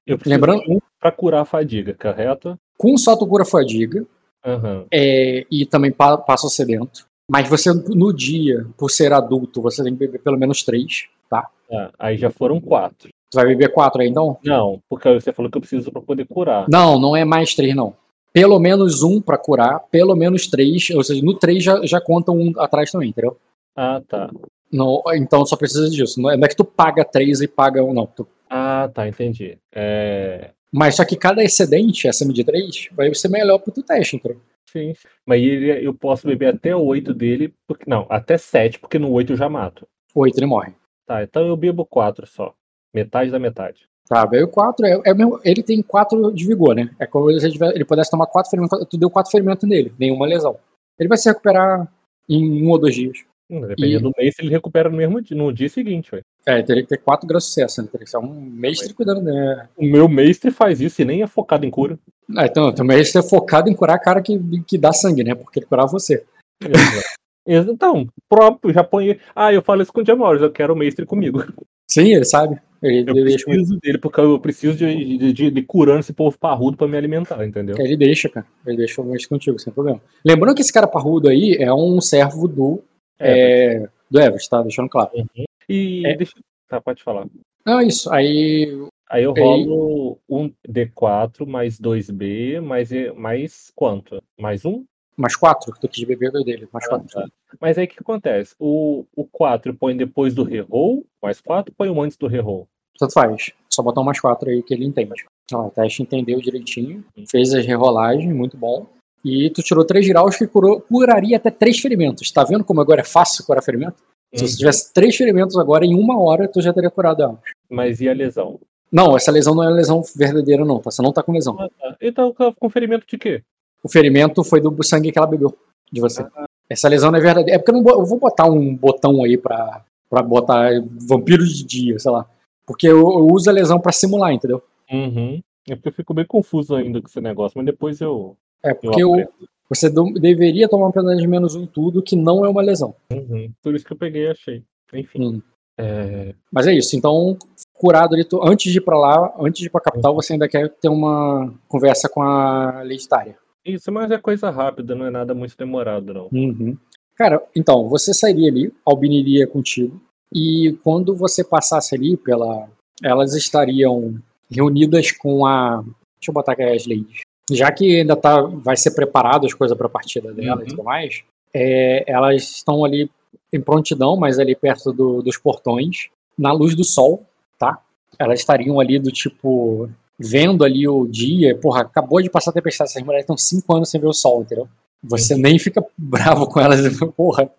Eu Lembrando um para curar a fadiga, correto? Com só tu cura a fadiga. Uhum. É, e também pa passa sedento. Mas você, no dia, por ser adulto, você tem que beber pelo menos três, tá? Ah, aí já foram quatro. Tu vai beber quatro aí, então? Não, porque você falou que eu preciso para poder curar. Não, não é mais três, não. Pelo menos um para curar, pelo menos três. Ou seja, no três já, já conta um atrás também, entendeu? Ah, tá. Não, então só precisa disso. Não é, não é que tu paga três e paga um, não. Tu ah, tá, entendi. É... Mas só que cada excedente, acima de 3, vai ser melhor pro teu teste, então. Sim, mas eu posso beber até o 8 dele, porque, não, até 7, porque no 8 eu já mato. 8 ele morre. Tá, então eu bebo 4 só. Metade da metade. Tá, veio 4, é, é mesmo, ele tem 4 de vigor, né? É como se ele, tiver, ele pudesse tomar 4 ferimentos, tu deu 4 ferimentos nele, nenhuma lesão. Ele vai se recuperar em um ou dois dias. Hum, dependendo e... do mês, ele recupera no mesmo dia, no dia seguinte, velho. É, teria que ter quatro graus de sucesso, né? Teria que ser um mestre cuidando, né? O meu mestre faz isso e nem é focado em cura. Ah, então, o mestre é focado em curar a cara que, que dá sangue, né? Porque ele curava você. então, próprio, já põe. Ah, eu falo isso com o Jamores, eu quero o mestre comigo. Sim, ele sabe. Ele, eu ele preciso deixa... dele, porque eu preciso de, de, de, de curando esse povo parrudo pra me alimentar, entendeu? Ele deixa, cara. Ele deixa o mestre contigo, sem problema. Lembrando que esse cara parrudo aí é um servo do. É, é, do Everest, tá? Deixando claro. Uhum. E é. deixa. Tá, pode falar. Não, isso. Aí. Aí eu rolo um D4 mais 2B, mais, mais quanto? Mais um? Mais 4, que tu quis beber dele. Mais 4. Ah, tá. Mas aí o que acontece? O, o 4 põe depois do reroll, mais 4, põe um antes do reroll. Tanto faz. Só botar um mais quatro aí que ele entende. Ó, o teste entendeu direitinho, fez as rerolagens, muito bom. E tu tirou três graus que curou, curaria até três ferimentos. Tá vendo como agora é fácil curar ferimento? Se Uhum. você tivesse três ferimentos agora, em uma hora, tu já teria curado ela. Mas e a lesão? Não, essa lesão não é lesão verdadeira, não, tá? Você não tá com lesão. Ah, tá. Então, com ferimento de quê? O ferimento foi do sangue que ela bebeu de você. Essa lesão não é verdadeira. É porque eu, não, eu vou botar um botão aí pra, pra botar vampiro de dia, sei lá. Porque eu, eu uso a lesão pra simular, entendeu? Uhum. É porque eu fico bem confuso ainda com esse negócio, mas depois eu. É porque eu, você deveria tomar penalidade de menos um tudo, que não é uma lesão. Uhum. Por isso que eu peguei e achei. Enfim. Hum. É, Mas é isso. Então, curado ali, tu- antes de ir pra lá, antes de ir pra capital, você ainda quer ter uma conversa com a leitária. Isso, mas é coisa rápida, não é nada muito demorado, não. Uhum. Cara, então, você sairia ali, Albini iria contigo, e quando você passasse ali pela. Elas estariam reunidas com a. Deixa eu botar aqui as ladies. Já que ainda tá, vai ser preparado as coisas para a partida dela e Uhum. tudo mais, é, elas estão ali em prontidão, mas ali perto do- dos portões, na luz do sol, tá? Elas estariam ali do tipo. Vendo ali o dia, porra, acabou de passar a tempestade, essas mulheres estão cinco anos sem ver o sol, entendeu? Você nem fica bravo com elas, porra,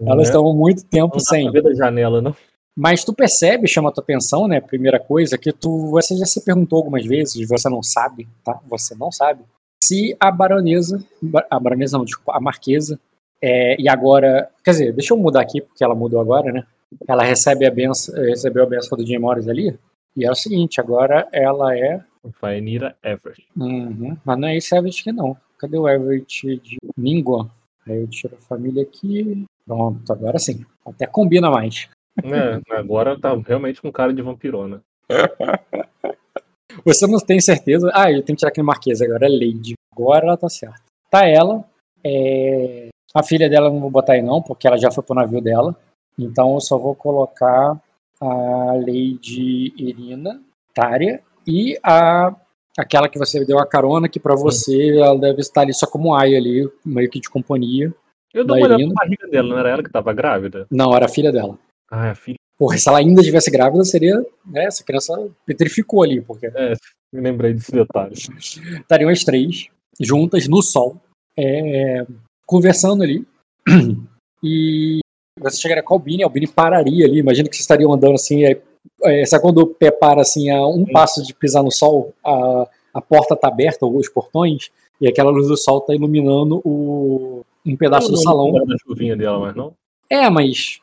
elas Né? estão muito tempo Não dá sem. ver da janela, não. Mas tu percebe, chama a tua atenção, né? Primeira coisa, que tu, você já se perguntou algumas vezes, você não sabe, tá? Você não sabe. Se a baronesa, a baronesa não, desculpa, a marquesa, é, e agora, quer dizer, deixa eu mudar aqui, porque ela mudou agora, né? Ela recebe a benção, recebeu a benção do Jim Morris ali, e é o seguinte, agora ela é Faenira Everett. Uhum. Mas não é esse Everett aqui, não. Cadê o Everett de Mingua? Aí eu tiro a família aqui. Pronto, agora sim. Até combina mais. É, agora tá realmente com cara de vampirona. Você não tem certeza. Ah, eu tenho que tirar aqui Marquesa agora. É Lady. Agora ela tá certa. Tá ela. é, A filha dela eu não vou botar aí, não, porque ela já foi pro navio dela. Então eu só vou colocar a Lady Irina, Tária, e a. Aquela que você deu a carona, que pra você ela deve estar ali só como Aya ali, meio que de companhia. Eu dou uma olhada na barriga dela, não era ela que tava grávida? Não, era a filha dela. Ah, é a filha. Porra, se ela ainda estivesse grávida, seria. Né, essa criança petrificou ali, porque É, me lembrei desse detalhe. estariam as três juntas no sol, é, conversando ali. E você chegaria com a Albini, a Albini pararia ali. Imagina que vocês estariam andando assim. É, é, sabe quando o pé para assim a um passo de pisar no sol, a, a porta tá aberta, ou os portões, e aquela luz do sol tá iluminando o, um pedaço do Não, salão. Não da chuvinha dela, mas não. É, mas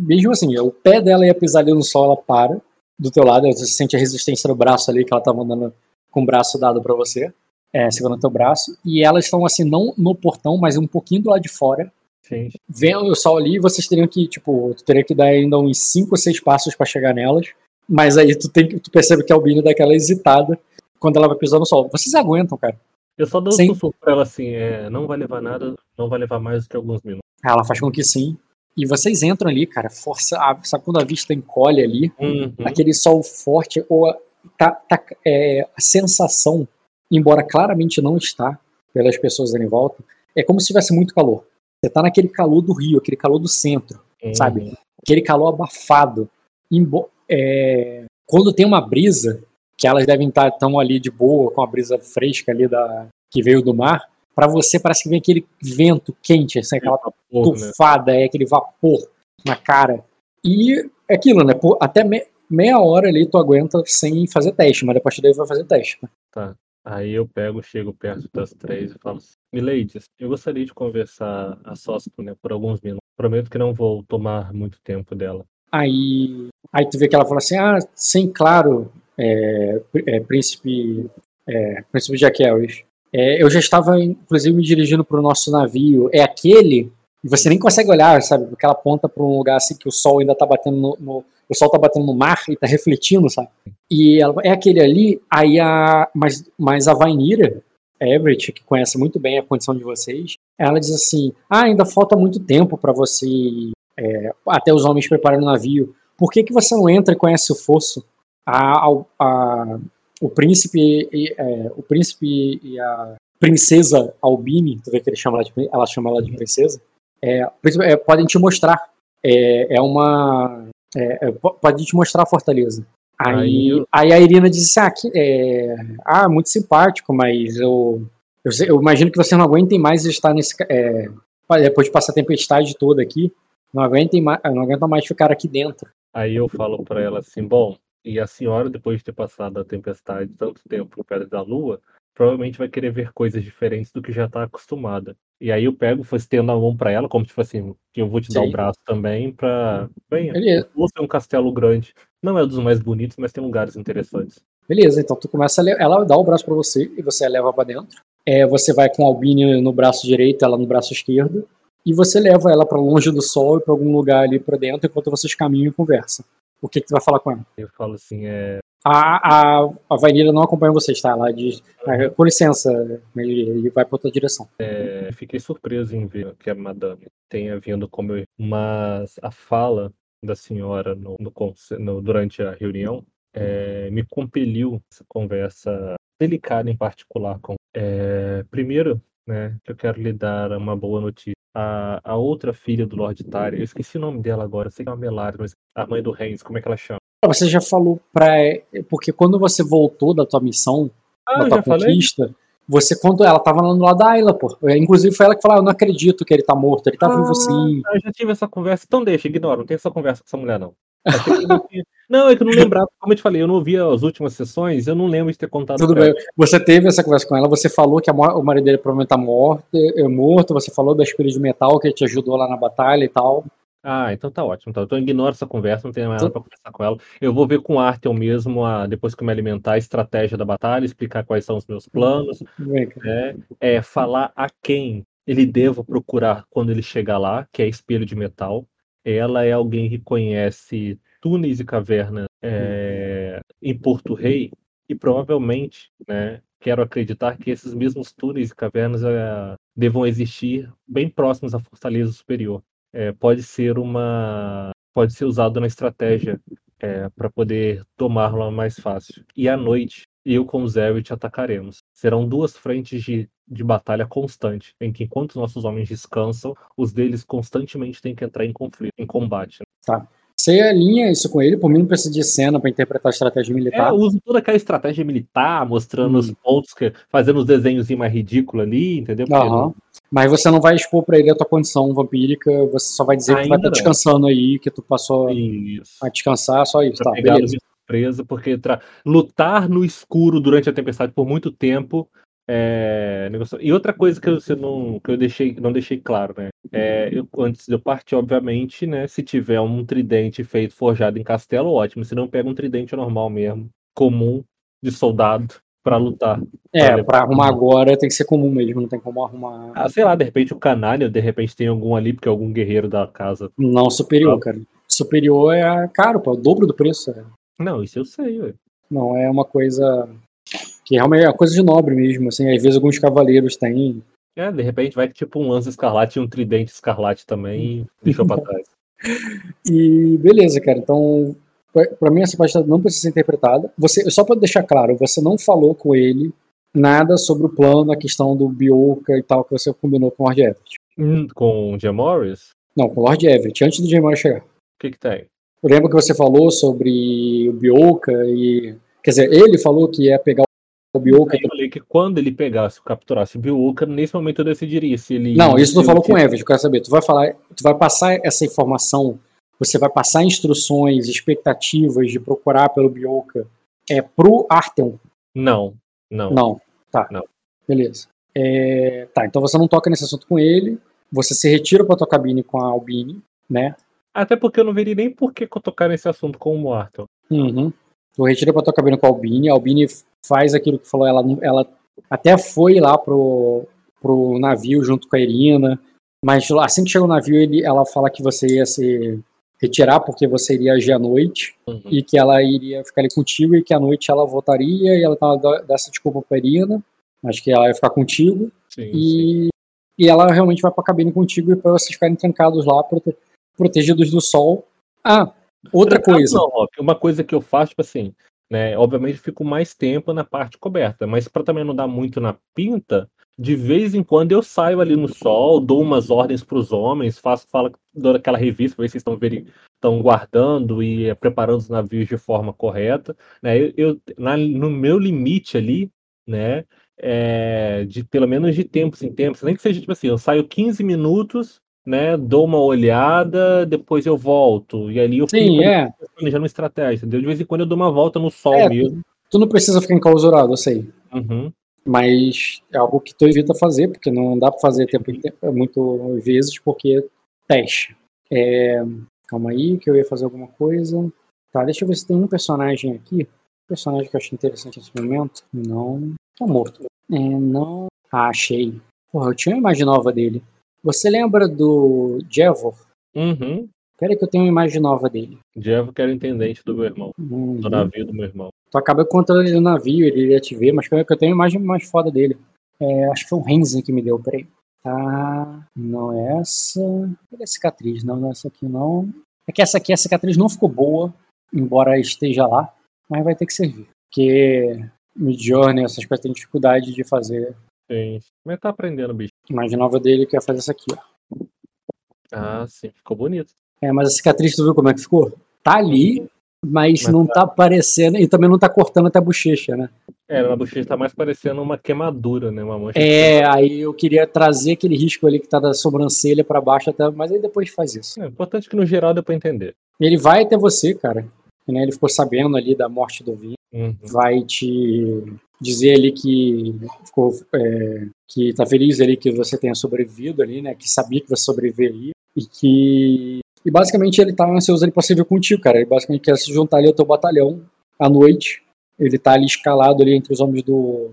mesmo assim, o pé dela ia pisar ali no sol, ela para do teu lado, você sente a resistência no braço ali que ela tava andando com o braço dado pra você, é, segurando teu braço, e elas estão assim não no portão, mas um pouquinho do lado de fora, Sim. vendo o sol ali, vocês teriam que, tipo, tu teria que dar ainda uns 5 ou 6 passos pra chegar nelas, mas aí tu tem que tu percebe que a Albina dá aquela hesitada quando ela vai pisar no sol. Vocês aguentam, cara. Eu só dou um sussurro pra ela assim, é, não vai levar nada, não vai levar mais do que alguns minutos. Aí Ela faz com que sim. E vocês entram ali, cara, força, a- sabe quando a vista encolhe ali? Uhum. aquele sol forte, ou a- tá, tá, é, a sensação, embora claramente não está pelas pessoas ali em volta, é como se tivesse muito calor. Você tá naquele calor do Rio, aquele calor do centro, Uhum. sabe? Aquele calor abafado. Embo- é, quando tem uma brisa, que elas devem estar tão ali de boa, com a brisa fresca ali da, que veio do mar, pra você parece que vem aquele vento quente, assim, aquela Pouco, né? tufada, é aquele vapor na cara. E é aquilo, né? Por até me- meia hora ali tu aguenta sem fazer teste, mas depois daí vai fazer teste. né? Aí eu pego, chego perto das três e falo assim, Miladies, eu gostaria de conversar a sós né, por alguns minutos. Prometo que não vou tomar muito tempo dela. Aí, aí tu vê que ela fala assim: ah, sim, claro, é, é, príncipe, é, príncipe Harris. É, eu já estava, inclusive, me dirigindo para o nosso navio. É aquele. E você nem consegue olhar, sabe? Porque ela aponta para um lugar assim que o sol ainda tá batendo no, no- o sol tá batendo no mar e tá refletindo, sabe? E ela, é aquele ali, aí a mas, mas a Vainira, Everett, que conhece muito bem a condição de vocês, ela diz assim: "Ah, ainda falta muito tempo para você é, até os homens prepararem o navio. Por que que você não entra e conhece o fosso? A, a- a- o príncipe e, é, o príncipe e a princesa Albini, tu vê que ele chama ela de, ela chama ela de princesa, é, é, podem te mostrar. É, é uma. É, é, po- pode te mostrar a fortaleza. Aí, Aí aí a Irina disse, ah, que, é, ah, muito simpático, mas eu, eu, eu imagino que você não aguentem mais estar nesse, é, depois de passar a tempestade toda aqui, não aguentem mais, não aguentam mais ficar aqui dentro. Aí eu falo pra ela assim, bom, e a senhora, depois de ter passado a tempestade tanto tempo no Pedra da Lua, provavelmente vai querer ver coisas diferentes do que já tá acostumada. E aí eu pego, estendo a mão pra ela, como tipo assim, eu vou te dar Sim. o braço também pra. Venha, Beleza, você é um castelo grande. Não é um dos mais bonitos, mas tem lugares interessantes. beleza, então tu começa a le- ela dá o braço pra você e você a leva pra dentro. É, você vai com a Albine no braço direito, ela no braço esquerdo, e você leva ela pra longe do sol e pra algum lugar ali pra dentro enquanto vocês caminham e conversam. O que, que tu vai falar com ela? Eu falo assim, é. A, a, a Vanilla não acompanha vocês, tá? Ela diz, "Ah, com licença, Maioria, e vai pra outra direção. é, fiquei surpreso em ver que a madame tenha vindo como eu. Mas a fala da senhora no, no no- durante a reunião é, me compeliu essa conversa delicada em particular com. É, primeiro, né, que eu quero lhe dar uma boa notícia. A, a outra filha do Lord Tari, eu esqueci o nome dela agora, sei que é uma Melare, mas a mãe do Reigns, como é que ela chama? Você já falou pra. Porque quando você voltou da tua missão, Ah, da tua já falei? conquista, você, quando ela tava lá no lado da Ayla, pô. Inclusive foi ela que falou: ah, Eu não acredito que ele tá morto, ele tá vivo sim. Ah, eu já tive essa conversa, então deixa, ignora, não tem essa conversa com essa mulher, não. Eu não, tinha- não, é que eu não lembrava, como eu te falei, eu não ouvi as últimas sessões, eu não lembro de ter contado Tudo bem. Você teve essa conversa com ela, você falou que o marido dele provavelmente tá morto, é morto, você falou da espelho de metal que te ajudou lá na batalha e tal. Ah, então tá ótimo. Então, então ignora essa conversa, não tem mais nada pra conversar com ela. Eu vou ver com o Arthur mesmo, a, depois que eu me alimentar, a estratégia da batalha, explicar quais são os meus planos, né? É falar a quem ele deva procurar quando ele chegar lá, que é espelho de metal. Ela é alguém que conhece túneis e cavernas é, em Porto Rei e provavelmente, né, quero acreditar que esses mesmos túneis e cavernas é, devam existir bem próximos à Fortaleza Superior. É, pode ser uma pode ser usado na estratégia para poder tomá-la mais fácil. E à noite, eu com o Zerrit atacaremos. Serão duas frentes de, de batalha constante, em que enquanto os nossos homens descansam, os deles constantemente têm que entrar em conflito, em combate. né? Você alinha isso com ele, por mim não precisa de cena pra interpretar a estratégia É, militar. eu uso toda aquela estratégia militar, mostrando os Hum. pontos, que, fazendo os desenhos mais ridículos ali, entendeu? Aham. Mas você não vai expor pra ele a tua condição vampírica, você só vai dizer que tu vai Ainda estar não. descansando aí, que tu passou Isso. a descansar, só isso. Tá, beleza. Surpresa, porque tra- lutar no escuro durante a tempestade por muito tempo é negócio. E outra coisa que eu, você não, que eu deixei, não deixei claro, né? É, eu- antes de eu partir, obviamente, né? Se tiver um tridente feito forjado em castelo, ótimo. Se não, pega um tridente normal mesmo, comum, de soldado, pra lutar. É, pra arrumar agora tem que ser comum mesmo, não tem como arrumar. Ah, sei lá, de repente o canalha, de repente tem algum ali, porque é algum guerreiro da casa. Não superior, Ah. cara. Superior é caro, pô, é o dobro do preço. é. Não, isso eu sei, ué. Não é uma coisa que realmente é uma coisa de nobre mesmo, assim, às vezes alguns cavaleiros têm. É, de repente vai tipo um lança escarlate e um tridente escarlate também e deixou pra trás. E beleza, cara. Então, pra- pra mim essa parte não precisa ser interpretada. Você, só pra deixar claro, você não falou com ele nada sobre o plano, a questão do Bioka e tal que você combinou com o Lord Everett. Hum, Com o Jim Morris, Não, com o Lord Everett, antes do Jamal chegar. o que que tem? Eu lembro que você falou sobre o Bioka e. Quer dizer, ele falou que ia pegar o Bioka. Eu falei que quando ele pegasse, capturasse o Biuca, nesse momento eu decidiria se ele. Não, isso tu falou com o Everett, eu quero saber. Tu vai falar, tu vai passar essa informação, você vai passar instruções, expectativas de procurar pelo Bioka é pro Artem. Não, não. Não, tá. Não. Beleza. É, tá, então você não toca nesse assunto com ele, você se retira pra tua cabine com a Albine, né? Até porque eu não veria nem por que eu tocar nesse assunto com o Arthur. Uhum. Tu retira pra tua cabine com a Albine, a Albine faz aquilo que falou, ela, ela até foi lá pro, pro navio junto com a Irina, mas assim que chegou no navio, ele, ela fala que você ia se retirar porque você iria agir à noite Uhum. e que ela iria ficar ali contigo e que à noite ela voltaria e ela tava dessa desculpa pra Irina, acho que ela ia ficar contigo Sim, sim. e, e ela realmente vai pra cabine contigo e pra vocês ficarem trancados lá, prote- protegidos do sol. Ah, outra coisa. Não, uma coisa que eu faço, tipo assim, né? Obviamente fico mais tempo na parte coberta, mas pra também não dar muito na pinta, de vez em quando eu saio ali no sol, dou umas ordens para os homens, faço fala, dou aquela revista para ver se estão estão guardando e é, preparando os navios de forma correta, né? Eu, eu na, no meu limite ali, né? É, de pelo menos de tempos em tempos, nem que seja tipo assim, eu saio 15 minutos, né? Dou uma olhada, depois eu volto e ali eu Sim, fico é. planejando uma estratégia, entendeu? De vez em quando eu dou uma volta no sol é, mesmo. Tu não precisa ficar enclausurado, eu sei. Uhum. Mas é algo que tu evita fazer, porque não dá para fazer tempo em tempo, é muito vezes, porque teste. É, calma aí, que eu ia fazer alguma coisa. Tá, deixa eu ver se tem um personagem aqui. Um personagem que eu achei interessante nesse momento. Não. Tá morto. É, não. Ah, achei. Porra, eu tinha uma imagem nova dele. Você lembra do Jevor? Uhum. Pera que eu tenho uma imagem nova dele. Jevor que era o intendente do meu irmão. Uhum. Do navio do meu irmão. Tu acaba encontrando ele no navio, ele iria te ver, mas que eu tenho a imagem mais foda dele. É, acho que foi o Renzen que me deu, peraí. Tá, não é essa. Cadê a cicatriz? Não, não é essa aqui não. É que essa aqui, a cicatriz não ficou boa, embora esteja lá, mas vai ter que servir. Porque Midjourney, essas coisas tem dificuldade de fazer. Sim, mas tá aprendendo, bicho. Imagem nova dele que ia fazer essa aqui, ó. Ah, sim, ficou bonito. É, mas a cicatriz, tu viu como é que ficou? Tá ali, mas, mas não tá... tá aparecendo, e também não tá cortando até a bochecha, né? É, na bochecha tá mais parecendo uma queimadura, né? Uma mancha. É, aí eu queria trazer aquele risco ali que tá da sobrancelha para baixo até, mas aí depois faz isso. É importante que no geral dê pra entender. Ele vai até você, cara. Né? Ele ficou sabendo ali da morte do Vin. Uhum. Vai te dizer ali que ficou é, que tá feliz ali que você tenha sobrevivido ali, né? Que sabia que você sobreviveria e que e basicamente ele tá ansioso ali pra servir contigo, cara. Ele basicamente quer se juntar ali ao teu batalhão à noite. Ele tá ali escalado ali entre os homens do.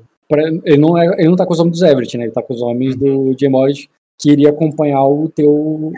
Ele não, é, ele não tá com os homens do Everett, né? Ele tá com os homens do Gemod que iria acompanhar o teu. o,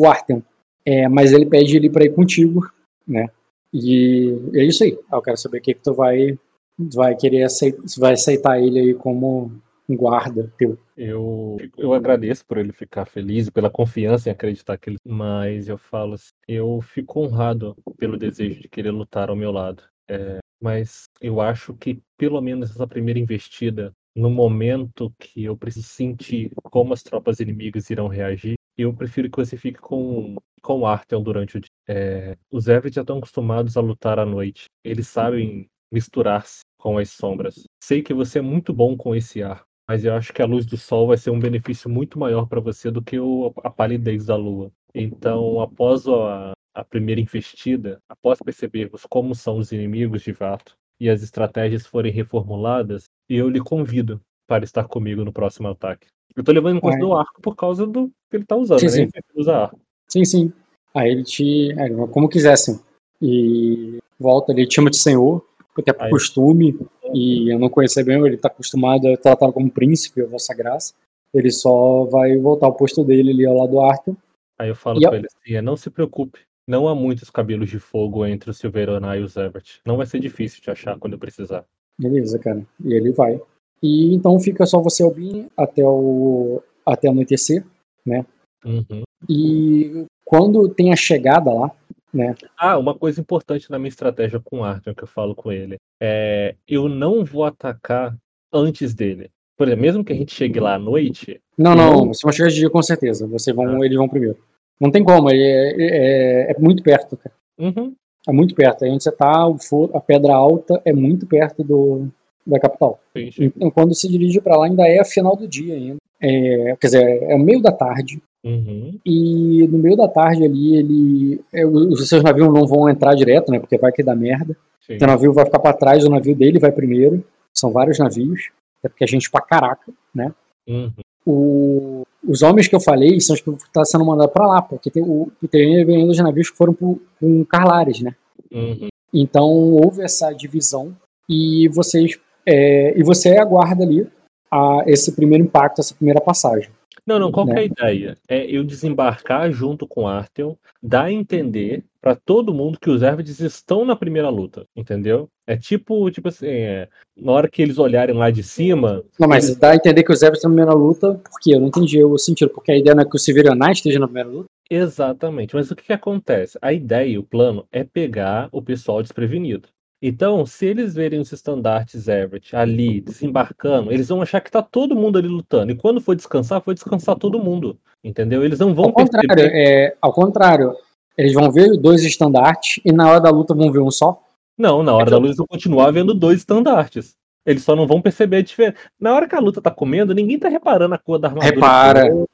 o Artem. É, mas ele pede ele pra ir contigo, né? E é isso aí. Eu quero saber o que, que tu vai, vai querer aceitar, vai aceitar ele aí como guarda teu. Eu, eu agradeço por ele ficar feliz, pela confiança em acreditar que ele. Mas eu falo assim, eu fico honrado pelo desejo de querer lutar ao meu lado. É, mas eu acho que pelo menos essa primeira investida, no momento que eu preciso sentir como as tropas inimigas irão reagir, eu prefiro que você fique com, com Artel durante o dia. É, os Eved já estão acostumados a lutar à noite. Eles sabem misturar-se com as sombras. Sei que você é muito bom com esse ar, mas eu acho que a luz do sol vai ser um benefício muito maior para você do que o, a palidez da lua. Então, após a, a primeira investida, após percebermos como são os inimigos de Vato e as estratégias forem reformuladas, eu lhe convido para estar comigo no próximo ataque. Eu tô levando em conta o arco por causa do que ele tá usando, sim, né? Sim. Ele usa arco. Sim, sim. Aí ele te. É, como quisessem. E volta, te chama de senhor, porque é por Aí. costume, e eu não conhecer bem, ele tá acostumado a tratar como príncipe, a vossa graça. Ele só vai voltar ao posto dele ali ao lado do Arthur. Aí eu falo e pra ele assim: não se preocupe, não há muitos cabelos de fogo entre o Silverona e o Zebert. Não vai ser difícil de achar quando eu precisar. Beleza, cara. E ele vai. E então fica só você, Albin, até o até anoitecer, né? Uhum. E quando tem a chegada lá, né? Ah, uma coisa importante na minha estratégia com o Arthur, que eu falo com ele, é eu não vou atacar antes dele. Por exemplo, mesmo que a gente chegue lá à noite. Não, não, você vai chegar de dia com certeza. Vocês vão, ah. eles vão primeiro. Não tem como, é, é, é muito perto, cara. Uhum. É muito perto. Aí onde você tá, a Pedra Alta é muito perto do, da capital. Sim, sim. Então, quando se dirige para lá, ainda é a final do dia ainda. É, quer dizer, é o meio da tarde. Uhum. E no meio da tarde ali, ele. É, os seus navios não vão entrar direto, né? Porque vai que dar merda. Sim. O navio vai ficar para trás, o navio dele vai primeiro. São vários navios. É porque a gente pra caraca, né? Uhum. O, os homens que eu falei são os que estão tá sendo mandados para lá, porque tem, o, tem ainda os navios que foram pro, com Carlares, né? Uhum. Então houve essa divisão e vocês é, e você aguarda ali a, esse primeiro impacto, essa primeira passagem. Não, não, qual né? é a ideia? É eu desembarcar junto com Artel, dar a entender para todo mundo que os Ervids estão na primeira luta, entendeu? É tipo, tipo assim, é, na hora que eles olharem lá de cima. Não, mas eles... dá a entender que os Ervids estão na primeira luta, por quê? Eu não entendi o sentido, porque a ideia não é que o Severian Knight esteja na primeira luta? Exatamente, mas o que, que acontece? A ideia e o plano é pegar o pessoal desprevenido. Então, se eles verem os estandartes Everett ali desembarcando, eles vão achar que tá todo mundo ali lutando. E quando for descansar, foi descansar todo mundo. Entendeu? Eles não vão ao contrário, é, ao contrário, eles vão ver dois estandartes e na hora da luta vão ver um só? Não, na hora da luta eles vão continuar vendo dois estandartes. Eles só não vão perceber a diferença. Na hora que a luta tá comendo, ninguém tá reparando a cor da armadura. Repara. Eu,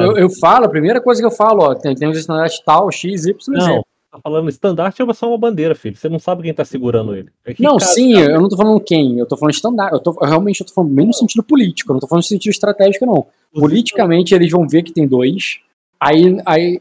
eu, eu, falo, a primeira coisa que eu falo, ó, tem, tem os estandartes tal, X, Y, Z. Não, tá falando estandarte é só uma bandeira, filho. Você não sabe quem tá segurando ele. É não, cara, sim, cara... eu não tô falando quem, eu tô falando estandarte. Eu tô, realmente eu tô falando bem no sentido político, eu não tô falando no sentido estratégico, não. Politicamente, eles vão ver que tem dois, aí, aí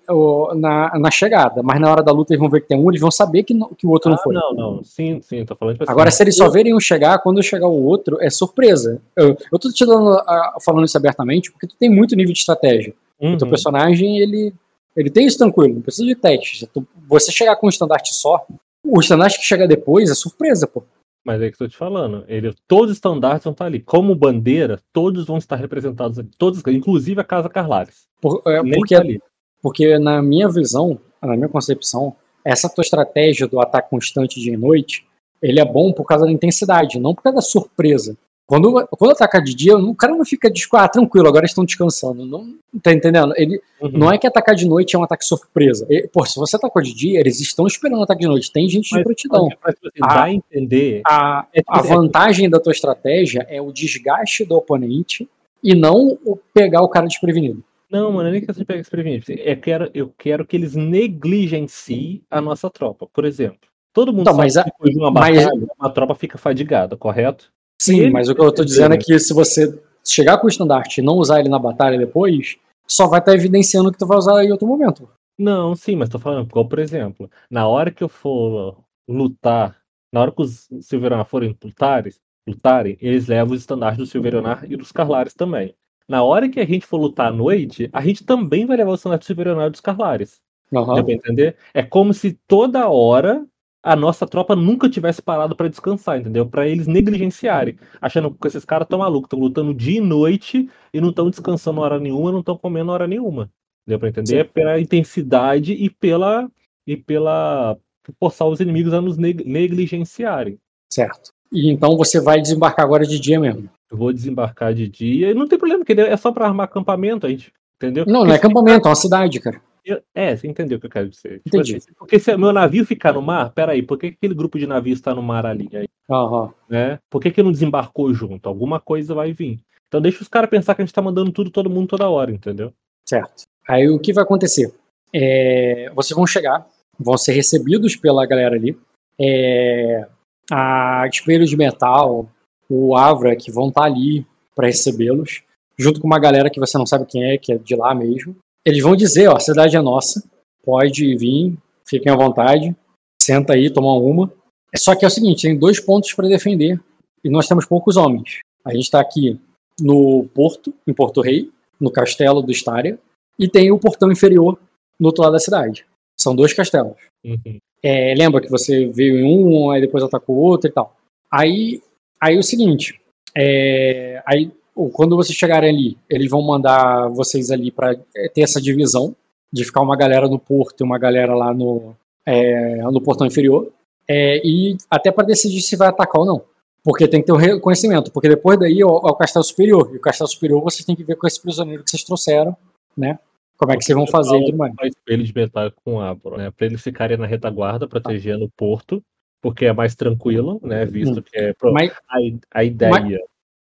na, na chegada, mas na hora da luta eles vão ver que tem um, eles vão saber que, que o outro ah, não foi. Não, não, sim, sim, tô falando assim, Agora, se eles só verem um chegar, quando chegar o outro, é surpresa. Eu, eu tô te dando, falando isso abertamente, porque tu tem muito nível de estratégia. Uhum. O teu personagem, ele, ele tem isso tranquilo, não precisa de testes. Você chegar com um estandarte só, o estandarte que chega depois é surpresa, pô. Mas é que eu tô te falando. Ele, todos os estandartes vão estar ali. Como bandeira, todos vão estar representados ali. Todos, inclusive a Casa Carlares. Por, é, porque, tá porque, na minha visão, na minha concepção, essa tua estratégia do ataque constante dia e noite, ele é bom por causa da intensidade, não por causa da surpresa. Quando, quando ataca de dia, o cara não fica de ah, tranquilo, agora estão descansando. Não, tá entendendo? Ele, uhum. Não é que atacar de noite é um ataque surpresa. Ele, pô, se você atacou de dia, eles estão esperando o ataque de noite. Tem gente mas, de prontidão. Mas, mas a, dá a entender. A, é a vantagem da tua estratégia é o desgaste do oponente e não o pegar o cara desprevenido. Não, mano, nem questão de pegar desprevenido. Eu quero, eu quero que eles negligenciem a nossa tropa. Por exemplo, todo mundo então, sabe mas a, que depois de uma batalha, mas... uma tropa fica fadigada, correto? Sim, mas o que eu tô dizendo é que se você chegar com o estandarte e não usar ele na batalha depois, só vai estar tá evidenciando que tu vai usar em outro momento. Não, sim, mas tô falando, por exemplo, na hora que eu for lutar, na hora que os Silveronar forem lutarem, lutarem, eles levam os estandartes do Silveronar e dos Carlares também. Na hora que a gente for lutar à noite, a gente também vai levar o estandarte do Silveronar e dos Carlares. Uhum. Deu pra entender? É como se toda hora a nossa tropa nunca tivesse parado para descansar, entendeu? Para eles negligenciarem, achando que esses caras estão malucos, estão lutando dia e noite e não estão descansando hora nenhuma, não estão comendo hora nenhuma. Deu para entender? É pela intensidade e pela e pela forçar os inimigos a nos negligenciarem. Certo. E então você vai desembarcar agora de dia mesmo? Eu vou desembarcar de dia e não tem problema, porque é só para armar acampamento, a gente, entendeu? Não, não é acampamento, é uma cidade, cara. Eu, é, você entendeu o que eu quero dizer. Tipo assim, porque se meu navio ficar no mar, peraí, por que aquele grupo de navios está no mar ali? Aí, uhum. né? Por que, que não desembarcou junto? Alguma coisa vai vir. Então deixa os caras pensar que a gente tá mandando tudo, todo mundo, toda hora, entendeu? Certo. Aí o que vai acontecer? É, vocês vão chegar, vão ser recebidos pela galera ali. É, a Espelho de Metal, o Avra, que vão estar tá ali para recebê-los, junto com uma galera que você não sabe quem é, que é de lá mesmo eles vão dizer, ó, a cidade é nossa, pode vir, fiquem à vontade, senta aí, toma uma. É só que é o seguinte, tem dois pontos para defender e nós temos poucos homens. A gente está aqui no porto, em Porto Rei, no castelo do Estária, e tem o portão inferior no outro lado da cidade. São dois castelos. Uhum. É, lembra que você veio em um, aí depois atacou o outro e tal. Aí, aí é o seguinte, é, aí quando vocês chegarem ali, eles vão mandar vocês ali para é, ter essa divisão de ficar uma galera no porto e uma galera lá no, é, no portão inferior. É, e até para decidir se vai atacar ou não. Porque tem que ter o um reconhecimento. Porque depois daí é o, é o, castelo superior. E o castelo superior vocês têm que ver com esse prisioneiro que vocês trouxeram, né? Como é que vocês vão fazer e tudo mais. Eles de metal com a né? Para eles ficarem na retaguarda, protegendo o porto, porque é mais tranquilo, né? Visto hum. que é. Mas, a, a ideia. Mas,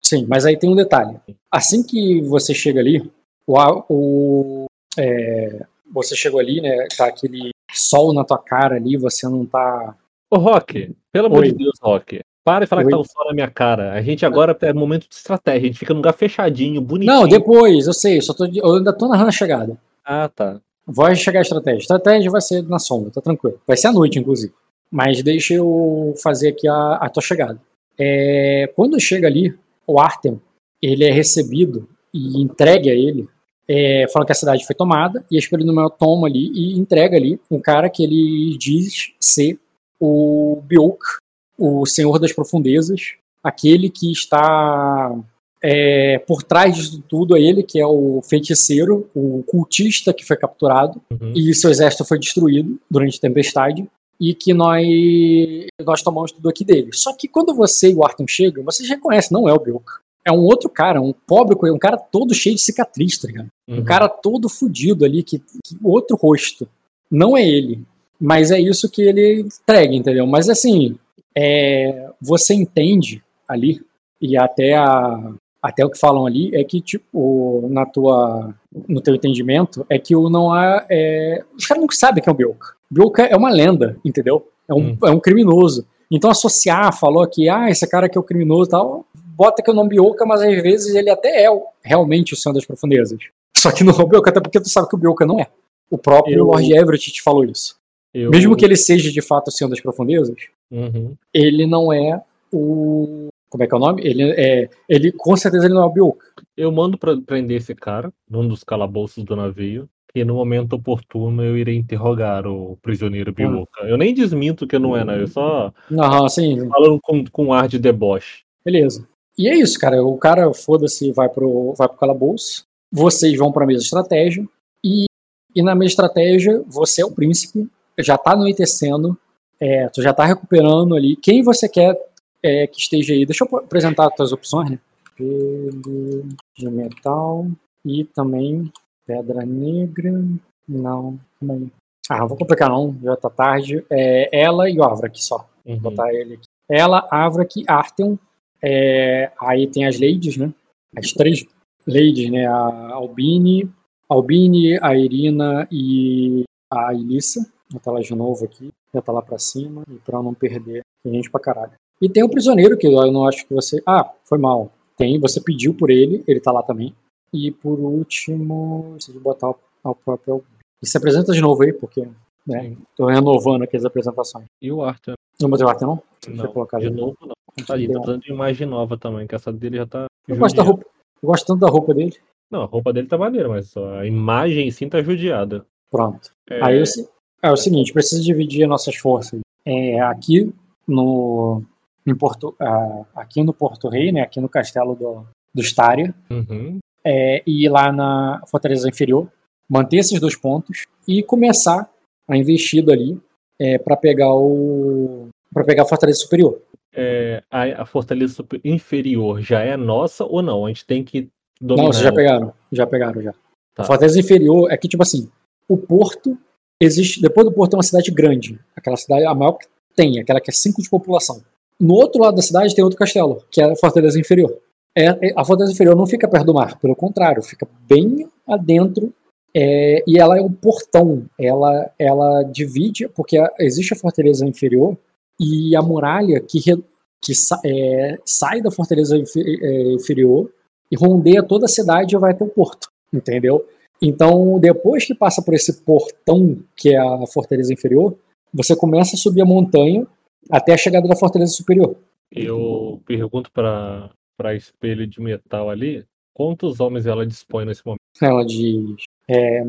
Sim, mas aí tem um detalhe. Assim que você chega ali, o, o é, você chegou ali, né? Tá aquele sol na tua cara ali, você não tá. Ô, Rock, pelo amor de Deus, Rock. Para de falar Oi. que tá o sol na minha cara. A gente agora é momento de estratégia, a gente fica num lugar fechadinho, bonitinho. Não, depois, eu sei, eu, só tô, eu ainda tô narrando a chegada. Ah, tá. Vai chegar a estratégia. A estratégia vai ser na sombra, tá tranquilo. Vai ser à noite, inclusive. Mas deixa eu fazer aqui a, a tua chegada. É, quando chega ali, o Artem ele é recebido e entregue a ele, é, falando que a cidade foi tomada, e a Espelho toma ali e entrega ali um cara que ele diz ser o Biok, o Senhor das Profundezas, aquele que está é, por trás de tudo a ele, que é o feiticeiro, o cultista que foi capturado, uhum. e seu exército foi destruído durante a tempestade. E que nós, nós tomamos tudo aqui dele. Só que quando você e o Arthur chegam, vocês reconhecem, não é o Bilk. É um outro cara, um pobre, um cara todo cheio de cicatriz, tá ligado? Uhum. Um cara todo fudido ali, que, que outro rosto. Não é ele. Mas é isso que ele entrega, entendeu? Mas assim, é, você entende ali, e até, a, até o que falam ali, é que, tipo, na tua, no teu entendimento, é que o não há. É, os caras não sabem quem é o Bilk. Bilk é uma lenda, entendeu? É um, hum. é um criminoso. Então associar, falou que, ah, esse cara aqui é o criminoso e tal, bota que é o nome Bioka, mas às vezes ele até é realmente o Senhor das Profundezas. Só que não é o Bioka, até porque tu sabe que o Bioka não é. O próprio eu... Lord Everett te falou isso. Eu... Mesmo que ele seja de fato o Senhor das Profundezas, uhum. ele não é o. Como é que é o nome? Ele é. Ele, com certeza ele não é o Bioka. Eu mando pra prender esse cara num dos calabouços do navio. E no momento oportuno eu irei interrogar o prisioneiro. Hum. Eu nem desminto que não é, né? Eu só. Aham, sim. Falando com, com ar de deboche. Beleza. E é isso, cara. O cara, foda-se, vai pro, vai pro calabouço. Vocês vão pra mesa de estratégia. E, e na mesa de estratégia, você é o príncipe. Já tá anoitecendo. É, tu já tá recuperando ali. Quem você quer é, que esteja aí? Deixa eu apresentar as tuas opções, né? Pelo de metal e também pedra negra. Não, também. Ah, não vou complicar não, já tá tarde. É ela e o Avrak só. Uhum. Vou botar ele aqui. Ela, Avrak, Artem é, aí tem as ladies, né? As três ladies, né? A Albine, Albine, a Irina e a Elissa. Vou botar ela de novo aqui. Já tá lá pra cima. E pra não perder. Tem gente pra caralho. E tem o prisioneiro, que eu não acho que você. Ah, foi mal. Tem, você pediu por ele, ele tá lá também. E por último, preciso botar o, próprio. E se apresenta de novo aí, porque né, tô renovando aqui as apresentações. E o Arthur? Não botei o Arthur, não? Não, de novo não. Tá ali, tá precisando de imagem nova também, que essa dele já tá. Eu gosto, da roupa, eu gosto tanto da roupa dele. Não, a roupa dele tá maneira, mas a imagem sim tá judiada. Pronto. É... Aí é o seguinte, precisa dividir nossas forças. É, aqui no Porto, uh, aqui no Porto Rei, né, aqui no castelo do, do Staria, uhum. é, e lá na Fortaleza Inferior, manter esses dois pontos e começar a investida ali é, para pegar o para pegar a Fortaleza Superior é, a, a, fortaleza inferior já é nossa ou não? A gente tem que dominar. Não, vocês já pegaram. Já pegaram, já. Tá. A fortaleza inferior é que, tipo assim, o porto existe. Depois do porto é uma cidade grande. Aquela cidade, a maior que tem, aquela que é 5 de população. No outro lado da cidade tem outro castelo, que é a fortaleza inferior. É, é a fortaleza inferior não fica perto do mar, pelo contrário, fica bem adentro. É, e ela é um portão. Ela, ela divide, porque existe a fortaleza inferior, e a muralha que, que é, sai da fortaleza é, inferior e rondeia toda a cidade e vai até o porto, entendeu? Então, depois que passa por esse portão, que é a fortaleza inferior, você começa a subir a montanha até a chegada da fortaleza superior. Eu pergunto para para espelho de metal ali, quantos homens ela dispõe nesse momento? Ela diz, é,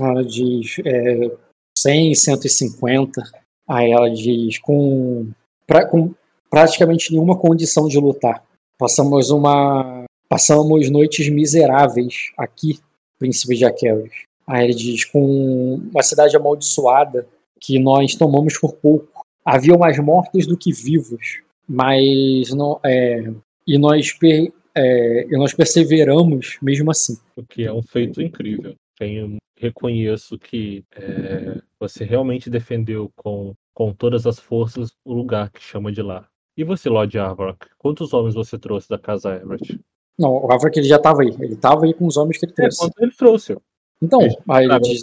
ela diz é, 100, 150. Aí ela diz com, pra, com praticamente nenhuma condição de lutar. Passamos uma passamos noites miseráveis aqui, príncipe de Aqueles. Aí ele diz com uma cidade amaldiçoada que nós tomamos por pouco. Havia mais mortos do que vivos, mas não é, e nós per, é, e nós perseveramos mesmo assim. O que é um feito incrível. Tenho, reconheço que é, você realmente defendeu com com todas as forças o lugar que chama de lá. E você, Lord Arvrock, quantos homens você trouxe da casa Everett? Não, o Arvrock ele já estava aí. Ele estava aí com os homens que ele é, trouxe. É, quanto ele trouxe? Então, aí ele diz,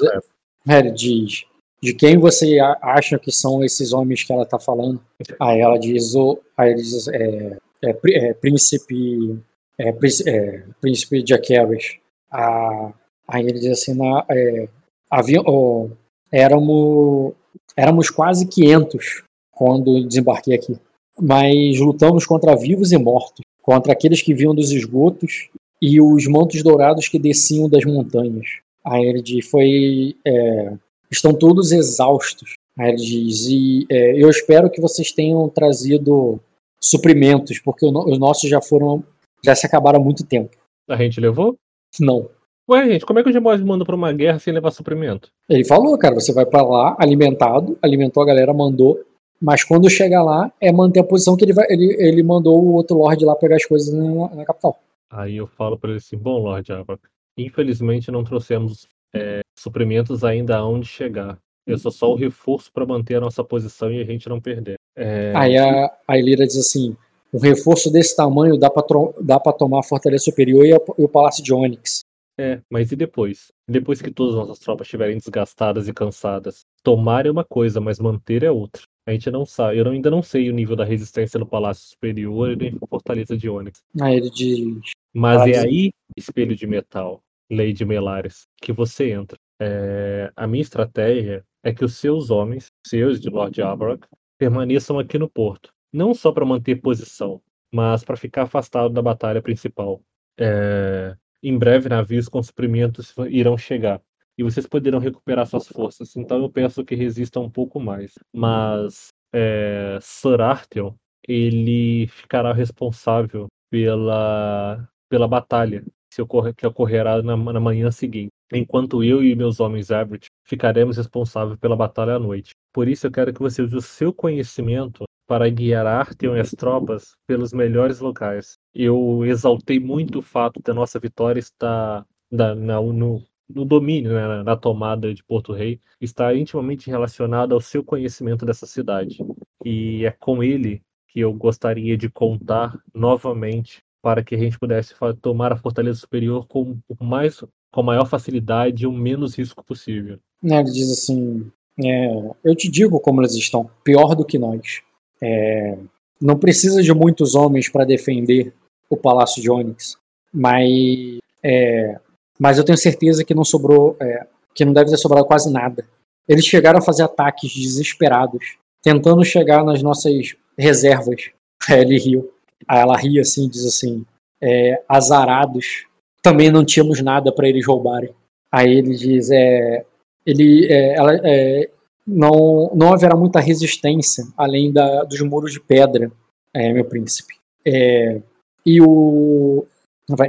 é, ele diz, de quem você acha que são esses homens que ela está falando? Aí ela diz, o, aí ele diz, é, é, é príncipe, é, é, príncipe de Aqueris. Ah, aí ele diz assim, na, é, havia, oh, éramos Éramos quase 500 quando desembarquei aqui. Mas lutamos contra vivos e mortos, contra aqueles que vinham dos esgotos e os mantos dourados que desciam das montanhas. A Erd foi. É, estão todos exaustos. A Erd diz. E é, eu espero que vocês tenham trazido suprimentos, porque os nossos já foram. já se acabaram há muito tempo. A gente levou? Não. Ué, gente, como é que o Gemose manda pra uma guerra sem levar suprimento? Ele falou, cara, você vai pra lá alimentado, alimentou a galera, mandou, mas quando chegar lá é manter a posição que ele vai. Ele, ele mandou o outro Lorde lá pegar as coisas na, na capital. Aí eu falo pra ele assim: bom, Lorde Abra, infelizmente não trouxemos é, suprimentos ainda aonde chegar. Eu sou só o reforço para manter a nossa posição e a gente não perder. É... Aí a, a Ilira diz assim: um reforço desse tamanho dá pra tomar a Fortaleza Superior e, a, e o Palácio de Onyx. É, mas e depois? Depois que todas as nossas tropas estiverem desgastadas e cansadas? Tomar é uma coisa, mas manter é outra. A gente não sabe, eu ainda não sei o nível da resistência no Palácio Superior e nem Fortaleza de Onyx. Aí ele diz. Mas é aí, espelho de metal, lei de Melares, que você entra. É, a minha estratégia é que os seus homens, seus de Lord Abarak, permaneçam aqui no porto. Não só para manter posição, mas para ficar afastado da batalha principal. É, em breve, navios com suprimentos irão chegar e vocês poderão recuperar suas forças. Então eu peço que resistam um pouco mais. Mas é, Sir Artheon, ele ficará responsável pela, pela batalha que, ocorre, que ocorrerá na, na manhã seguinte. Enquanto eu e meus homens Everett ficaremos responsáveis pela batalha à noite. Por isso eu quero que você use o seu conhecimento para guiar Artheon e as tropas pelos melhores locais. Eu exaltei muito o fato da nossa vitória estar na, no, no domínio, né, na tomada de Porto Rei, está intimamente relacionado ao seu conhecimento dessa cidade. E é com ele que eu gostaria de contar novamente para que a gente pudesse tomar a Fortaleza Superior com mais com a maior facilidade e o menos risco possível. É, ele diz assim: é, eu te digo como eles estão, pior do que nós. É, não precisa de muitos homens para defender o Palácio de Onyx, mas é, mas eu tenho certeza que não sobrou, é, que não deve ter sobrado quase nada. Eles chegaram a fazer ataques desesperados, tentando chegar nas nossas reservas. Ele riu. Aí ela ri assim, diz assim: é, azarados, também não tínhamos nada para eles roubarem. Aí ele diz: é, ele, é, ela, é, não, não haverá muita resistência além da, dos muros de pedra, é, meu príncipe. É, e o,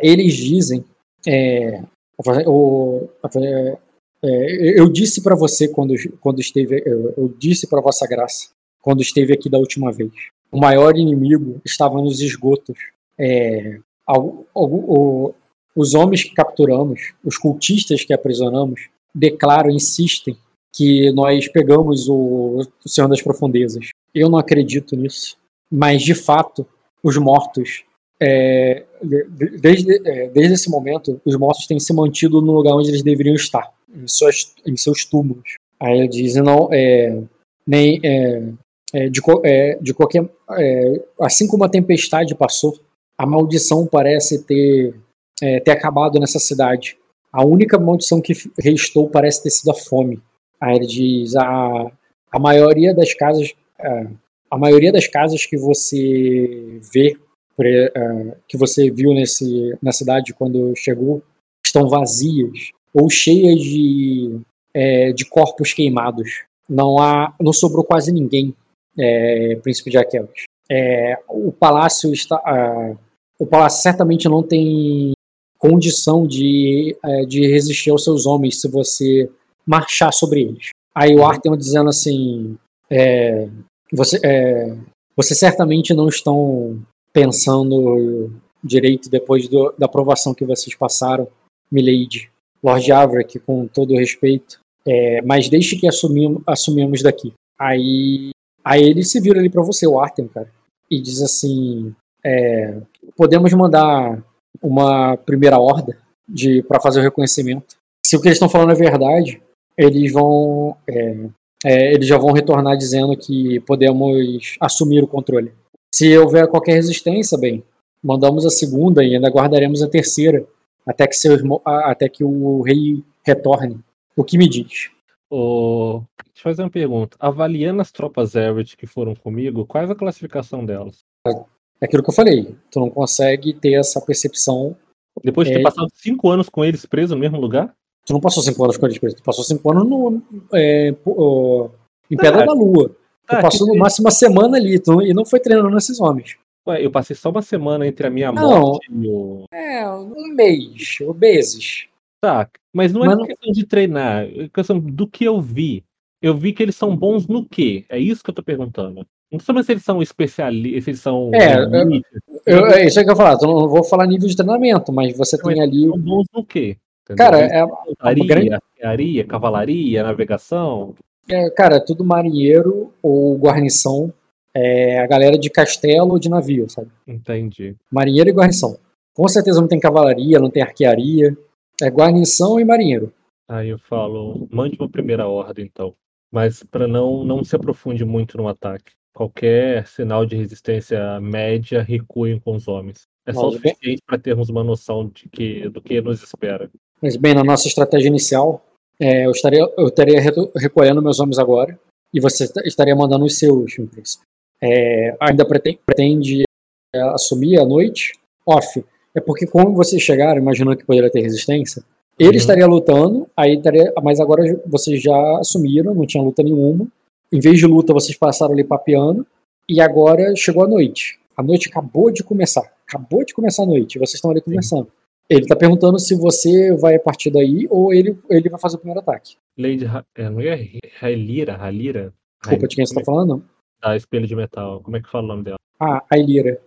eles dizem é, o, é, eu disse para você quando, quando esteve, eu, eu disse para Vossa Graça quando esteve aqui da última vez. O maior inimigo estava nos esgotos. É, ao, ao, os homens que capturamos, os cultistas que aprisionamos, declaram, insistem que nós pegamos o, o Senhor das Profundezas. Eu não acredito nisso, mas de fato os mortos é, desde, é, desde esse momento, os mortos têm se mantido no lugar onde eles deveriam estar, em, suas, em seus túmulos. Aí ele diz, não, é, nem, é, é de, é, de qualquer, assim como a tempestade passou, a maldição parece ter, ter acabado nessa cidade. A única maldição que restou parece ter sido a fome. Aí ele diz, a, a maioria das casas, a maioria das casas que você vê uh, que você viu nesse, na cidade quando chegou estão vazias ou cheias de, é, de corpos queimados. Não há, não sobrou quase ninguém, é, Príncipe de Aquelas. É, o palácio está, o palácio certamente não tem condição de, uh, de resistir aos seus homens se você marchar sobre eles. Aí o Artem dizendo assim, é, você, é, você certamente não estão pensando direito depois do, da aprovação que vocês passaram, Milady, Lord Averick, com todo respeito, é, mas deixe que assumimos, assumimos daqui. Aí, aí ele se vira ali para você, o Artem, cara, e diz assim: é, podemos mandar uma primeira horda de para fazer o reconhecimento. Se o que eles estão falando é verdade, eles vão é, é, eles já vão retornar dizendo que podemos assumir o controle. Se houver qualquer resistência, bem, mandamos a segunda e ainda guardaremos a terceira até que, seu irmão, até que o rei retorne. O que me diz? Oh, deixa eu fazer uma pergunta. Avaliando as tropas Everett que foram comigo, qual é a classificação delas? É aquilo que eu falei. Tu não consegue ter essa percepção. Depois de ter é... passado cinco anos com eles presos no mesmo lugar? Tu não passou cinco anos com eles presos. Tu passou cinco anos no, é, em Pedra ah, da Lua. Tu ah, passou no máximo uma semana ali tu, e não foi treinando esses homens. Ué, eu passei só uma semana entre a minha não, morte e o. É, um mês, meses. Tá, mas não é questão de treinar, é questão do que eu vi. Eu vi que eles são bons no quê? É isso que eu tô perguntando. Não sei se eles são especialistas, se eles são. É, elite, Eu, é isso aí que eu ia falar. Eu não vou falar nível de treinamento, mas você Mas tem ali. são bons no quê? Entendeu? Cara, é, Artilharia, grande- cavalaria, navegação. é, cara, é tudo marinheiro ou guarnição. É a galera de castelo ou de navio, sabe? Entendi. Marinheiro e guarnição. Com certeza não tem cavalaria, não tem arquearia. É guarnição e marinheiro. Aí eu falo, mande uma primeira ordem, então. Mas para não, não se aprofunde muito no ataque. Qualquer sinal de resistência média, recuem com os homens. É só o bem- suficiente para termos uma noção de que, do que nos espera. Mas bem, na nossa estratégia inicial, é, eu estaria, eu estaria re- recolhendo meus homens agora e você est- estaria mandando os seus, príncipe. É, ainda pretende, pretende é, assumir a noite off. É porque como vocês chegaram, imaginando que poderia ter resistência, ele Uhum. estaria lutando, aí estaria, mas agora vocês já assumiram, não tinha luta nenhuma. Em vez de luta, vocês passaram ali papeando e agora chegou a noite. A noite acabou de começar. Acabou de começar a noite. Vocês estão ali conversando. Ele tá perguntando se você vai a partir daí ou ele, ele vai fazer o primeiro ataque. Lady Ra- é, não é Raelira? Ralira? Desculpa, de quem você tá falando? Não. Ah, espelho de metal. Como é que fala o nome dela? Ah, a Ilira.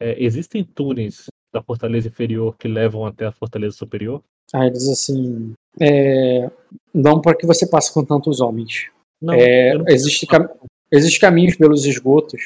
É, existem túneis da fortaleza inferior que levam até a fortaleza superior? Aí ele diz assim: é, não para que você passe com tantos homens. Não. É, não- existe, cam existe caminhos pelos esgotos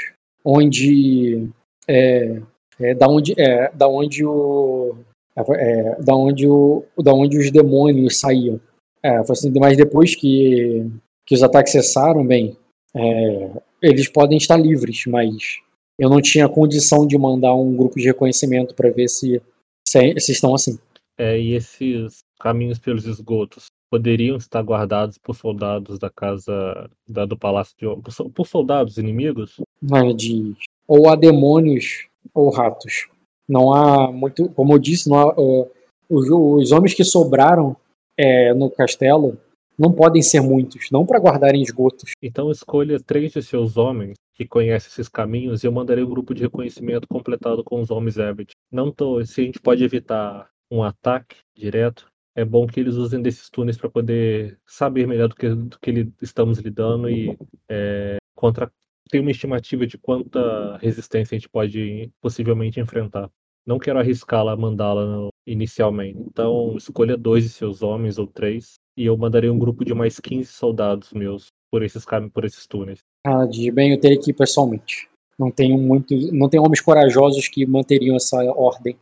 onde é, é, da onde é, da onde o é, da onde o da onde os demônios saíam. É, assim, mas depois que que os ataques cessaram, bem, é, eles podem estar livres, mas eu não tinha condição de mandar um grupo de reconhecimento para ver se, se se estão assim. É, e esses caminhos pelos esgotos poderiam estar guardados por soldados da casa da, do palácio de por, por soldados inimigos? Ela diz, ou há demônios ou ratos. Não há muito, como eu disse, não há, uh, os, os homens que sobraram é, no castelo não podem ser muitos, não para guardarem esgotos. Então escolha três de seus homens que conhecem esses caminhos eu mandarei um grupo de reconhecimento completado com os homens Abbott. Não tô, se a gente pode evitar um ataque direto, é bom que eles usem desses túneis para poder saber melhor do que, do que estamos lidando e é, contra ter uma estimativa de quanta resistência a gente pode possivelmente enfrentar. Não quero arriscá-la, mandá-la inicialmente. Então, escolha dois de seus homens ou três e eu mandarei um grupo de mais 15 soldados meus por esses por esses túneis. Ela diz, bem, eu teria que ir pessoalmente. Não tenho muito, não tem homens corajosos que manteriam essa ordem.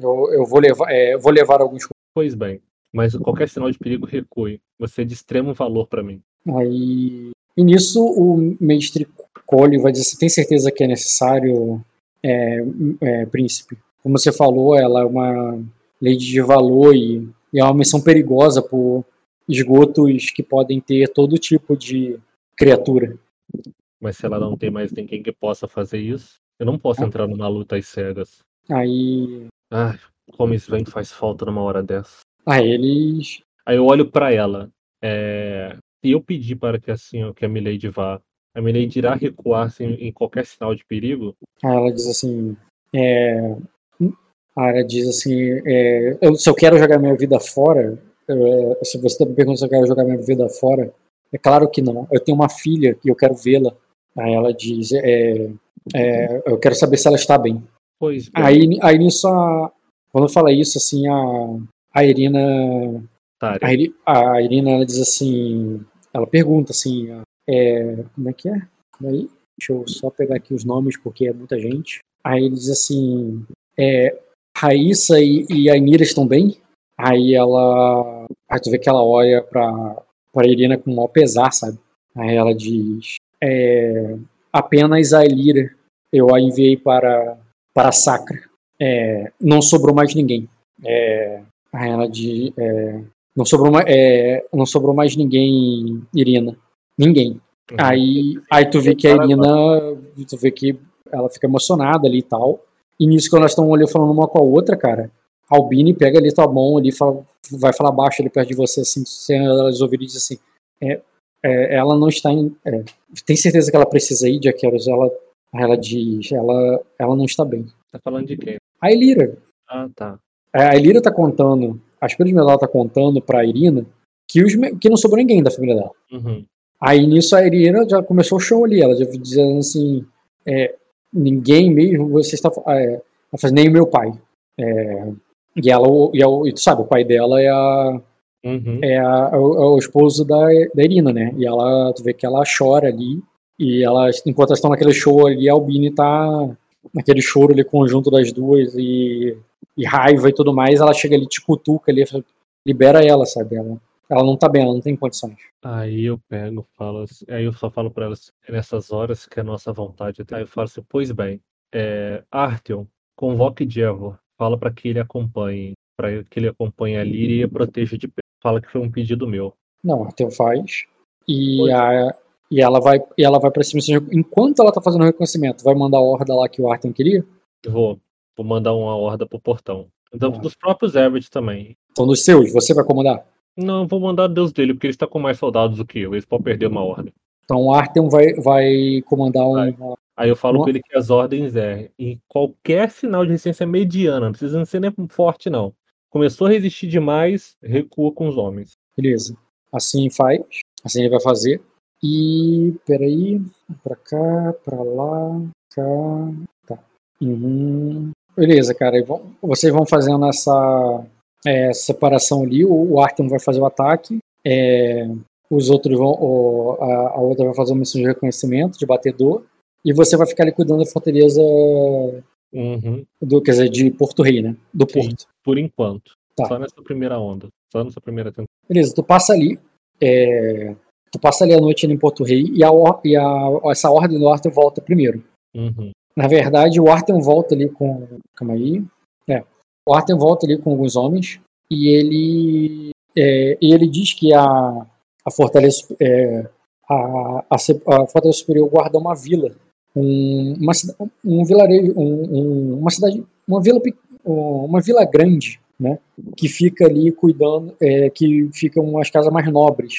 Eu, eu vou levar, é, vou levar alguns. Pois bem, mas qualquer sinal de perigo recue. Você é de extremo valor para mim. Aí, e nisso o mestre Cole vai dizer: "Você tem certeza que é necessário, é, é, príncipe? Como você falou, ela é uma lady de valor e, e é uma missão perigosa por esgotos que podem ter todo tipo de criatura. Mas se ela não tem mais ninguém que possa fazer isso, eu não posso entrar numa luta às cegas. Aí, Ai, como isso vem faz falta numa hora dessa. aí eles, Aí eu olho para ela. É... Se eu pedir para que assim que a Milady vá, a Milady irá recuar em qualquer sinal de perigo? aí ela diz assim, é, a ela diz assim, é, eu- se eu quero jogar minha vida fora, é, se você me perguntando se eu quero jogar minha vida fora, é claro que não. Eu tenho uma filha e eu quero vê-la. Aí ela diz, é, é, eu quero saber se ela está bem. Pois bem, Aí, aí nisso, a, quando fala isso, assim, a, a Irina, Tária. a, Iri- a Irina, ela diz assim, ela pergunta assim, é, como é que é? Aí, deixa eu só pegar aqui os nomes, porque é muita gente. Aí ele diz assim, é, Raíssa e, e a Inira estão bem? Aí ela, aí tu vê que ela olha pra, pra Irina com o maior pesar, sabe? Aí ela diz, é, apenas a Elira eu a enviei para, para a Sacra. É, não sobrou mais ninguém. É, aí ela diz, é, não, sobrou, é, não sobrou mais ninguém, Irina. Ninguém. Uhum. Aí, aí tu vê que a Irina, tu vê que ela fica emocionada ali e tal. E nisso que elas estão ali falando uma com a outra, cara, Albini pega ali tua mão ali, fala, vai falar baixo ali perto de você, assim, sem elas ouvirem e diz assim, é, é, ela não está em, é, tem certeza que ela precisa ir, Jaqueros? Ela, ela diz, ela, ela não está bem. Tá falando de quem? A Elira, Ah, tá. a Elira tá contando, a Espírito de Metal tá contando pra Irina que, os, que não sobrou ninguém da família dela. Uhum. Aí nisso a Irina já começou o show ali, ela já dizendo assim, é, ninguém mesmo, você está é, fazendo nem o meu pai. É, e ela, e, ela, e tu sabe, o pai dela é a, Uhum. é, a, é, o, é o esposo da, da Irina, né? E ela, tu vê que ela chora ali, e ela, enquanto elas estão naquele show ali, a Albini tá naquele choro ali, conjunto das duas, e, e raiva e tudo mais, ela chega ali, te cutuca ali, libera ela, sabe? Ela, ela não tá bem, ela não tem condições. Aí eu pego, falo assim, aí eu só falo pra elas, nessas horas que é a nossa vontade. Aí eu falo assim, pois bem, é, Artyom, convoque Dievor, fala pra que ele acompanhe, para que ele acompanhe a e a proteja de. Fala que foi um pedido meu. Não, Arthur faz. E, Pois a, e ela vai e ela vai pra cima. Enquanto ela tá fazendo o reconhecimento, vai mandar a horda lá que o Arthur queria? Vou, vou mandar uma horda pro portão. Então, Ah. dos próprios Everett também. Então, dos seus, você vai comandar? Não, vou mandar Deus dele, porque ele está com mais soldados do que eu. Eles podem perder uma ordem. Então, o Arthur vai, vai comandar um. Vai. Aí eu falo Uma- com ele que as ordens é em qualquer sinal de resistência mediana, não precisa ser nem forte, não. Começou a resistir demais, recua com os homens. Beleza. Assim faz. Assim ele vai fazer. E. Peraí. Pra cá, pra lá, cá. Tá. Uhum. Beleza, cara. e vão- vocês vão fazendo essa é, separação ali. O, o Artem vai fazer o ataque. é, os outros vão. o- a, a outra vai fazer uma missão de reconhecimento, de batedor. E você vai ficar ali cuidando da fortaleza Uhum, do, quer dizer, de Porto Rei, né? Do Sim. Porto. por enquanto. Tá. Só nessa primeira onda. Só nessa primeira temporada. Beleza, tu passa ali. é, tu passa ali a noite ali em Porto Rei e, a, e a, essa ordem do Arthur volta primeiro. Uhum, Na verdade, o Arthur volta ali com. Calma aí. É. O Arthur volta ali com alguns homens e ele. é, e ele diz que a, a fortaleza. é, a, a, a fortaleza superior guarda uma vila. Um, uma, um vilarejo. Um, um- uma cidade. Uma vila, uma vila grande, né? Que fica ali cuidando. é, que ficam umas casas mais nobres.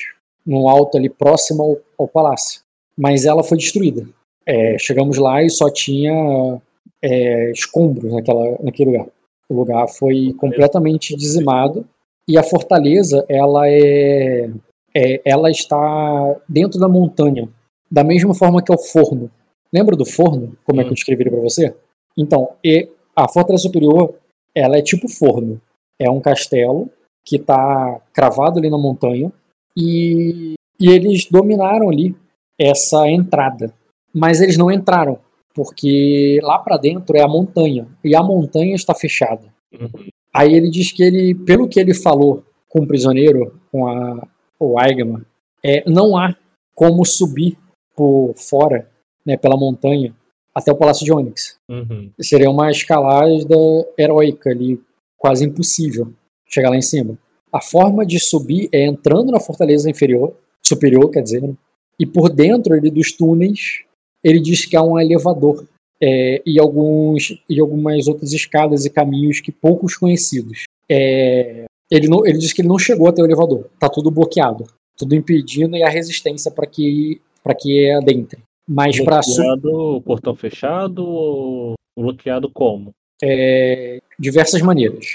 No alto ali, próximo ao, ao palácio. Mas ela foi destruída. É, chegamos lá e só tinha é, escombros naquela, naquele lugar. O lugar foi completamente dizimado e a fortaleza ela é, é- ela está dentro da montanha, da mesma forma que é o forno. Lembra do forno? Como é que eu descrevi para você? Então, e a fortaleza superior ela é tipo forno. É um castelo que está cravado ali na montanha e, e eles dominaram ali essa entrada mas eles não entraram, porque lá para dentro é a montanha, e a montanha está fechada. uhum, Aí ele diz que ele, pelo que ele falou com o prisioneiro, com a, o Aigama, é, não há como subir por fora, né, pela montanha, até o Palácio de Onyx. uhum. Seria uma escalada heróica ali, quase impossível chegar lá em cima. A forma de subir é entrando na fortaleza inferior, superior, quer dizer, né? e por dentro ali dos túneis, ele diz que há um elevador é, e, alguns, e algumas outras escadas e caminhos que poucos conhecidos. É, ele, não, ele diz que ele não chegou até o elevador, tá tudo bloqueado, tudo impedindo e a resistência para que para que adentre. Mas para Bloqueado, portão fechado ou bloqueado como? é, diversas maneiras.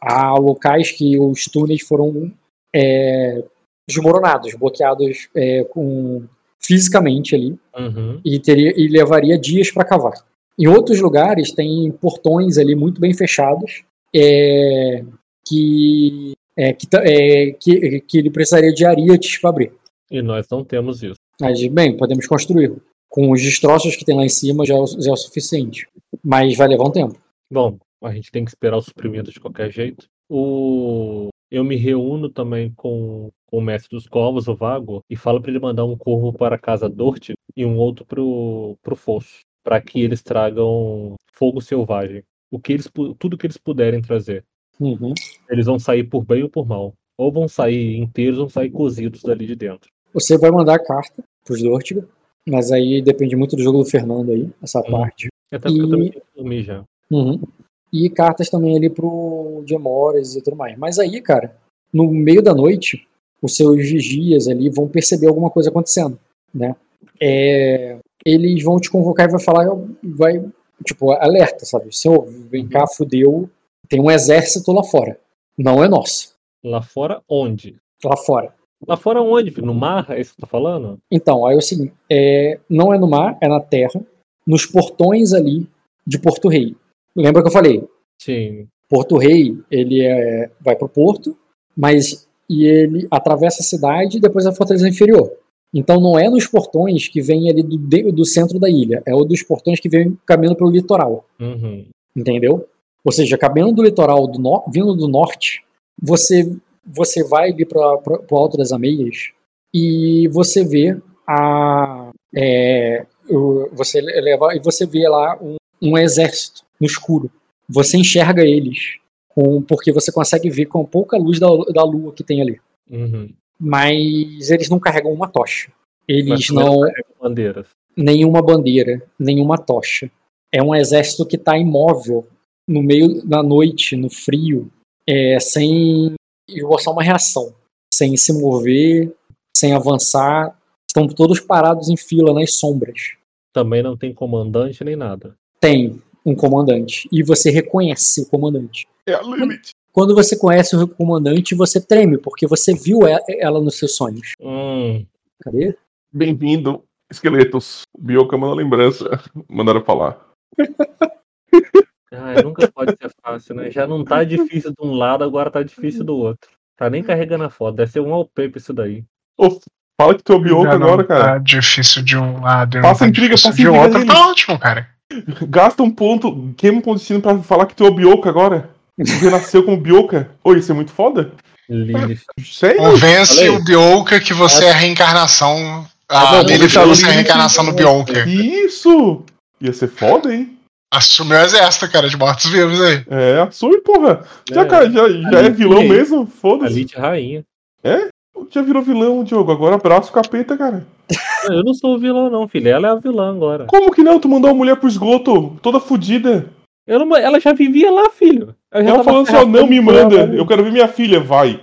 Há locais que os túneis foram é, desmoronados, bloqueados é, com, fisicamente ali, Uhum, e, teria, e levaria dias para cavar. Em outros lugares tem portões ali muito bem fechados é, que, é, que, é, que, que ele precisaria de ariete para abrir. E nós não temos isso. Mas, bem, podemos construir. Com os destroços que tem lá em cima já é o, já é o suficiente. Mas vai levar um tempo. Bom, a gente tem que esperar o suprimento de qualquer jeito. O... Eu me reúno também com, com o mestre dos Corvos, o Vago, e falo para ele mandar um corvo para a casa Dort e um outro pro, pro Fosso, para que eles tragam fogo selvagem. O que eles, tudo que eles puderem trazer. Uhum. Eles vão sair por bem ou por mal. Ou vão sair inteiros ou vão sair cozidos dali de dentro. Você vai mandar a carta pros Dortiga, mas aí depende muito do jogo do Fernando aí, essa Uhum. parte. Até porque eu também E- que dormir já. Uhum. E cartas também ali pro Diemores e tudo mais. Mas aí, cara, no meio da noite, os seus vigias ali vão perceber alguma coisa acontecendo, né? É, eles vão te convocar e vai falar, vai, tipo, alerta, sabe? Senhor, vem cá, fudeu, tem um exército lá fora. Não é nosso. Lá fora onde? lá fora. Lá fora onde, filho? No mar? É isso que você tá falando? Então, aí é o seguinte, é, não é no mar, é na terra, nos portões ali de Porto Rei. Lembra que eu falei? Sim. Porto Rei, ele é, vai pro porto, mas e ele atravessa a cidade e depois a fortaleza inferior. Então não é nos portões que vem ali do, do centro da ilha, é o dos portões que vem caminhando pelo litoral, Uhum. entendeu? Ou seja, caminhando do litoral, do no- vindo do norte, você você vai ali para o Alto das Ameias e você vê a é, você leva e você vê lá um, um exército no escuro. Você enxerga eles com, porque você consegue ver com pouca luz da, da lua que tem ali. Uhum. Mas eles não carregam uma tocha. Eles Mas não bandeiras. nenhuma bandeira, nenhuma tocha. É um exército que está imóvel no meio da noite, no frio, é, sem esboçar uma reação, sem se mover, sem avançar. Estão todos parados em fila nas sombras. Também não tem comandante nem nada. Tem um comandante e você reconhece o comandante. É a Lilith. Quando você conhece o comandante, você treme porque você viu e- ela nos seus sonhos. Hum, Cadê? Bem-vindo, esqueletos. Bioka mandou lembrança. Mandaram falar. ai, nunca pode ser fácil, né? Já não tá difícil de um lado, agora tá difícil do outro. Tá nem carregando a foto, deve ser um wallpaper isso daí. Ô, fala que tu é o Bioka agora, cara. Tá difícil de um lado. não Passa tá intriga, passa de intriga outro. nele. Tá ótimo, cara. Gasta um ponto, queima um ponto de destino pra falar que tu é o Bioka agora. Tu renasceu como Bioka. Ô, isso é muito foda. Lilith. Sério? Convence Falei. o Bioka que você é a reencarnação. Ah, não, Lilith deixa a você é a reencarnação do Bioka. Isso! Ia ser foda, hein? Assumiu o exército, cara, de mortos-vivos aí. É, assume, porra. Já, É. cara, já, já é vilão Aí. mesmo? A Foda-se. Lilith rainha. Já virou vilão, Diogo. Agora abraça o capeta, cara. Eu não sou o vilão, não, filho. Ela é a vilã agora. Como que não? Tu mandou a mulher pro esgoto, toda fodida. Eu não- ela já vivia lá, filho. Eu já Ela tava falando assim, ó, não me ela. manda. Eu quero ver minha filha, vai.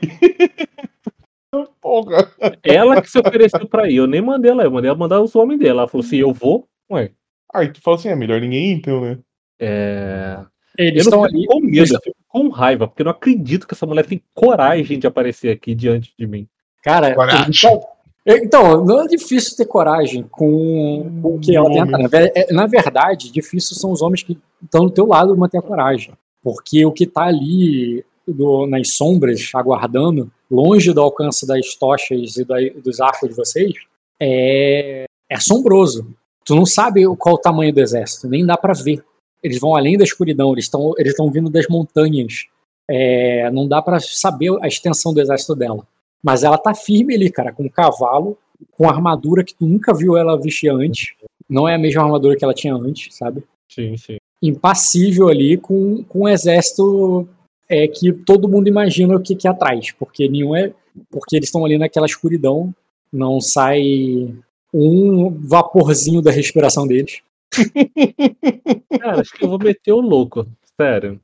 Porra. Ela que se ofereceu pra ir. Eu nem mandei ela, eu mandei ela mandar os homens dela. Ela falou assim: eu vou. Ué. Aí tu fala assim, é melhor ninguém ir, então, né? É. Eles estão ali. com medo, eu fico com raiva, porque eu não acredito que essa mulher tem coragem de aparecer aqui diante de mim. Cara, Coragem. eles tão- então, não é difícil ter coragem com, o que ela atrás. É- Na verdade, difícil são os homens que estão do teu lado manter a coragem. Porque o que tá ali do- nas sombras, aguardando, longe do alcance das tochas e da- dos arcos de vocês, é, é assombroso. Tu não sabe o- qual o tamanho do exército, nem dá pra ver. Eles vão além da escuridão, eles estão eles vindo das montanhas. É, não dá pra saber a extensão do exército dela. Mas ela tá firme ali, cara, com um cavalo, com armadura que tu nunca viu ela vestir antes. Não é a mesma armadura que ela tinha antes, sabe? Sim, sim. Impassível ali com, com um exército é, que todo mundo imagina o que, que é atrás. Porque nenhum é. Porque eles estão ali naquela escuridão. Não sai um vaporzinho da respiração deles. Cara, acho que eu vou meter o louco. Sério.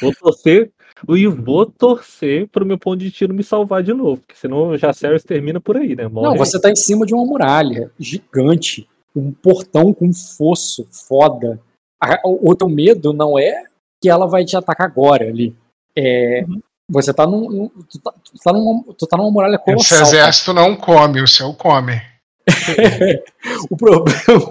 Vou torcer. E vou torcer pro meu ponto de tiro me salvar de novo. Porque senão já Ceres termina por aí, né? Morre. Não, você tá em cima de uma muralha gigante, um portão com um fosso foda. O, teu medo não é que ela vai te atacar agora ali. É, Você tá num. num- Tu tá, tu tá numa, tu tá numa muralha Esse colossal. cara. exército não come, o seu come. O problema.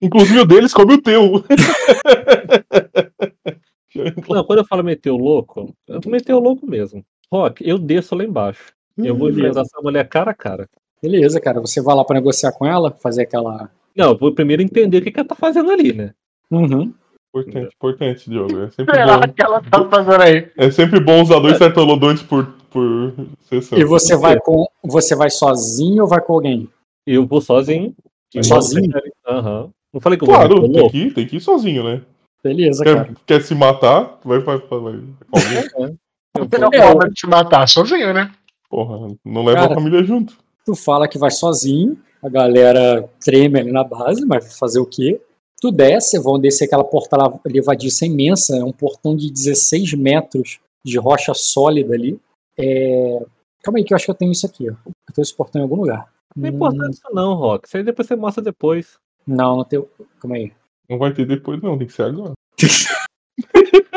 Inclusive o deles come o teu. Não, quando eu falo meter o louco, eu vou meter o louco mesmo. Rock, eu desço lá embaixo. Eu vou enfrentar essa mulher cara a cara. Beleza, cara. Você vai lá pra negociar com ela, fazer aquela. Não, eu vou primeiro entender o que, que ela tá fazendo ali, né? Uhum. Importante, importante, Diogo. É sempre Será bom, que ela tá fazendo aí? é sempre bom usar dois certolodontes por, por sessão. E você vai com. Você vai sozinho ou vai com alguém? Eu vou sozinho. Sozinho? Aham. Não falei que eu vou Claro, meter o tem que, ir, tem que ir sozinho, né? Beleza, cara. Quer, quer se matar? Vai, vai, vai, vai. alguém. Eu Você não vou- É, pode te matar sozinho, né? Porra, não leva Cara, a família junto. Tu fala que vai sozinho, a galera treme ali na base, mas vai fazer o quê? Tu desce, vão descer aquela porta levadiça imensa, é um portão de 16 metros de rocha sólida ali. É... Calma aí que eu acho que eu tenho isso aqui, ó. Eu tenho esse portão em algum lugar. Não é Hum, importante isso não, Rock. Isso aí depois você mostra depois. Não, não tenho. Calma aí. Não vai ter depois, não, tem que ser agora.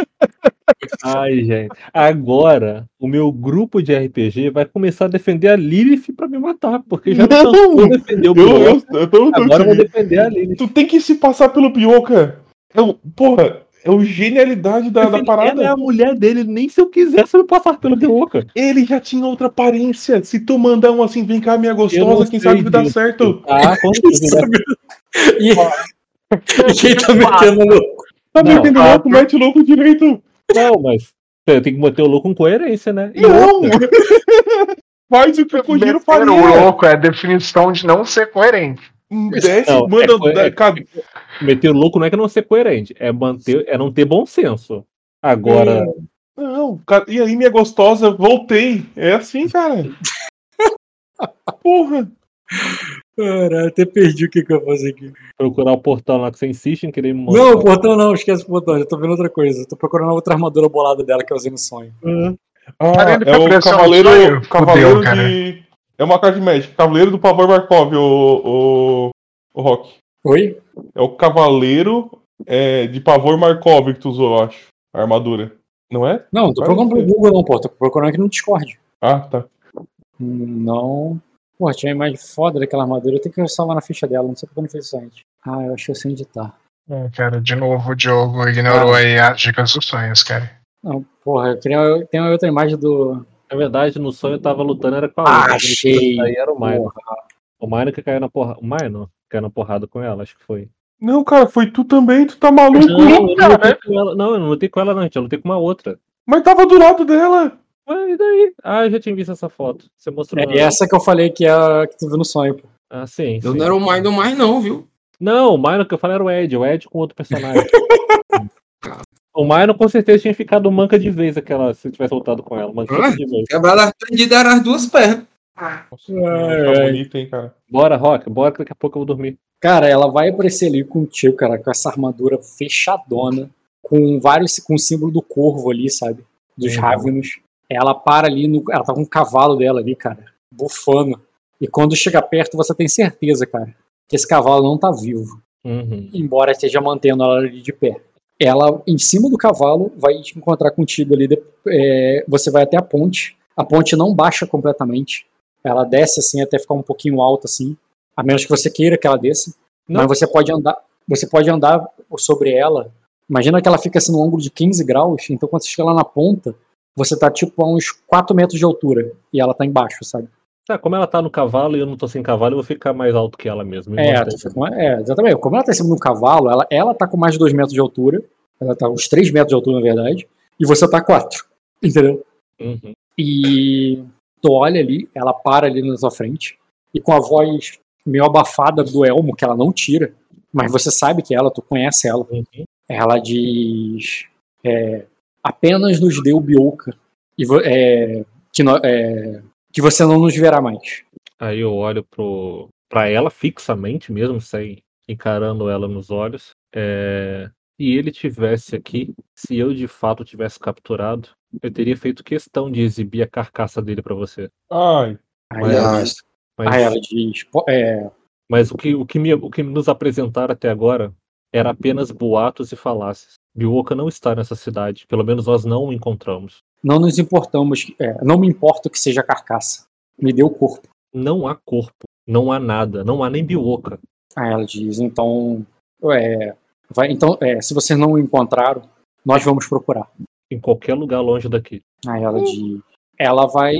Ai, gente. Agora, o meu grupo de RPG vai começar a defender a Lilith pra me matar, porque já Não! tentou defender o Eu, Bioka. eu, eu tô, eu tô Agora eu vou te- defender a Lilith. Tu tem que se passar pelo Bioka. É o, porra, é o genialidade da, da Ela é parada. a mulher dele, nem se eu quisesse eu passar pelo Bioka. Ele já tinha outra aparência. Se tu mandar um assim, vem cá, minha gostosa, quem sabe dá disso. certo. Ah, quando E, e quem tá metendo louco? Tá Não, metendo ah, louco, mete louco direito. Não, mas eu tenho que manter o louco com coerência, né? E Não! Faz o que o Meter faria. o louco é a definição de não ser coerente. Desce, Não, manda. é é- ca- meter o louco não é que não ser coerente, é manter, é não ter bom senso. Agora, Não, ca- e aí, minha gostosa, voltei. É assim, cara. Porra. Caralho, até perdi o que, que eu vou fazer aqui. procurar o portão lá que você insiste em querer me mandar. Não, o portão não, esquece o portão, já tô vendo outra coisa. Tô procurando outra armadura bolada dela que eu usei no sonho. Ah, Caralho, é o cavaleiro, cavaleiro Fudeu, cara. É uma carta de Magic. Cavaleiro do Pavor Markov, o, o, o Rock. Oi? É o cavaleiro é, de Pavor Markov que tu usou, eu acho. A armadura. Não é? Não, não tô Parece procurando pro. Google não, pô. Tô procurando aqui no Discord. Ah, tá. Não. Pô, tinha uma imagem foda daquela armadura. Eu tenho que salvar na ficha dela. Não sei porque eu não fiz isso antes. Ah, eu achei sem editar. É, cara, de novo o Diogo ignorou aí as dicas dos sonhos, cara. Não, porra, eu queria. Tem outra imagem do. Na verdade, no sonho eu tava lutando era com a outra. achei. Aí era o. Porra. O Minor que caiu na porrada. O Minor que caiu na porrada com ela, acho que foi. Não, cara, foi tu também, tu tá maluco. Não, eu não cara. com ela. Não, eu não lutei com ela, não. gente, Eu lutei com uma outra. Mas tava do lado dela. Ah, e daí? Ah, eu já tinha visto essa foto. Você mostrou. É essa que eu falei que, é a que tu viu no sonho, pô. Ah, sim. Eu sim. não era o Mindon mais, não, viu? Não, o Minor que eu falei era o Ed, o Ed com outro personagem. o Minor com certeza tinha ficado manca de vez aquela, se tivesse voltado com ela. Manca Ah. de vez. Quebrada as perdidas eram as duas pernas. Nossa, Ai, tá ai. bonito, hein, cara. Bora, Rock, bora que daqui a pouco eu vou dormir. Cara, ela vai aparecer ali contigo, cara, com essa armadura fechadona, com vários. com o símbolo do corvo ali, sabe? Dos Uhum. Ravenos. Ela para ali no. Ela tá com o cavalo dela ali, cara, bufando. E quando chega perto, você tem certeza, cara, que esse cavalo não tá vivo. Uhum. embora esteja mantendo ela ali de pé. Ela, em cima do cavalo, vai te encontrar contigo ali. é, você vai até a ponte. A ponte não baixa completamente. Ela desce assim até ficar um pouquinho alta assim, a menos que você queira que ela desça. Não. Mas você pode andar, você pode andar sobre ela. Imagina que ela fica assim no ângulo de 15 graus, então quando você chega lá na ponta, você tá tipo a uns 4 metros de altura e ela tá embaixo, sabe? Tá, como ela tá no cavalo e eu não tô sem cavalo, eu vou ficar mais alto que ela mesmo. Me É, fica com- é, exatamente. Como ela tá em cima de um cavalo, ela, ela tá com mais de 2 metros de altura. Ela tá uns 3 metros de altura, na verdade. E você tá 4. Entendeu? Uhum. E tu olha ali, ela para ali na sua frente. E com a voz meio abafada do Elmo, que ela não tira. Mas você sabe que ela, tu conhece ela. Uhum. Ela diz: é, apenas nos deu Bioka. E, é, que, nó- é, que você não nos verá mais. Aí eu olho pro, pra ela fixamente mesmo, sem encarando ela nos olhos. É, e ele tivesse aqui, se eu de fato tivesse capturado, eu teria feito questão de exibir a carcaça dele pra você. Ai, Mas- ela, Mas, Mas, aí ela diz: "Po- é, mas o, que, o, que me, o que nos apresentaram até agora era apenas boatos e falácias. Bioka não está nessa cidade, pelo menos nós não o encontramos. Não nos importamos, é, não me importa que seja carcaça. Me dê o corpo. Não há corpo, não há nada, não há nem Bioka. Aí ela diz, então, é, vai, então é, se vocês não o encontraram, nós vamos procurar. em qualquer lugar longe daqui. Aí ela diz, ela vai,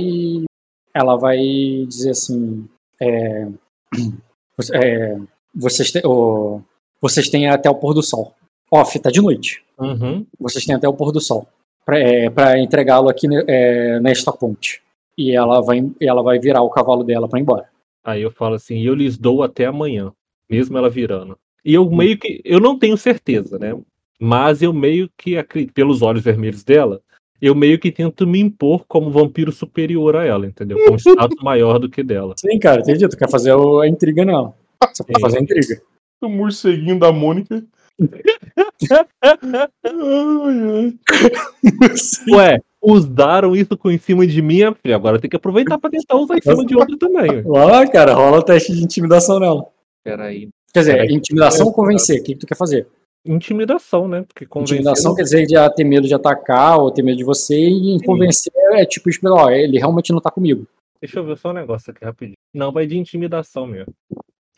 ela vai dizer assim, é, é, vocês, te- ó, vocês têm até o pôr do sol. Off, tá de noite. Uhum. Vocês têm até o pôr do sol para entregá-lo aqui é, nesta ponte. E ela vai, ela vai virar o cavalo dela para ir embora. Aí eu falo assim, eu lhes dou até amanhã, mesmo ela virando. E eu meio que, eu não tenho certeza, né? Mas eu meio que, pelos olhos vermelhos dela, eu meio que tento me impor como vampiro superior a ela, entendeu? Com um status maior do que dela. Sim, cara, entendi. Tu quer fazer a intriga nela. Você pode Sim. fazer a intriga. o morceguinho da Mônica. Ué, usaram isso com em cima de mim, filha. Agora tem que aproveitar pra tentar usar em cima de outro também. Lá, cara, rola o teste de intimidação nela. Peraí. Quer dizer, Peraí. intimidação ou convencer? O que, que tu quer fazer? Intimidação, né? Porque convencer Intimidação quer dizer de ter medo de atacar ou ter medo de você, e em convencer é tipo, esperar, ó, ele realmente não tá comigo. Deixa eu ver só um negócio aqui rapidinho. Não, vai de intimidação mesmo.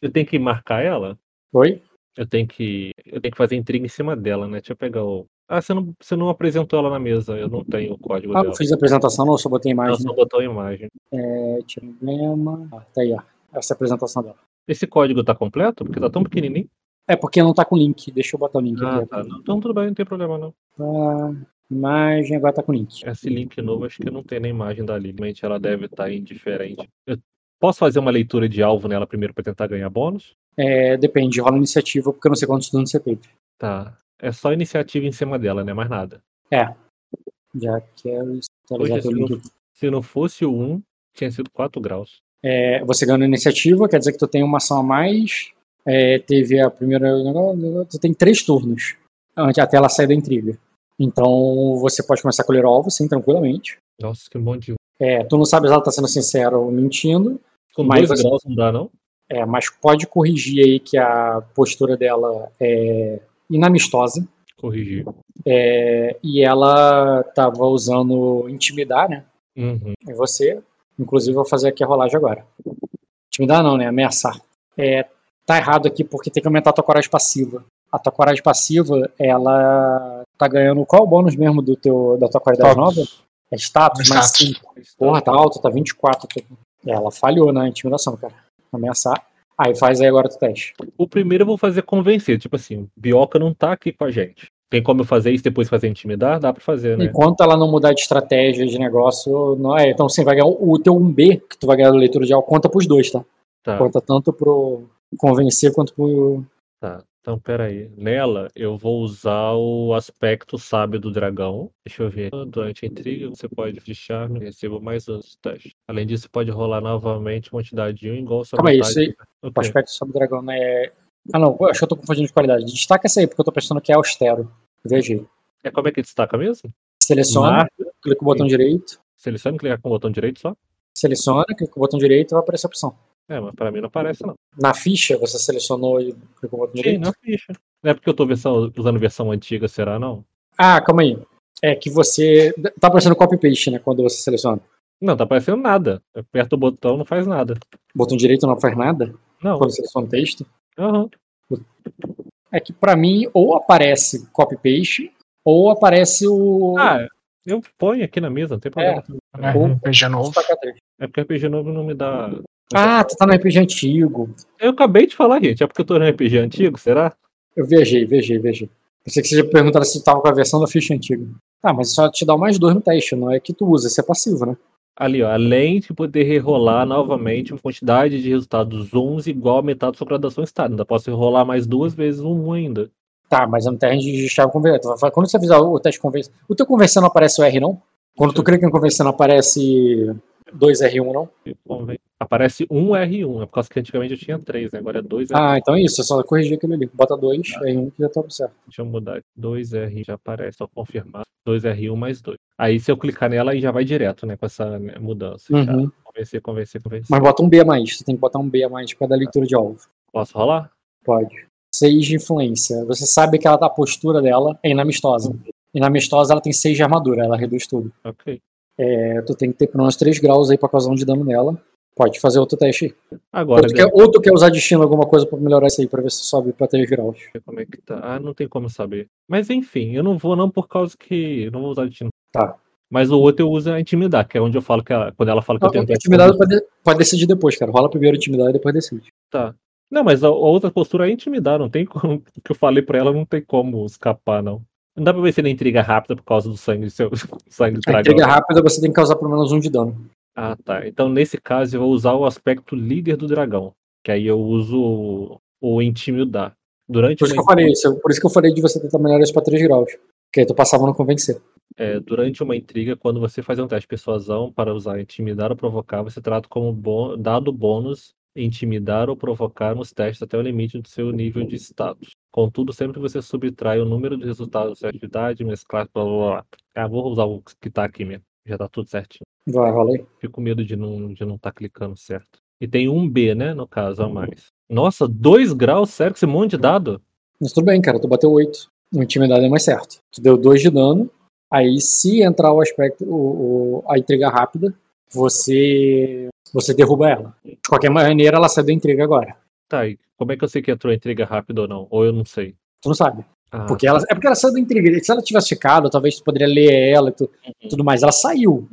Eu tenho que marcar ela? Oi? Eu tenho que. Eu tenho que fazer intriga em cima dela, né? Deixa eu pegar o. Ah, você não, você não apresentou ela na mesa. Eu não tenho o código Ah, dela. eu fiz a apresentação, não, eu só botei a Ela imagem. só né? botou a imagem. É, tira emblema. Ah, tá aí, ó. Essa é a apresentação dela. Esse código tá completo? Porque tá tão pequenininho. É porque não tá com link. Deixa eu botar o link Ah, aqui. tá. Não, Então tudo bem, não tem problema não. Tá. Imagem, agora tá com link. Esse link novo, acho que não tem na imagem da Lily. Ela deve estar indiferente. Eu posso fazer uma leitura de alvo nela primeiro pra tentar ganhar bônus? É, depende, rola iniciativa, porque eu não sei quantos turnos você teve. Tá. É só iniciativa em cima dela, né? Mais nada. Já quero Poxa, atualizar teu se, não, se não fosse o 1, tinha sido 4 graus. É, você ganhou iniciativa, quer dizer que tu tem uma ação a mais. É, teve a primeira. Tu tem três turnos até ela sair da intriga. Então você pode começar a colher o alvo, sim, tranquilamente. Nossa, que monte de. É, tu não sabe se ela tá sendo sincera ou mentindo, Com Mas 2 você- graus não dá, não? é, mas pode corrigir aí que a postura dela é inamistosa. Corrigir. É, e ela tava usando intimidar, né? Uhum. em você. Inclusive, vou fazer aqui a rolagem agora. Intimidar não, né? Ameaçar. É, tá errado aqui porque tem que aumentar a tua coragem passiva. A tua coragem passiva, ela tá ganhando qual o bônus mesmo do teu, da tua qualidade Status. nova? É status, mais Status. 5. Porra, tá alto, tá 24. Ela falhou na intimidação, cara. Ameaçar. Aí faz aí agora o teste. O primeiro eu vou fazer convencer. Tipo assim, Bioca não tá aqui com a gente. Tem como eu fazer isso depois fazer intimidar? Dá pra fazer, né? Enquanto ela não mudar de estratégia de negócio, não é. Então você vai ganhar o, teu 1B, que tu vai ganhar da leitura de algo, conta pros dois, tá? Tá, Conta tanto pro convencer quanto pro. tá. Então, peraí. Nela, eu vou usar o aspecto sábio do dragão. Deixa eu ver. Durante a intriga, você pode de charme e receba mais um teste. Além disso, você pode rolar novamente quantidade de um igual ao sua Calma aí, vantagem. isso aí- Ok. O aspecto sobre o dragão né? Ah, não, acho que eu tô confundindo de qualidade. Destaca essa aí, porque eu tô pensando que é austero. Veja. É como é que destaca mesmo? Seleciona, Marca, clica com o botão direito. seleciona e clicar com o botão direito só? Seleciona, clica com o botão direito e vai aparecer a opção. É, mas pra mim não aparece, não. Na ficha, você selecionou e clicou o botão Sim, direito? na ficha. Não é porque eu tô versão- usando versão antiga, será não? Ah, calma aí. É que você. Tá aparecendo copy-paste, né? Quando você seleciona. Não, tá aparecendo nada. Aperta o botão, não faz nada. Botão direito não faz nada Não. quando seleciona o texto. Aham. É que pra mim, ou aparece copy-paste, ou aparece o. Ah, eu ponho aqui na mesa, não tem problema. Né? Ou- RPG novo. É porque RPG novo não me dá. Ah, tu tá no RPG antigo. Eu acabei de falar, gente. É porque eu tô no RPG antigo, será? Eu viajei, viajei, viajei. Pensei que você já perguntaram se tava com a versão da ficha antiga. Ah, mas só te dá mais dois no teste, não é que tu usa, isso é passivo, né? Ali, ó. Além de poder rerolar novamente uma quantidade de resultados 11 igual a metade da sua graduação está. Ainda posso rerolar mais duas vezes um 1 ainda. Tá, mas é um teste de chave conversão. Quando você fizer o teste de. O teu conversão não aparece o R, não? Quando tu clica em conversão, não aparece 2R1, não? Convém- Aparece um R1, é por causa que antigamente eu tinha três, né? Agora é dois R1. Ah, então é isso, é só corrigir aquilo ali. Bota 2, R1 que já tá certo. Deixa eu mudar. 2R já aparece, só confirmar. 2R1 mais 2. Aí se eu clicar nela, aí já vai direto, né? Com essa né, mudança. Uhum. Convencer, convencer, convencer. Mas bota um B a mais, tu tem que botar um B a mais pra dar leitura de alvo. Posso rolar? Pode. 6 de influência. Você sabe que ela tá, a postura dela é inamistosa. Inamistosa, ela tem 6 de armadura, ela reduz tudo. Ok. É, tu tem que ter pelo menos 3 graus aí pra causar um de dano nela. Pode fazer outro teste aí. Agora, Ou tu, quer, ou tu quer usar destino alguma coisa pra melhorar isso aí, pra ver se sobe pra 3 graus. Eu como é que tá. Ah, não tem como saber. Mas enfim, eu não vou não por causa que. Eu não vou usar destino. Tá. Mas o outro eu uso a intimidar, que é onde eu falo que ela, quando ela fala que eu Não, tento. intimidado pode, pode decidir depois, cara. Rola primeiro intimidade e depois decide. Tá. Não, mas a, a outra postura é intimidar, não tem como. O que eu falei pra ela não tem como escapar, não. Não dá pra ver se ele é intriga rápida por causa do sangue, seu, sangue do A dragão. intriga rápida você tem que causar pelo menos um de dano. Ah, tá. Então, nesse caso, eu vou usar o aspecto líder do dragão. Que aí eu uso o, o intimidar. Durante Por isso que uma, eu falei isso. Por isso que eu falei de você tentar melhorar isso pra 3 graus. Que aí tu passava no convencer. é, durante uma intriga, quando você faz um teste de persuasão para usar intimidar ou provocar, você trata como bô- dado bônus intimidar ou provocar nos testes até o limite do seu nível de status. Contudo, sempre que você subtrai o número de resultados da sua atividade, mesclar, blá blá blá. Ah, vou usar o que tá aqui mesmo. Já tá tudo certinho. Vai, rola aí. Fico com medo de não de não estar clicando certo. E tem um B, né, no caso, a mais. Nossa, 2 graus? Sério esse monte de dado? Mas tudo bem, cara, tu bateu 8. Intimidade é mais certo. Tu deu 2 de dano. Aí, se entrar o aspecto, o, o- a intriga rápida, você você derruba ela. De qualquer maneira, ela sai da intriga agora. Tá, e como é que eu sei que entrou a intriga rápido ou não? Ou eu não sei? Tu não sabe. Ah, Porque ela, é porque ela saiu da intriga. Se ela tivesse ficado, talvez tu poderia ler ela e tu- tudo mais. Ela saiu.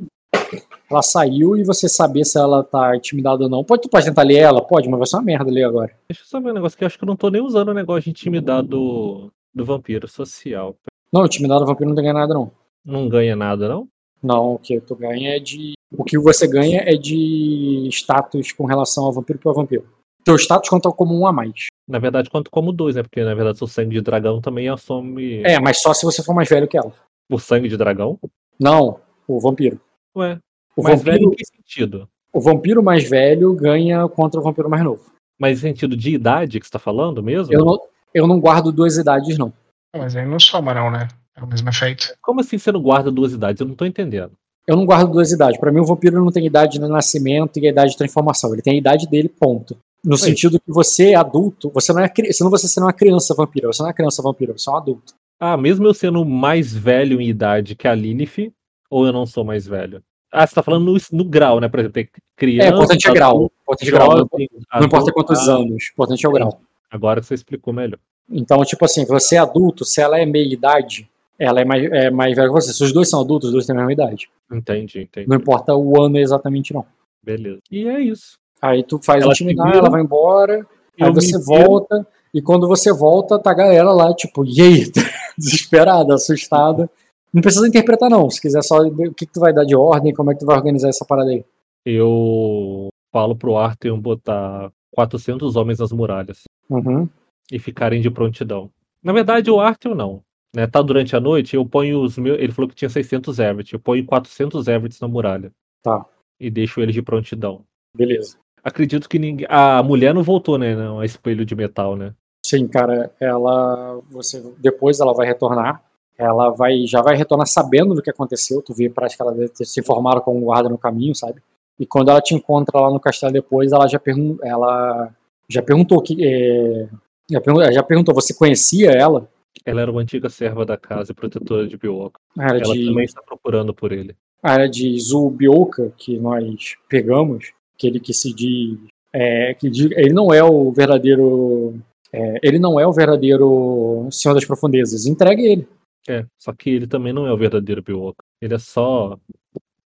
Ela saiu e você saber se ela tá intimidada ou não. Pode, tu pode tentar ler ela? Pode, mas vai ser uma merda ler agora. Deixa eu só ver um negócio que eu acho que eu não tô nem usando o negócio de intimidar do, do vampiro social. Não, intimidado vampiro não tem ganho nada, não. Não ganha nada, não? Não, o que tu ganha é de. O que você ganha é de status com relação ao vampiro para vampiro. Teu status conta como um a mais. Na verdade, quanto como dois, né? Porque na verdade, seu sangue de dragão também assume É, mas só se você for mais velho que ela. o sangue de dragão. Não, o vampiro. Ué, O mais vampiro, velho em que sentido? o vampiro mais velho ganha contra o vampiro mais novo. Mas em sentido de idade que você tá falando mesmo? Eu não, eu não guardo duas idades, não. Mas aí não soma, não, né? É o mesmo efeito. Como assim você não guarda duas idades? Eu não tô entendendo. Eu não guardo duas idades. Pra mim, o vampiro não tem idade de nascimento e a idade de transformação. Ele tem a idade dele, ponto. No sentido que você é adulto, você não é senão você não é uma criança vampira. Você não é criança vampira, você é um adulto. Ah, mesmo eu sendo mais velho em idade que a Lilith, ou eu não sou mais velho? Ah, você tá falando no, no grau, né? Por exemplo, tem criança. É, importante é grau. Importante é grau. Não, não importa quantos ah, anos. Importante é o grau. Agora que você explicou melhor. Então, tipo assim, você é adulto, se ela é meia idade, ela é mais, é mais velha que você. Se os dois são adultos, os dois têm a mesma idade. Entendi, entendi. Não importa o ano exatamente, não. Beleza. E é isso. Aí tu faz Ela intimidar, ela vai embora, aí você viro. volta, e quando você volta, tá a galera lá, tipo, e aí? Desesperada, assustada. Não precisa interpretar, não. Se quiser só o que, que tu vai dar de ordem, como é que tu vai organizar essa parada aí. Eu falo pro Arthur botar 400 homens nas muralhas Uhum. e ficarem de prontidão. Na verdade, o Arthur não. Né, tá durante a noite, eu ponho os meus. Ele falou que tinha 600 Everett. Eu ponho 400 Everett na muralha. Tá. E deixo eles de prontidão. Beleza. Acredito que ninguém. A mulher não voltou, né? Não, a espelho de metal, né? Sim, cara, ela. Você, depois ela vai retornar. Ela vai já vai retornar sabendo do que aconteceu. Tu vê, parece que ela deve ter se informaram com um guarda no caminho, sabe? E quando ela te encontra lá no castelo depois, ela já, pergun ela já perguntou que. é, já, pergun- já perguntou, você conhecia ela? Ela era uma antiga serva da casa e protetora de Bioka. Área Ela de, também está procurando por ele. a área de Zubioka, que nós pegamos, aquele que se diz. É, que diz- ele não é o verdadeiro. é, ele não é o verdadeiro Senhor das Profundezas. Entregue ele. É, só que ele também não é o verdadeiro Bioka. Ele é só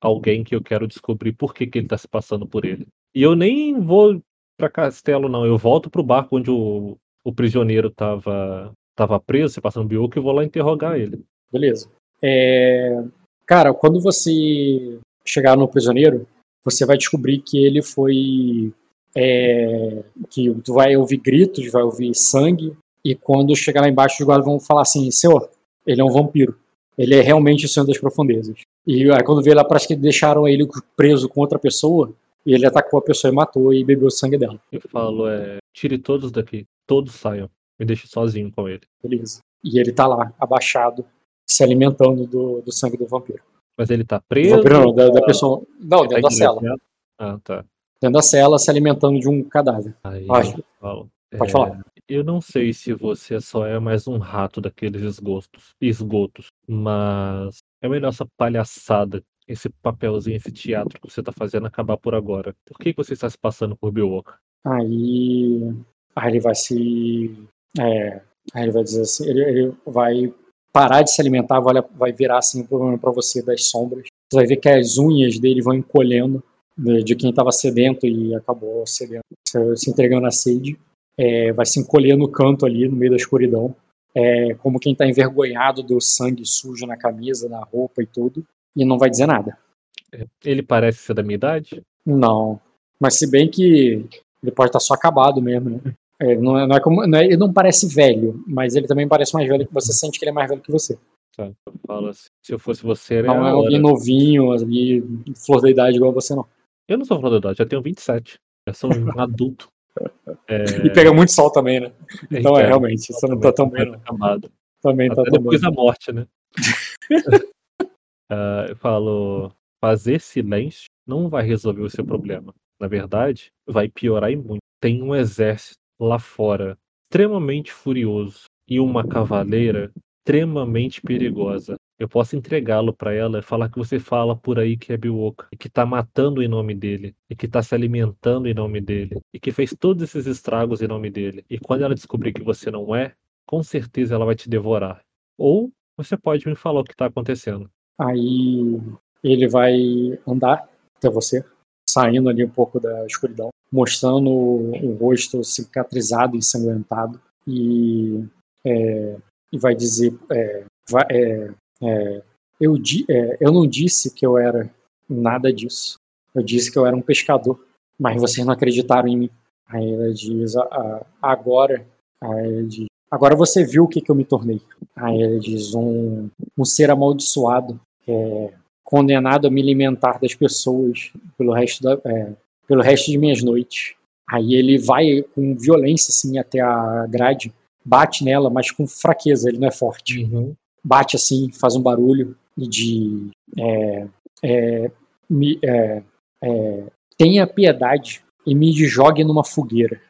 alguém que eu quero descobrir por que, que ele tá se passando por ele. E eu nem vou pra castelo, não. Eu volto pro barco onde o, o prisioneiro tava, tava preso, se passando Bioka, e vou lá interrogar ele. Beleza. É, cara, quando você chegar no prisioneiro, você vai descobrir que ele foi. é, que tu vai ouvir gritos, vai ouvir sangue, e quando chegar lá embaixo, os guardas vão falar assim: Senhor, ele é um vampiro. Ele é realmente o Senhor das Profundezas. E aí, quando vê lá, parece que deixaram ele preso com outra pessoa, e ele atacou a pessoa e matou e bebeu o sangue dela. Eu falo, é, tire todos daqui, todos saiam. Me deixe sozinho com ele. Beleza. E ele tá lá, abaixado, se alimentando do, do sangue do vampiro. Mas ele tá preso? não, da, da pessoa. Não, tá dentro da cela. Ah, tá. dentro da cela se alimentando de um cadáver. Aí falo, Pode é, falar. Eu não sei se você só é mais um rato daqueles esgotos, esgotos, mas é melhor essa palhaçada, esse papelzinho, esse teatro que você tá fazendo acabar por agora. Por que que você está se passando por Bioka? Aí, aí ele vai se. É, aí ele vai dizer assim: ele, ele vai parar de se alimentar, vai, virar assim para você das sombras. Você vai ver que as unhas dele vão encolhendo de, de quem estava sedento e acabou cedendo, se, entregando à sede. É, vai se encolher no canto ali, no meio da escuridão. É, como quem está envergonhado do sangue sujo na camisa, na roupa e tudo. E não vai dizer nada. Ele parece ser da minha idade? Não. Mas se bem que ele pode estar só acabado mesmo, né? É, não é, não é como, não é- ele não parece velho, mas ele também parece mais velho que você, sente que ele é mais velho que você. Tá, eu falo assim, se eu fosse você, era Não é alguém novinho, ali, flor da idade igual você, não. Eu não sou flor da idade, já tenho 27. Já sou um adulto. É, E pega muito sol também, né? Então é, realmente, você não tá tão bem, não. acabado. Também tá Até tão bem. depois da morte, né? Ah, eu falo, fazer silêncio não vai resolver o seu problema. Na verdade, vai piorar e muito. Tem um exército lá fora extremamente furioso e uma cavaleira extremamente perigosa. Eu posso entregá-lo para ela e falar que você fala por aí que é Biwoka e que tá matando em nome dele e que tá se alimentando em nome dele e que fez todos esses estragos em nome dele. E quando ela descobrir que você não é, com certeza ela vai te devorar. Ou você pode me falar o que tá acontecendo. Aí ele vai andar até você, saindo ali um pouco da escuridão, mostrando o, o rosto cicatrizado ensanguentado e, é, e vai dizer é, vai, é, é, eu, di, é, eu não disse que eu era nada disso. Eu disse que eu era um pescador, mas vocês não acreditaram em mim. Aí ela diz, agora, aí diz, agora você viu o que, que eu me tornei. Aí ele diz, um, um ser amaldiçoado, é, condenado a me alimentar das pessoas pelo resto, da, pelo resto de minhas noites. Aí ele vai com violência assim até a grade, bate nela, mas com fraqueza, ele não é forte. Uhum. Bate assim, faz um barulho de é, é, me, é, é, tenha piedade e me jogue numa fogueira.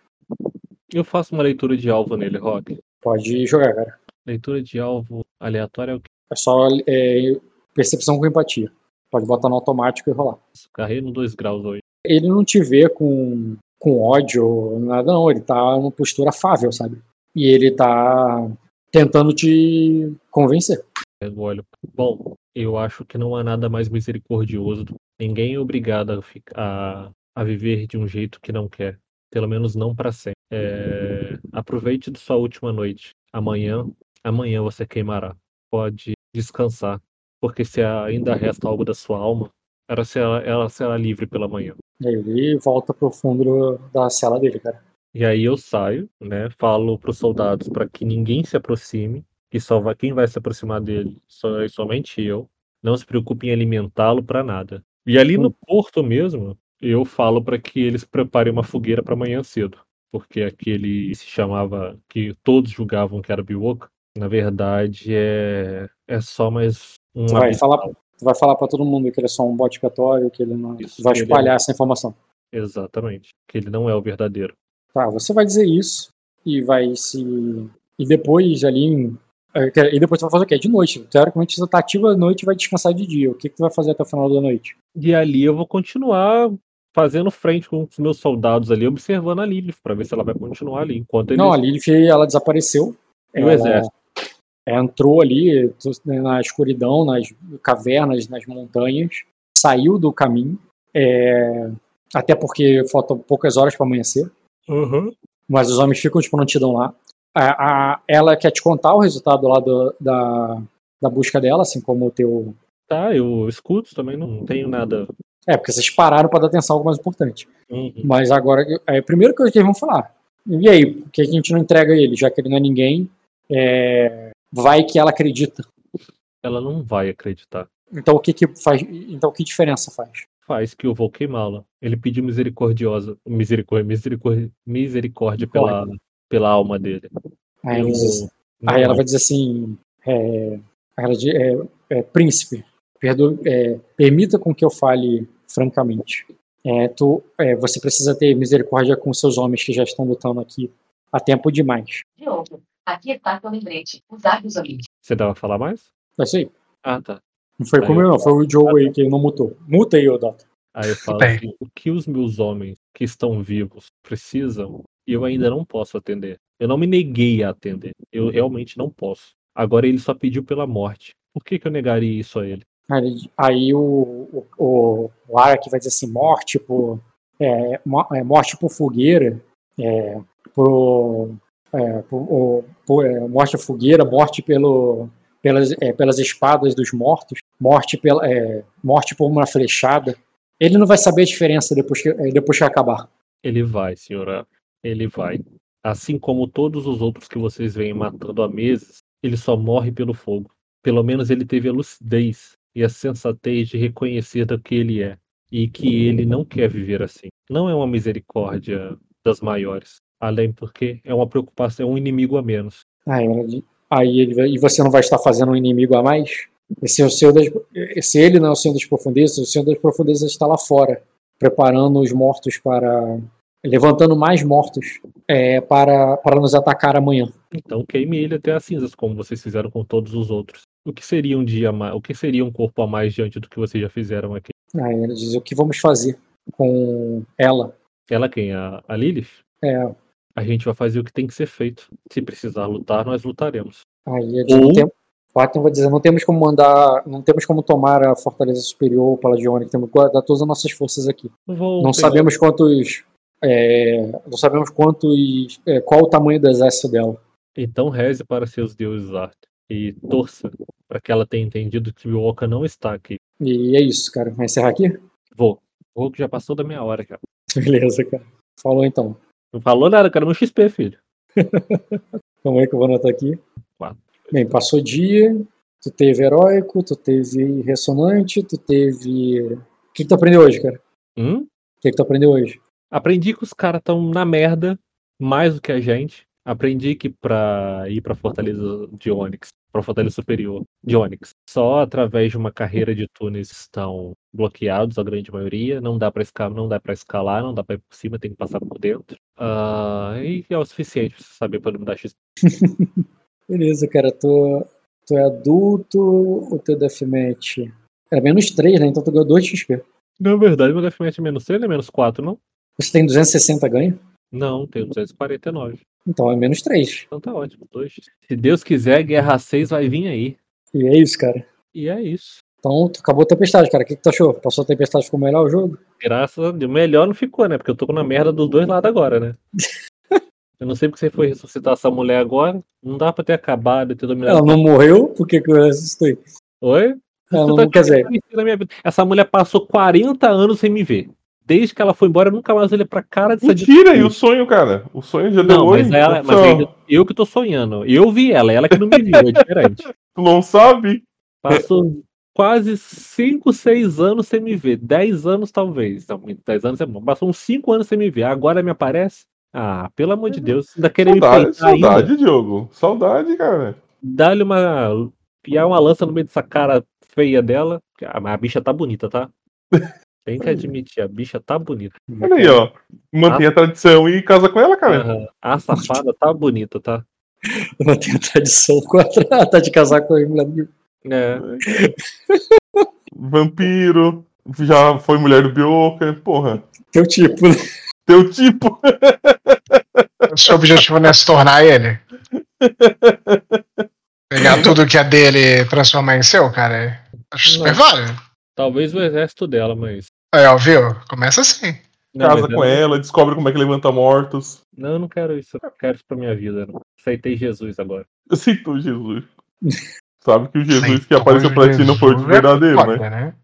Eu faço uma leitura de alvo nele, Rock. Pode jogar, cara. Leitura de alvo aleatória é o que? É só é, percepção com empatia. Pode botar no automático e rolar. Carrei no 2 graus hoje. Ele não te vê com, com ódio nada, não. Ele tá numa postura afável, sabe? E ele tá tentando te convencer. Eu olho. Bom, eu acho que não há nada mais misericordioso. Ninguém é obrigado a, ficar, a, a viver de um jeito que não quer. Pelo menos não para sempre. É, aproveite de sua última noite. Amanhã, amanhã você queimará. Pode descansar, porque se ainda resta algo da sua alma, ela será, ela será livre pela manhã. Ele volta pro fundo da cela dele, cara. E aí eu saio, né? Falo para os soldados para que ninguém se aproxime, que só vai, quem vai se aproximar dele sou é somente eu. Não se preocupe em alimentá-lo para nada. E ali no porto mesmo, eu falo para que eles preparem uma fogueira para amanhã cedo porque aquele se chamava que todos julgavam que era Biwoka, na verdade é, é só mais um. Vai, falar, tu vai falar para todo mundo que ele é só um bot expiatório, que ele não Isso, vai ele espalhar é- essa informação. Exatamente. Que ele não é o verdadeiro. Tá, você vai dizer isso e vai se. E depois ali. é, E depois tu vai fazer o quê? De noite. Teoricamente você tá ativo à noite e vai descansar de dia. O que, que tu vai fazer até o final da noite? E ali eu vou continuar fazendo frente com os meus soldados ali, observando a Lilith, para ver se ela vai continuar ali. Enquanto eles... Não, a Lilith ela desapareceu. E o Ela- exército? Entrou ali tu- na escuridão, nas cavernas, nas montanhas, saiu do caminho, é, até porque faltam poucas horas para amanhecer, Uhum. mas os homens ficam de prontidão lá. A, a- ela quer te contar o resultado lá do- da, da busca dela, assim como o teu. Tá, eu escuto também, não tenho nada. É, porque vocês pararam para dar atenção a algo mais importante. Uhum. Mas agora, é a primeira coisa que eles vão falar. E aí, por que a gente não entrega ele? Já que ele não é ninguém, é, vai que ela acredita. Ela não vai acreditar. Então o que que faz? Então que diferença faz? Faz que eu vou queimá-la. Ele pediu misericordiosa, misericórdia, misericórdia, misericórdia pela, pela alma dele. Aí, Eu- diz, não aí ela vai dizer assim, é, ela diz, é, é, príncipe, perdo, é, permita com que eu fale francamente. É, tu, é, você precisa ter misericórdia com seus homens que já estão lutando aqui há tempo demais. Diogo, aqui está teu lembrete. Usar amigos. Você dava falar mais? É isso aí. Ah, tá. Não foi Aí comigo, eu- não. Foi o Joe aí que não mutou. Muta aí, Odota. Aí eu falo assim, o que os meus homens que estão vivos precisam, eu ainda não posso atender. Eu não me neguei a atender. Eu realmente não posso. Agora ele só pediu pela morte. Por que, que eu negaria isso a ele? Aí, aí o, o, o, o Arak vai dizer assim, morte por, é, é, morte por fogueira, é, por, é, é, morte por fogueira, morte pelo, pelas, é, pelas espadas dos mortos, morte, pela, é, morte por uma flechada. Ele não vai saber a diferença depois que, é, depois que acabar. Ele vai, senhora. Ele vai. Assim como todos os outros que vocês vêm matando há meses, ele só morre pelo fogo. Pelo menos ele teve a lucidez e a sensatez de reconhecer do que ele é. E que ele não quer viver assim. Não é uma misericórdia das maiores. Além porque é uma preocupação, é um inimigo a menos. Aí, ela diz- aí ele e você não vai estar fazendo um inimigo a mais? Esse é o Senhor das, se ele não é o Senhor das Profundezas, o Senhor das Profundezas está lá fora, preparando os mortos para, levantando mais mortos é, para, para nos atacar amanhã. Então queime ele até as cinzas, como vocês fizeram com todos os outros. O que seria um dia mais? O que seria um corpo a mais diante do que vocês já fizeram aqui? Aí ele diz: o que vamos fazer com ela? Ela quem? A, a Lilith? É, A gente vai fazer o que tem que ser feito. Se precisar lutar, nós lutaremos. aí não Ou- tem, Platinum vai dizer: não temos como mandar, não temos como tomar a fortaleza superior ou Palagione, temos que guardar todas as nossas forças aqui. Vou Não pegar- sabemos quantos. é, não sabemos quantos. é, qual o tamanho do exército dela. Então reze para seus deuses, Art. E torça para que ela tenha entendido que o Oka não está aqui. E é isso, cara. Vai encerrar aqui? Vou. Vou que já passou da meia hora, cara. Beleza, cara. Falou então. Não falou nada, cara. Meu XP, filho. Calma aí que eu vou anotar aqui. Quatro. Bem, passou dia, tu teve heróico, tu teve ressonante, tu teve. O que, que tu aprendeu hoje, cara? Hum? O que, que tu aprendeu hoje? Aprendi que os caras estão na merda mais do que a gente. Aprendi que pra ir pra Fortaleza de Onyx, pra Fortaleza Superior de Onyx, só através de uma carreira de túneis estão bloqueados, a grande maioria. Não dá pra escalar, não dá para escalar, não dá pra ir por cima, tem que passar por dentro. Ah, e é o suficiente pra você saber para me dar XP. Beleza, cara. Tu, tu é adulto, o teu deathmatch é menos 3, né? Então tu ganhou 2 XP. Na verdade, meu deathmatch é menos 3, não é menos 4, não? Você tem 260 ganho? Não, tenho 249. Então é menos 3. Então tá ótimo, 2. Se Deus quiser, Guerra 6 vai vir aí. E é isso, cara. E é isso. Então acabou a tempestade, cara. O que, que tu achou? Passou a tempestade, ficou melhor o jogo? Graças a Deus. Melhor não ficou, né? Porque eu tô na merda dos dois lados agora, né? Eu não sei porque você foi ressuscitar essa mulher agora. Não dá pra ter acabado e ter dominado. Ela não morreu? Por que, que eu assustei? Oi? Ela não, tá quer dizer. Essa mulher passou 40 anos sem me ver. Desde que ela foi embora, eu nunca mais olhei pra cara dessa Mentira, e o sonho, cara? O sonho já deu Não, oi. mas, ela, mas ainda- eu que tô sonhando. Eu vi ela, ela que não me viu, é diferente. Tu não sabe? Passou quase 5, 6 anos sem me ver. 10 anos, talvez. Não, 10 anos é bom. Passou uns 5 anos sem me ver. Agora me aparece? Ah, pelo amor de Deus. Ainda querer me Saudade, ainda. saudade, Diogo. Saudade, cara. Dá-lhe uma. Piar uma lança no meio dessa cara feia dela. Mas a bicha tá bonita, tá? Tem que admitir, a bicha tá bonita. Olha aí, ó. Mantém a tradição e casa com ela, cara. Aham. A safada tá bonita, tá? não tenho tradição com a tá de casar com a mulher do É. Vampiro. Já foi mulher do Bioka. Porra. teu tipo, né? Teu tipo. Seu objetivo não é se tornar ele? Pegar tudo que é dele e transformar em seu, cara? Acho super válido. Talvez o exército dela, mas. Aí, ó, viu? Começa assim. Não, casa com eu- ela, descobre como é que levanta mortos. Não, eu não quero isso. Eu quero isso pra minha vida. Não. Aceitei Jesus agora. Aceitou Jesus. Sabe que o Jesus que Aceitou apareceu pra ti não foi o Jesus é verdadeiro, foda, né? né?